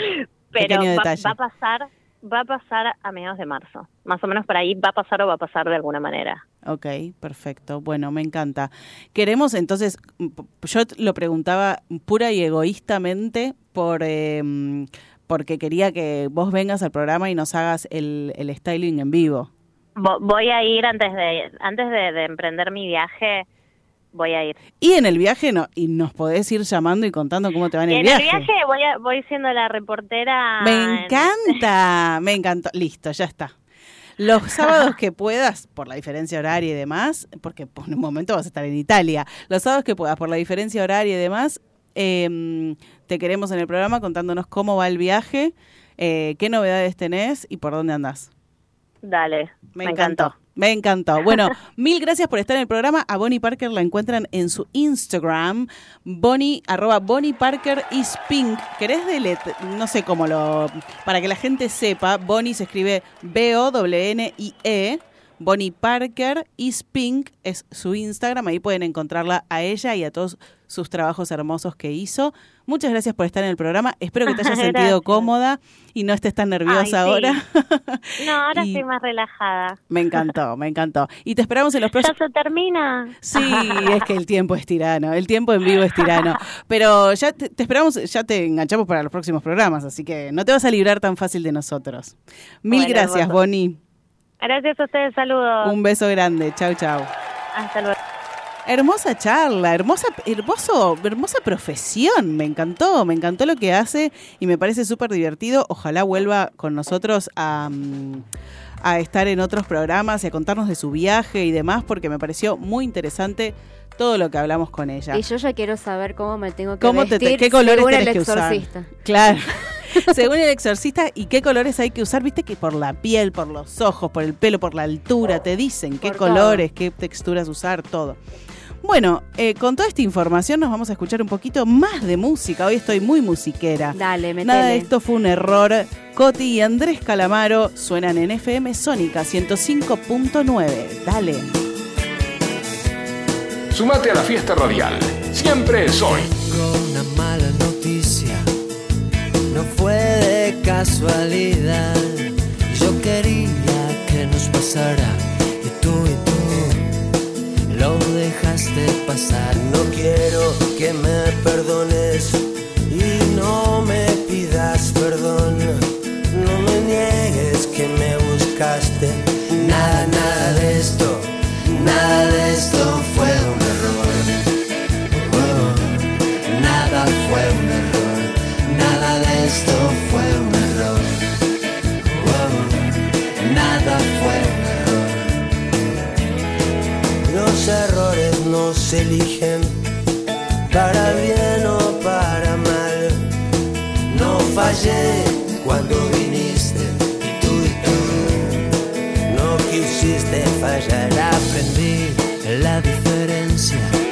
Pero va, a pasar, va a pasar a mediados de marzo. Más o menos por ahí va a pasar o va a pasar de alguna manera. Ok, perfecto. Bueno, me encanta. Queremos entonces, yo lo preguntaba pura y egoístamente por eh, mm, porque quería que vos vengas al programa y nos hagas el, el styling en vivo. Vo- Voy a ir antes de antes de, de emprender mi viaje, voy a ir. Y en el viaje no, y nos podés ir llamando y contando cómo te va en el en viaje. el viaje voy a, voy siendo la reportera. Me en- encanta, me encantó. Listo, ya está. Los sábados que puedas, por la diferencia horaria y demás, porque por un momento vas a estar en Italia, los sábados que puedas, por la diferencia horaria y demás, eh, te queremos en el programa contándonos cómo va el viaje, eh, qué novedades tenés y por dónde andás. Dale, Me, encantó. Me encantó. *laughs* Bueno, mil gracias por estar en el programa. A Bonnie Parker la encuentran en su Instagram, Bonnie, arroba Bonnie Parker is Pink. ¿Querés delet No sé cómo lo... Para que la gente sepa, Bonnie se escribe B-O-N-N-I-E. Bonnie Parker is Pink es su Instagram. Ahí pueden encontrarla a ella y a todos sus trabajos hermosos que hizo. Muchas gracias por estar en el programa. Espero que te *laughs* hayas sentido Gracias. cómoda y no estés tan nerviosa Ay, sí. ahora. *laughs* No, ahora Y- estoy más relajada. Me encantó, me encantó. Y te esperamos en los Ya próximos... se termina. Sí, *laughs* es que el tiempo es tirano, el tiempo en vivo es tirano. Pero ya te, te esperamos, ya te enganchamos para los próximos programas, así que no te vas a librar tan fácil de nosotros. Mil Bueno, gracias. Bonnie. Gracias a ustedes, saludos. Un beso grande. Chau, chau. Hasta luego. Hermosa charla, hermosa, hermoso, hermosa profesión. Me encantó, me encantó lo que hace y me parece súper divertido. Ojalá vuelva con nosotros a, mm, a estar en otros programas y a contarnos de su viaje y demás, porque me pareció muy interesante todo lo que hablamos con ella. Y yo ya quiero saber cómo me tengo que ¿Cómo te- vestir qué colores según el tenés que usar? exorcista. Claro. *laughs* Según el exorcista, ¿y qué colores hay que usar? Viste que por la piel, por los ojos, por el pelo, por la altura, te dicen qué todo. colores, qué texturas usar, todo. Bueno, eh, con toda esta información nos vamos a escuchar un poquito más de música. Hoy estoy muy musiquera. Dale, metele. Nada de esto fue un error. Coti y Andrés Calamaro suenan en FM Sónica 105.9. Dale. Sumate a la fiesta radial. Siempre es hoy. Tengo una mala noticia, no fue de casualidad. Yo quería que nos pasara dejaste pasar. No quiero que me perdones y no me pidas perdón. No me niegues que me buscaste. Errores no se eligen para bien o para mal. No fallé cuando viniste y tú y tú no quisiste fallar. Aprendí la diferencia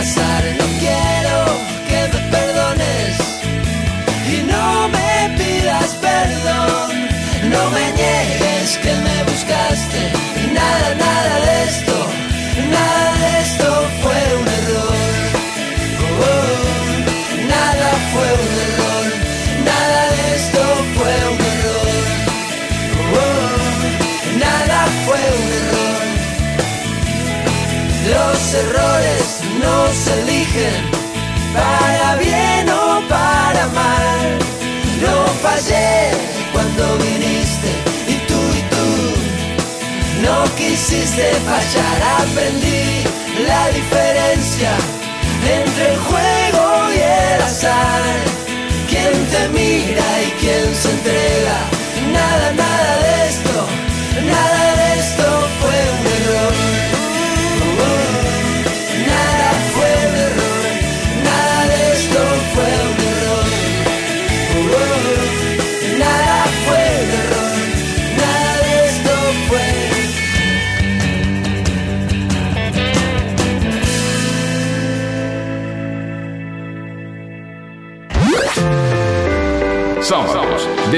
pasar. No quisiste fallar. Aprendí la diferencia entre el juego y el azar. Quien te mira y quien se entrega.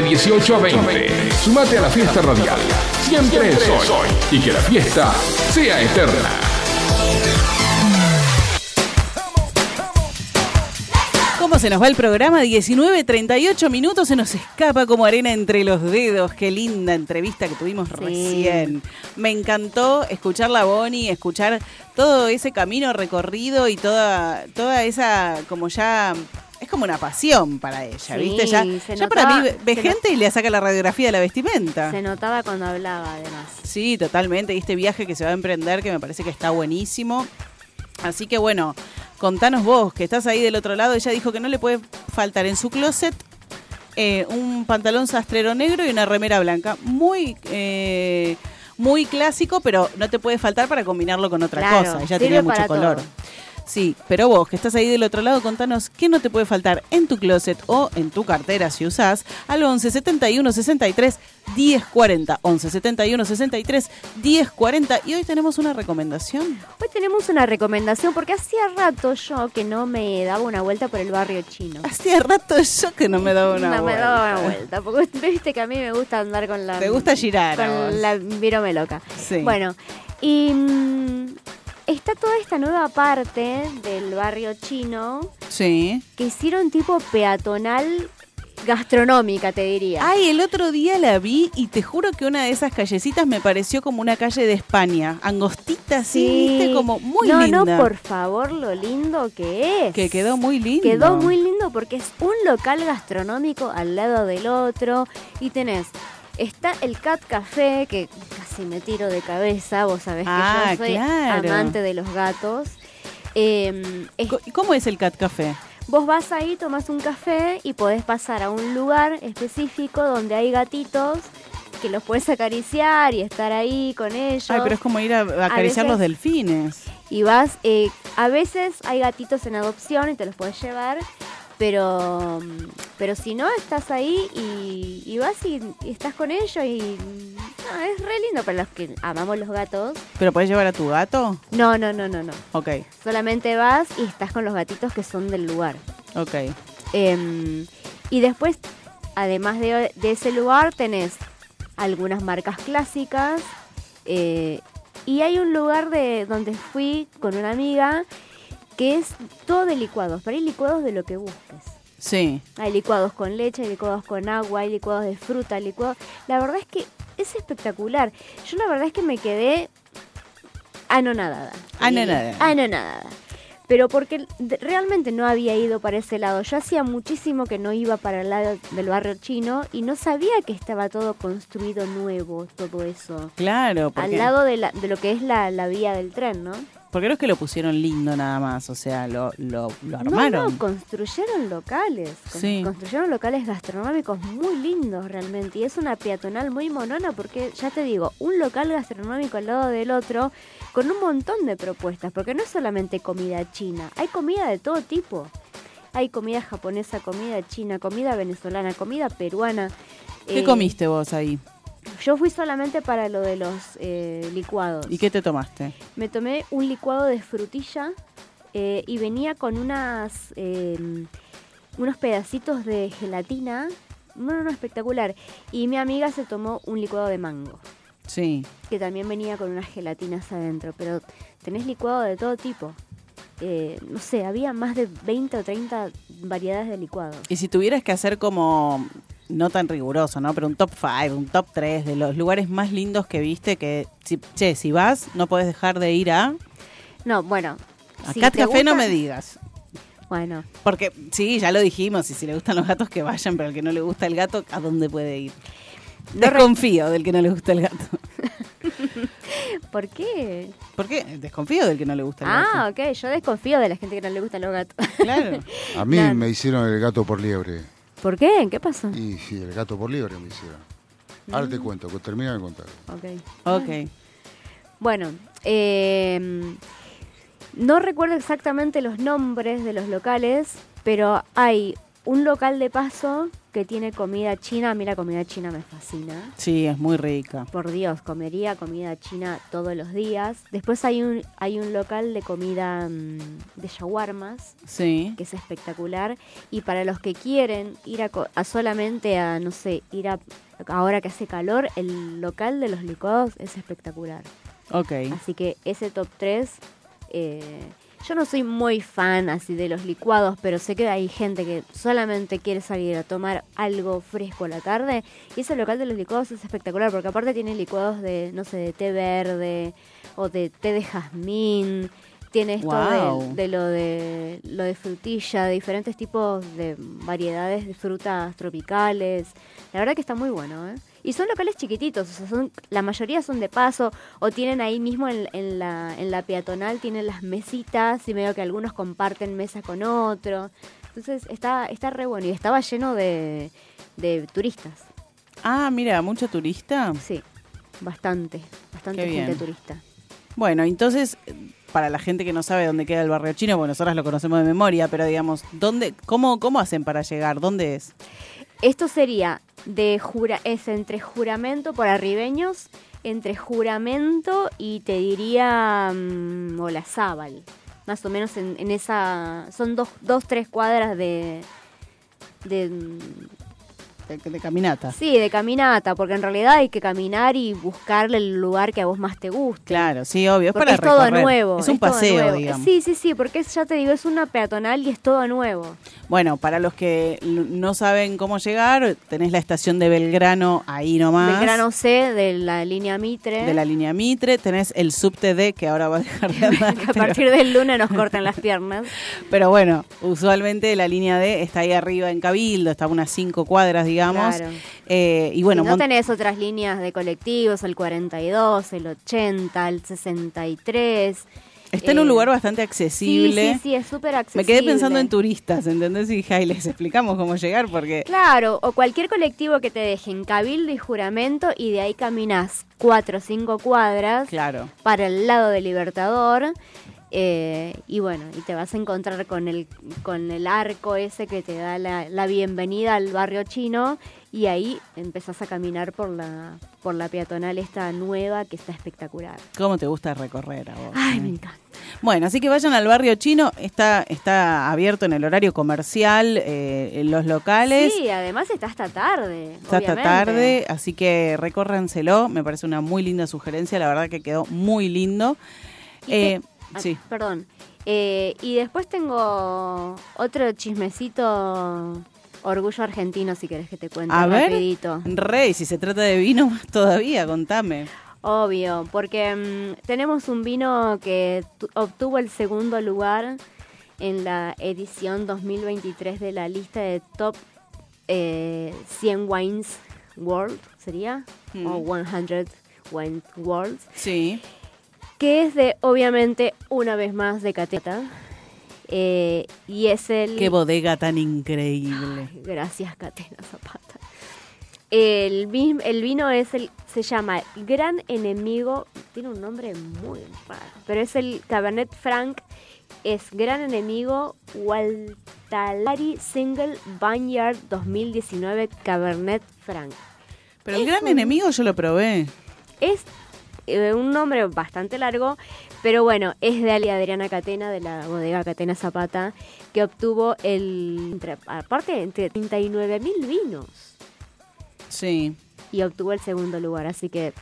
De 18 a 20. Sumate a la fiesta radial. Siempre es hoy. Y que la fiesta sea eterna. ¿Cómo se nos va el programa? 19, 38 minutos, se nos escapa como arena entre los dedos. Qué linda entrevista que tuvimos recién. Me encantó escuchar la Bonnie, escuchar todo ese camino recorrido y toda, toda esa, como ya... Es como una pasión para ella, ¿viste? Ya, se ya para mí ve gente y le saca la radiografía de la vestimenta. Se notaba cuando hablaba, además. Sí, totalmente. Y este viaje que se va a emprender, que me parece que está buenísimo. Así que bueno, contanos vos, que estás ahí del otro lado. Ella dijo que no le puede faltar en su closet eh, un pantalón sastrero negro y una remera blanca. Muy, eh, muy clásico, pero no te puede faltar para combinarlo con otra Claro, cosa. Ella tenía mucho color. todo. Sí, pero vos que estás ahí del otro lado, contanos qué no te puede faltar en tu closet o en tu cartera si usás al 11 71 63 10 40. 11 71 63 10 40. Y hoy tenemos una recomendación. Hoy tenemos una recomendación porque hacía rato yo que no me daba una vuelta por el barrio chino. Hacía rato yo que no me daba una no me vuelta. daba una vuelta, porque *laughs* viste que a mí me gusta andar con la... Te gusta girar. Con la virome loca. Sí. Bueno, y mm, está toda esta nueva parte del barrio chino Sí. que hicieron tipo peatonal gastronómica, te diría. Ay, el otro día la vi y te juro que una de esas callecitas me pareció como una calle de España. Angostita, así, viste, como muy no, linda. No, por favor, lo lindo que es. Que quedó muy lindo. Quedó muy lindo porque es un local gastronómico al lado del otro y tenés está el Cat Café que casi me tiro de cabeza, vos sabés que Ah, yo soy claro. amante de los gatos. Eh, es- ¿Cómo es el Cat Café? Vos vas ahí, tomas un café y podés pasar a un lugar específico donde hay gatitos que los puedes acariciar y estar ahí con ellos. Ay, pero es como ir a, a acariciar los veces- delfines. y vas, eh, a veces hay gatitos en adopción y te los puedes llevar, pero pero si no, estás ahí y, y vas y, y estás con ellos y no, es re lindo para los que amamos los gatos. ¿Pero podés llevar a tu gato? No, no, no, no, no. Ok, Solamente vas y estás con los gatitos que son del lugar. ok. Em, y después, además de, de ese lugar, tenés algunas marcas clásicas. eh, y hay un lugar de donde fui con una amiga que es todo de licuados. Pero hay licuados de lo que busques. Sí. Hay licuados con leche, hay licuados con agua, hay licuados de fruta, licuados... La verdad es que es espectacular. Yo la verdad es que me quedé anonadada. Anonadada. Anonadada. Pero porque realmente no había ido para ese lado. Yo hacía muchísimo que no iba para el lado del barrio chino y no sabía que estaba todo construido nuevo, todo eso. Claro, Al porque, lado de, la- de lo que es la, la vía del tren, ¿no? Porque no es que lo pusieron lindo nada más, o sea, lo, lo, lo No, armaron. no, construyeron locales. Con- Sí. Construyeron locales gastronómicos muy lindos realmente. Y es una peatonal muy monona porque, ya te digo, un local gastronómico al lado del otro con un montón de propuestas. Porque no es solamente comida china, hay comida de todo tipo. Hay comida japonesa, comida china, comida venezolana, comida peruana. ¿Qué Eh, comiste vos ahí? Yo fui solamente para lo de los eh, licuados. ¿Y qué te tomaste? Me tomé un licuado de frutilla eh, y venía con unas eh, unos pedacitos de gelatina. No, no, no, espectacular. Y mi amiga se tomó un licuado de mango, Sí. que también venía con unas gelatinas adentro. Pero tenés licuado de todo tipo. Eh, no sé, había más de 20 o 30 variedades de licuados. Y si tuvieras que hacer como, no tan riguroso, ¿no? Pero un top 5, un top 3 de los lugares más lindos que viste, que, si, che, si vas, no puedes dejar de ir a... No, bueno. A si Cat Café no me digas. Bueno, Porque sí, ya lo dijimos, y si le gustan los gatos que vayan, pero al que no le gusta el gato, ¿a dónde puede ir? Desconfío del que no le gusta el gato. *laughs* ¿por qué? ¿Por qué? Desconfío del que no le gusta el gato. Ah, ok, yo desconfío de la gente que no le gustan los gatos. Claro. A mí No. me hicieron el gato por liebre. ¿Por qué? ¿Qué pasó? Y sí, el gato por liebre me hicieron. Ahora Mm. te cuento, que termina de contar. Ok. Ok. Bueno, eh, no recuerdo exactamente los nombres de los locales, pero hay un local de paso que tiene comida china. A mí la comida china me fascina. Sí, es muy rica. Por Dios, comería comida china todos los días. Después hay un, hay un local de comida mm, de shawarmas, Sí. que es espectacular. Y para los que quieren ir a, a solamente a, no sé, ir a, ahora que hace calor, el local de los licuados es espectacular. Ok. Así que ese top 3, yo no soy muy fan así de los licuados, pero sé que hay gente que solamente quiere salir a tomar algo fresco a la tarde. Y ese local de los licuados es espectacular, porque aparte tiene licuados de, no sé, de té verde o de té de jazmín. Tiene esto de, de lo de lo de frutilla, de diferentes tipos de variedades de frutas tropicales. La verdad que está muy bueno, ¿eh? Y son locales chiquititos, o sea, son, la mayoría son de paso o tienen ahí mismo en, en la, en la peatonal, tienen las mesitas y medio que algunos comparten mesa con otro. Entonces está, está re bueno y estaba lleno de, de turistas. Ah, mira, mucho turista. Sí, bastante, bastante gente turista. Bueno, entonces, para la gente que no sabe dónde queda el barrio chino, bueno, nosotras lo conocemos de memoria, pero digamos, ¿dónde, cómo, cómo hacen para llegar? ¿Dónde es? Esto sería de jura, es entre juramento por arribeños, entre juramento y te diría mm, Olazábal. Más o menos en, esa. Son dos, dos, tres cuadras de. de mm, De, caminata. Sí, de caminata, porque en realidad hay que caminar y buscarle el lugar que a vos más te guste. Claro, sí, obvio, es Porque para es todo nuevo. Es un paseo, digamos. Sí, sí, sí, porque es, ya te digo, es una peatonal y es todo nuevo. Bueno, para los que no saben cómo llegar, tenés la estación de Belgrano ahí nomás. Belgrano C de la línea Mitre. De la línea Mitre, tenés el subte D que ahora va a dejar de andar. *laughs* que a pero- partir del lunes nos cortan las piernas. *laughs* Pero bueno, usualmente la línea D está ahí arriba en Cabildo, está a unas cinco cuadras, digamos. Claro. Eh, y bueno, y no tenés otras líneas de colectivos, el 42, el 80, el 63. está en un eh, lugar bastante accesible. sí, sí, es súper Me accesible. quedé pensando en turistas, ¿entendés? Y ay, les explicamos cómo llegar porque... Claro, o cualquier colectivo que te deje en Cabildo y Juramento y de ahí caminas cuatro o cinco cuadras Claro. para el lado del Libertador. Eh, y bueno, y te vas a encontrar con el, con el arco ese que te da la, la bienvenida al barrio chino y ahí empezás a caminar por la, por la peatonal esta nueva que está espectacular. ¿Cómo te gusta recorrer a vos? Ay, eh? me encanta. Bueno, así que vayan al barrio chino, está, está abierto en el horario comercial, eh, en los locales. Sí, además está hasta tarde. Está hasta tarde, así que recórranselo. Me parece una muy linda sugerencia. La verdad que quedó muy lindo. Eh, Ah, sí. Perdón. Eh, y después tengo otro chismecito orgullo argentino, si querés que te cuente A ver, rapidito. Rey, si se trata de vino, *laughs* más todavía, contame. Obvio, porque mm, tenemos un vino que tu- obtuvo el segundo lugar en la edición 2023 de la lista de top eh, 100 wines world, ¿sería? Mm. O 100 wines world. Sí. Que es de, obviamente, una vez más de Cateta. Eh, y es el... Qué bodega tan increíble. Gracias, Catena Zapata. El, el vino es el, se llama Gran Enemigo, tiene un nombre muy raro, pero es el Cabernet Franc, es Gran Enemigo Waltalari Single Vineyard 2019 Cabernet Franc. Pero el gran un- enemigo yo lo probé. Es eh, un nombre bastante largo, pero bueno, es de Ali Adriana Catena, de la bodega Catena Zapata, que obtuvo el, entre- aparte, entre 39 mil vinos. Sí. Y obtuvo el segundo lugar, así que,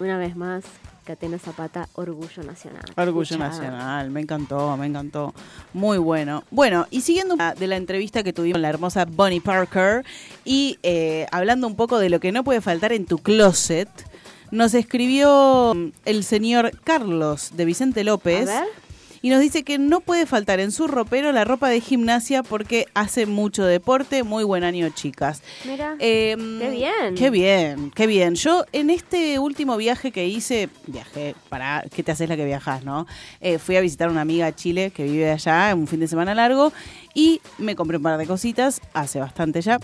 una vez más, Catena Zapata, orgullo nacional. Orgullo. Nacional, me encantó, me encantó. Muy bueno. Bueno, y siguiendo de la entrevista que tuvimos con la hermosa Bonnie Parker y eh, hablando un poco de lo que no puede faltar en tu closet, nos escribió mm, el señor Carlos de Vicente López. A ver. Y nos dice que no puede faltar en su ropero la ropa de gimnasia porque hace mucho deporte. Muy buen año, chicas. Mira, Em, qué bien. Qué bien, qué bien. Yo en este último viaje que hice, viajé para, ¿qué te haces la que viajas, no? Eh, fui a visitar a una amiga a Chile que vive allá en un fin de semana largo y me compré un par de cositas, hace bastante ya.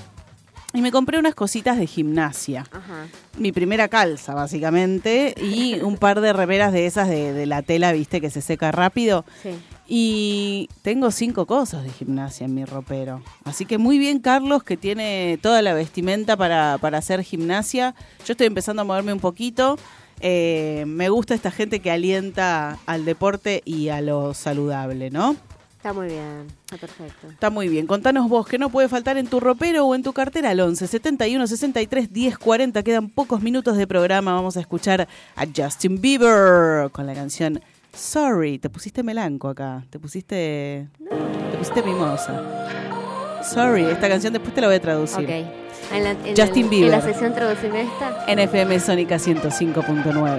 Y me compré unas cositas de gimnasia. Ajá. Mi primera calza, básicamente, y *laughs* un par de remeras de esas de, de la tela, viste, que se seca rápido. Sí. Y tengo cinco cosas de gimnasia en mi ropero. Así que muy bien, Carlos, que tiene toda la vestimenta para, para hacer gimnasia. Yo estoy empezando a moverme un poquito. Eh, me gusta esta gente que alienta al deporte y a lo saludable, ¿no? Está muy bien, está perfecto. Está muy bien. Contanos vos, ¿qué no puede faltar en tu ropero o en tu cartera? Al 11 71 63 10 40. Quedan pocos minutos de programa. Vamos a escuchar a Justin Bieber con la canción Sorry. Te pusiste melanco acá. Te pusiste. Te pusiste mimosa. Sorry. Esta canción después te la voy a traducir. Ok. En la, en Justin el- Bieber. En la sección traducime esta. NFM Sónica 105.9.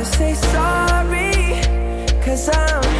to say sorry, cause I'm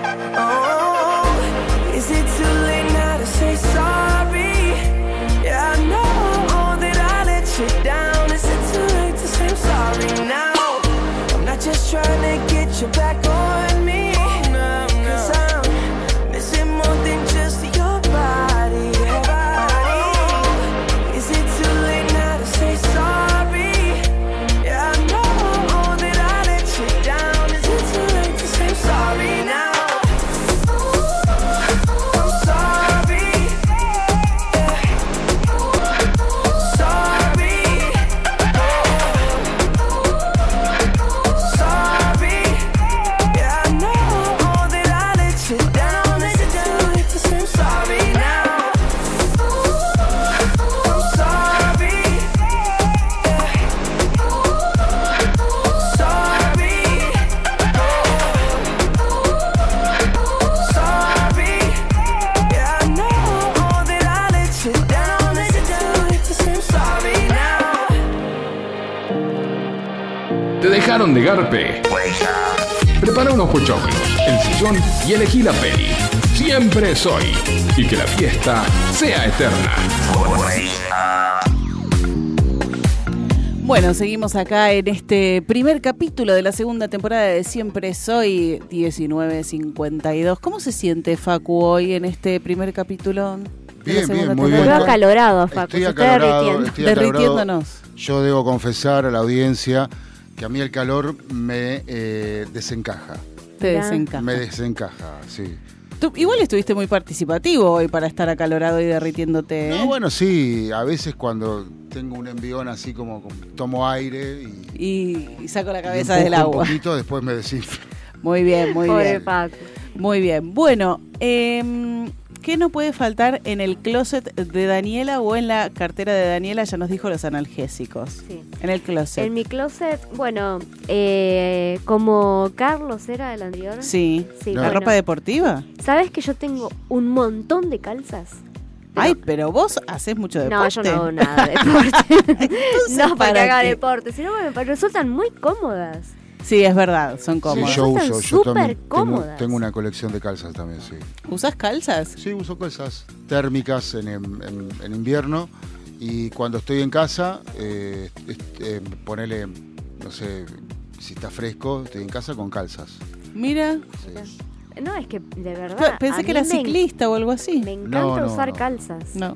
your back garpe? Prepara unos pochoclos, el sillón y elegí la peli. Siempre es hoy. Y que la fiesta sea eterna. Bueno, seguimos acá en este primer capítulo de la segunda temporada de Siempre Soy 1952. ¿Cómo se siente Facu hoy en este primer capítulo? Bien, bien, muy bien. Veo acalorado, Facu. Estoy se está acalorado, derritiendo. estoy acalorado. Derritiéndonos. Yo debo confesar a la audiencia que a mí el calor me eh, desencaja. Te desencaja. Me desencaja, sí. Tú igual estuviste muy participativo hoy para estar acalorado y derritiéndote. ¿eh? No, bueno, sí, a veces cuando tengo un envión así como, como tomo aire y, y, y saco la cabeza del un agua. poquito, después me desinflo. Muy bien, muy Pobre bien. Facu. Muy bien. Bueno, em, ¿qué no puede faltar en el closet de Daniela o en la cartera de Daniela? Ya nos dijo los analgésicos. Sí. En el closet. En mi closet, bueno, eh, como Carlos era el anterior. Sí. Sí, ¿La bueno. ropa deportiva? ¿Sabes que yo tengo un montón de calzas? Ay, pero vos haces mucho deporte. No, yo no hago nada de deporte. *laughs* *laughs* no porque ¿para haga qué? deporte, sino me resultan muy cómodas. Sí, es verdad, son Sí, cómodas. yo uso, yo también tengo, tengo una colección de calzas también, sí. ¿Usás calzas? Sí, uso calzas térmicas en, en- en invierno y cuando estoy en casa, eh, eh, ponele, no sé, si está fresco, estoy en casa con calzas. Mira, No, es que de verdad. pensé que era me- ciclista o algo así. Me encanta No, no, usar no. calzas. No.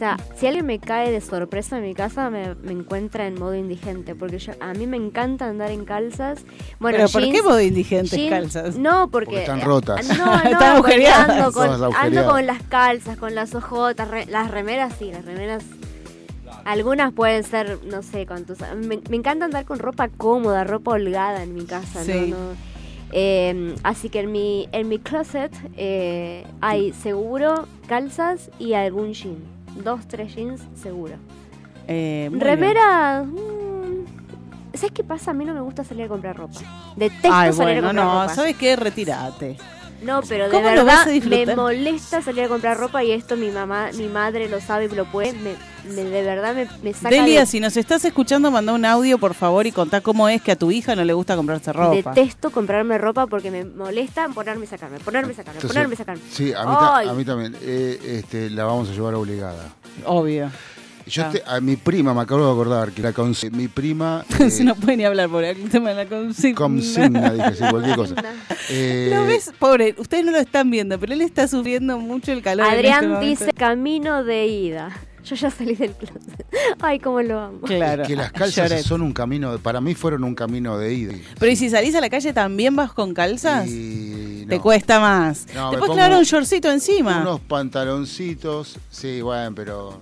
O sea, si alguien me cae de sorpresa en mi casa, me, me encuentra en modo indigente. Porque yo, a mí me encanta andar en calzas. Bueno, ¿Pero por qué modo indigentes jeans- calzas? No, porque. Porque están rotas. No, *laughs* no, Están agujereadas. Ando con, ando con las calzas, con las ojotas, re- las remeras, sí, las remeras. Algunas pueden ser, no sé cuántos. Me, me encanta andar con ropa cómoda, ropa holgada en mi casa, Sí. ¿no? no eh, así que en mi, en mi closet eh, hay seguro calzas y algún jean. Dos, tres jeans seguro. Eh, mm, ¿Sabes qué pasa? A mí no me gusta salir a comprar ropa. Detesto. Ay, salir a bueno, comprar no, ropa. ¿sabes qué? Retírate. No, pero de ¿Cómo lo verdad me molesta salir a comprar ropa y esto mi mamá, mi madre lo sabe y lo puede. Me, me- de verdad me, me saca Delia, de- si nos estás escuchando, manda un audio, por favor, y contá cómo es que a tu hija no le gusta comprarse ropa. Detesto comprarme ropa porque me molesta ponerme y sacarme, ponerme y sacarme, Entonces, ponerme y sacarme. Sí, a mí, ta- Ay. a mí también. Eh, este, la vamos a llevar obligada. Obvio. Yo Ah. te- a mi prima, me acabo de acordar que la consi- mi prima *laughs* eh, Si no puede ni hablar por el tema de la consigna. consigna, dije, sí, cualquier cosa. Eh, ¿Lo ves? Pobre, ustedes no lo están viendo, pero él está sufriendo mucho el calor. este Adrián dice camino de ida. Yo ya salí del closet. *laughs* Ay, cómo lo amo. Claro. que las calzas Lloret. son un camino, de- para mí fueron un camino de ida. Pero ¿y si salís a la calle también vas con calzas? Y Te no. cuesta más. No, Te pongo clavar un shortcito encima. Unos pantaloncitos, sí, bueno, pero...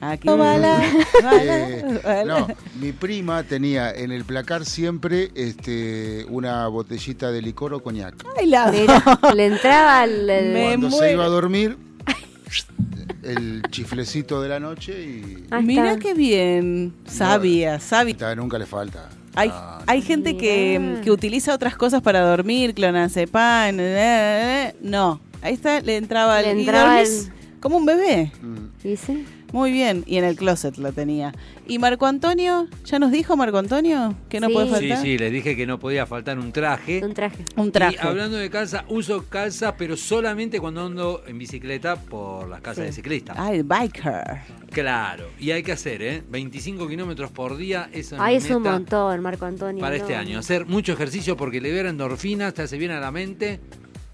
Aquí bala, *laughs* bala, Eh, bala. no, mi prima tenía en el placar siempre este, una botellita de licor o coñac. Ay, la Mira, le entraba el, el- Cuando se iba a dormir, *laughs* el chiflecito de la noche y... Ahí Mira qué bien. Sabia, sabia. Nunca le falta. Hay, hay gente que, que utiliza otras cosas para dormir, clonazepam, eh, eh, eh. no. Ahí está, le entraba, Le el, entraba como un bebé. mm, ¿Dice? Muy bien, y en el closet lo tenía. ¿Y Marco Antonio? ¿Ya nos dijo Marco Antonio que no Sí. puede Sí, faltar? sí, les dije que no podía faltar un traje. Un traje. Un traje. Y hablando de calza, uso calza, pero solamente cuando ando en bicicleta por las casas Sí. de ciclistas. Ah, el biker. Claro, y hay que hacer, ¿eh? 25 kilómetros por día, esa es Ay, mi es un montón, Marco Antonio. para no. este año. Hacer mucho ejercicio porque libera endorfinas, te hace bien a la mente.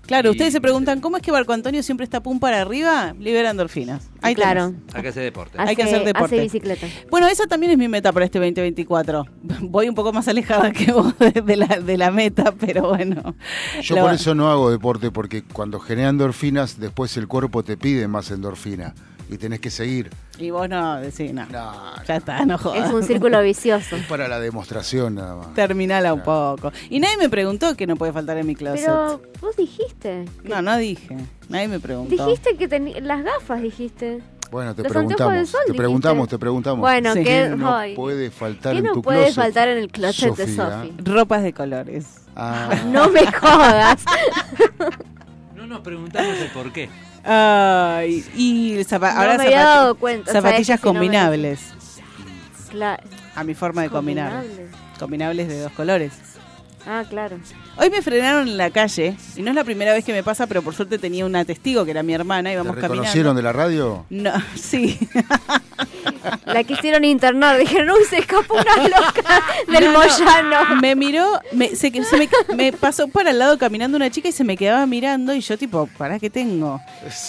Claro, Y- ustedes se preguntan, ¿cómo es que Marco Antonio siempre está pum para arriba? Libera endorfinas. Ahí claro. tenés. Hay que hacer deporte. Hay que hacer deporte. Hace bicicleta. Bueno, esa también es mi meta para este 2024. *laughs* Voy un poco más alejada que vos de, la, de la meta, pero bueno. Yo Lo- por eso no hago deporte, porque cuando genera endorfinas, después el cuerpo te pide más endorfina y tenés que seguir. Y vos no decís, no. No, Ya está, no jodas. Es un círculo vicioso. *laughs* es para la demostración nada más. Terminala un poco. Y nadie me preguntó que no puede faltar en mi closet. Pero vos dijiste. No, no dije. Nadie me preguntó. Dijiste que teni- las gafas, dijiste. Bueno, te Los preguntamos, sol, te dijiste. preguntamos, te preguntamos. Bueno, Sí. ¿qué, ¿Qué no puede faltar ¿qué en no tu puede closet, faltar en el closet de Sofía? Sofi? Ropas de colores. Ah, *laughs* No me jodas. *laughs* No nos preguntamos el por qué. Ay, y zapa- No ahora me había zapati- dado cuenta, zapatillas combinables. Cla- A mi forma de combinar. combinables. Combinables de dos colores. Ah, claro. Hoy me frenaron en la calle y no es la primera vez que me pasa, pero por suerte tenía una testigo que era mi hermana y ¿Te vamos reconocieron caminando. de la radio? No, *laughs* sí. La quisieron internar. Dijeron, uy, se escapó una loca del No, no. Moyano. Me miró, me, se, se me, me pasó para el lado caminando una chica y se me quedaba mirando y yo tipo, ¿para qué tengo?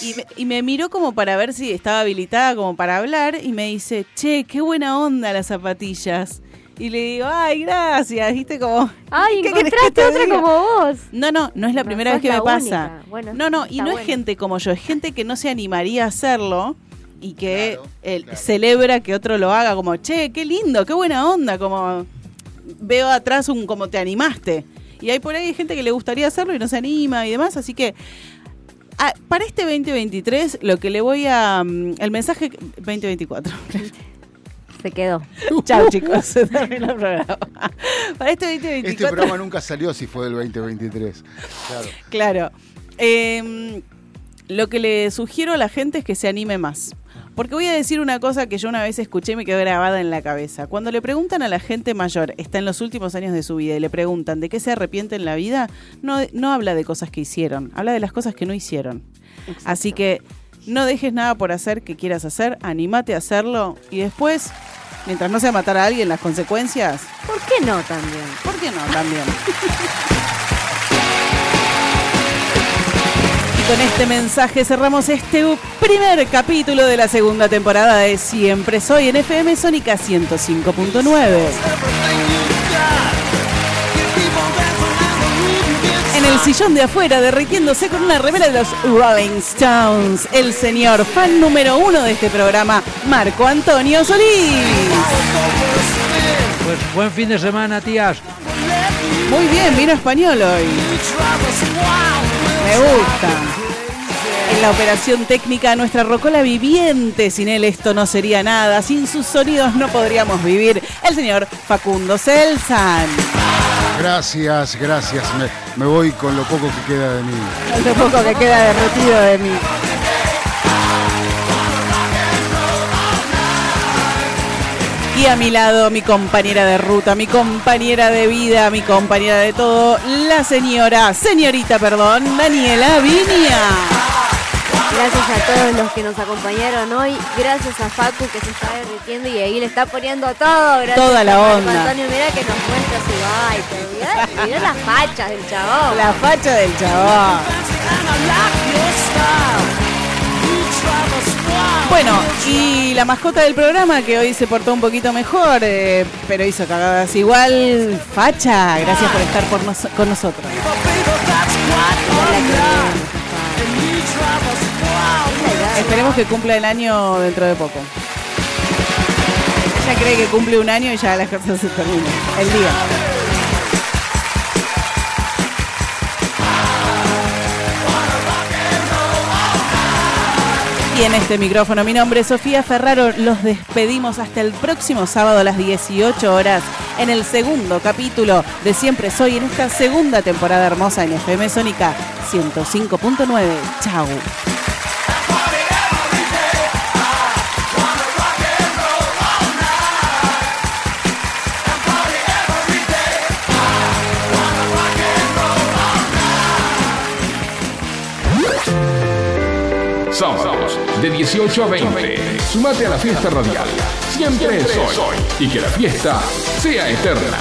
Y me, y me miró como para ver si estaba habilitada como para hablar y me dice, che, qué buena onda las zapatillas. Y le digo, ay, gracias, viste como... Ay, ¿qué querés que encontraste te otra como vos. No, no, no es la No primera vez que me pasa. Bueno, no, no, y no bueno. es gente como yo, es gente que no se animaría a hacerlo y que celebra que otro lo haga, como, che, qué lindo, qué buena onda, como veo atrás un como te animaste. Y hay por ahí gente que le gustaría hacerlo y no se anima y demás, así que ah, para este 2023 lo que le voy a... mm, el mensaje 2024. *laughs* Se quedó. *laughs* Chao chicos, *laughs* se terminó el programa. *laughs* Para este 2024... Este programa nunca salió si fue del 2023. Claro. Claro. Eh, lo que le sugiero a la gente es que se anime más. Porque voy a decir una cosa que yo una vez escuché y me quedó grabada en la cabeza. Cuando le preguntan a la gente mayor, está en los últimos años de su vida, y le preguntan de qué se arrepiente en la vida, no, no habla de cosas que hicieron, habla de las cosas que no hicieron. Así que no dejes nada por hacer que quieras hacer, animate a hacerlo y después, mientras no sea matar a alguien, las consecuencias, ¿Por qué no también? ¿por qué no también? Y con este mensaje cerramos este primer capítulo de la segunda temporada de Siempre Soy en FM Sónica 105.9. el sillón de afuera, derritiéndose con una remera de los Rolling Stones, el señor fan número uno de este programa, Marco Antonio Solís. Pues buen fin de semana, tías. Muy bien, vino español hoy. Me gusta. En la operación técnica, nuestra rocola viviente. Sin él esto no sería nada. Sin sus sonidos no podríamos vivir. El señor Facundo Celsan. Gracias, gracias. Me, voy con lo poco que queda de mí. Lo poco que queda derretido de mí. Y a mi lado, mi compañera de ruta, mi compañera de vida, mi compañera de todo, la señora, señorita, perdón, Daniela Viña. Gracias a todos los que nos acompañaron hoy. Gracias a Facu que se está derritiendo y ahí le está poniendo todo. Gracias Toda la a onda. Antonio, mira que nos muestra su baile. Mirá, mirá las fachas del chabón. La facha del chabón. Bueno, y la mascota del programa que hoy se portó un poquito mejor, eh, pero hizo cagadas igual. Facha, gracias por estar por nos- con nosotros. Esperemos que cumpla el año dentro de poco. Ella cree que cumple un año y ya las cosas se terminan. El día. Y en este micrófono, mi nombre es Sofía Ferraro. Los despedimos hasta el próximo sábado a las 18 horas en el segundo capítulo de Siempre Soy en esta segunda temporada hermosa en FM Sónica 105.9. Chau. Sábados de 18 a 20. Sumate a la fiesta radial. Siempre soy. Y que la fiesta sea eterna.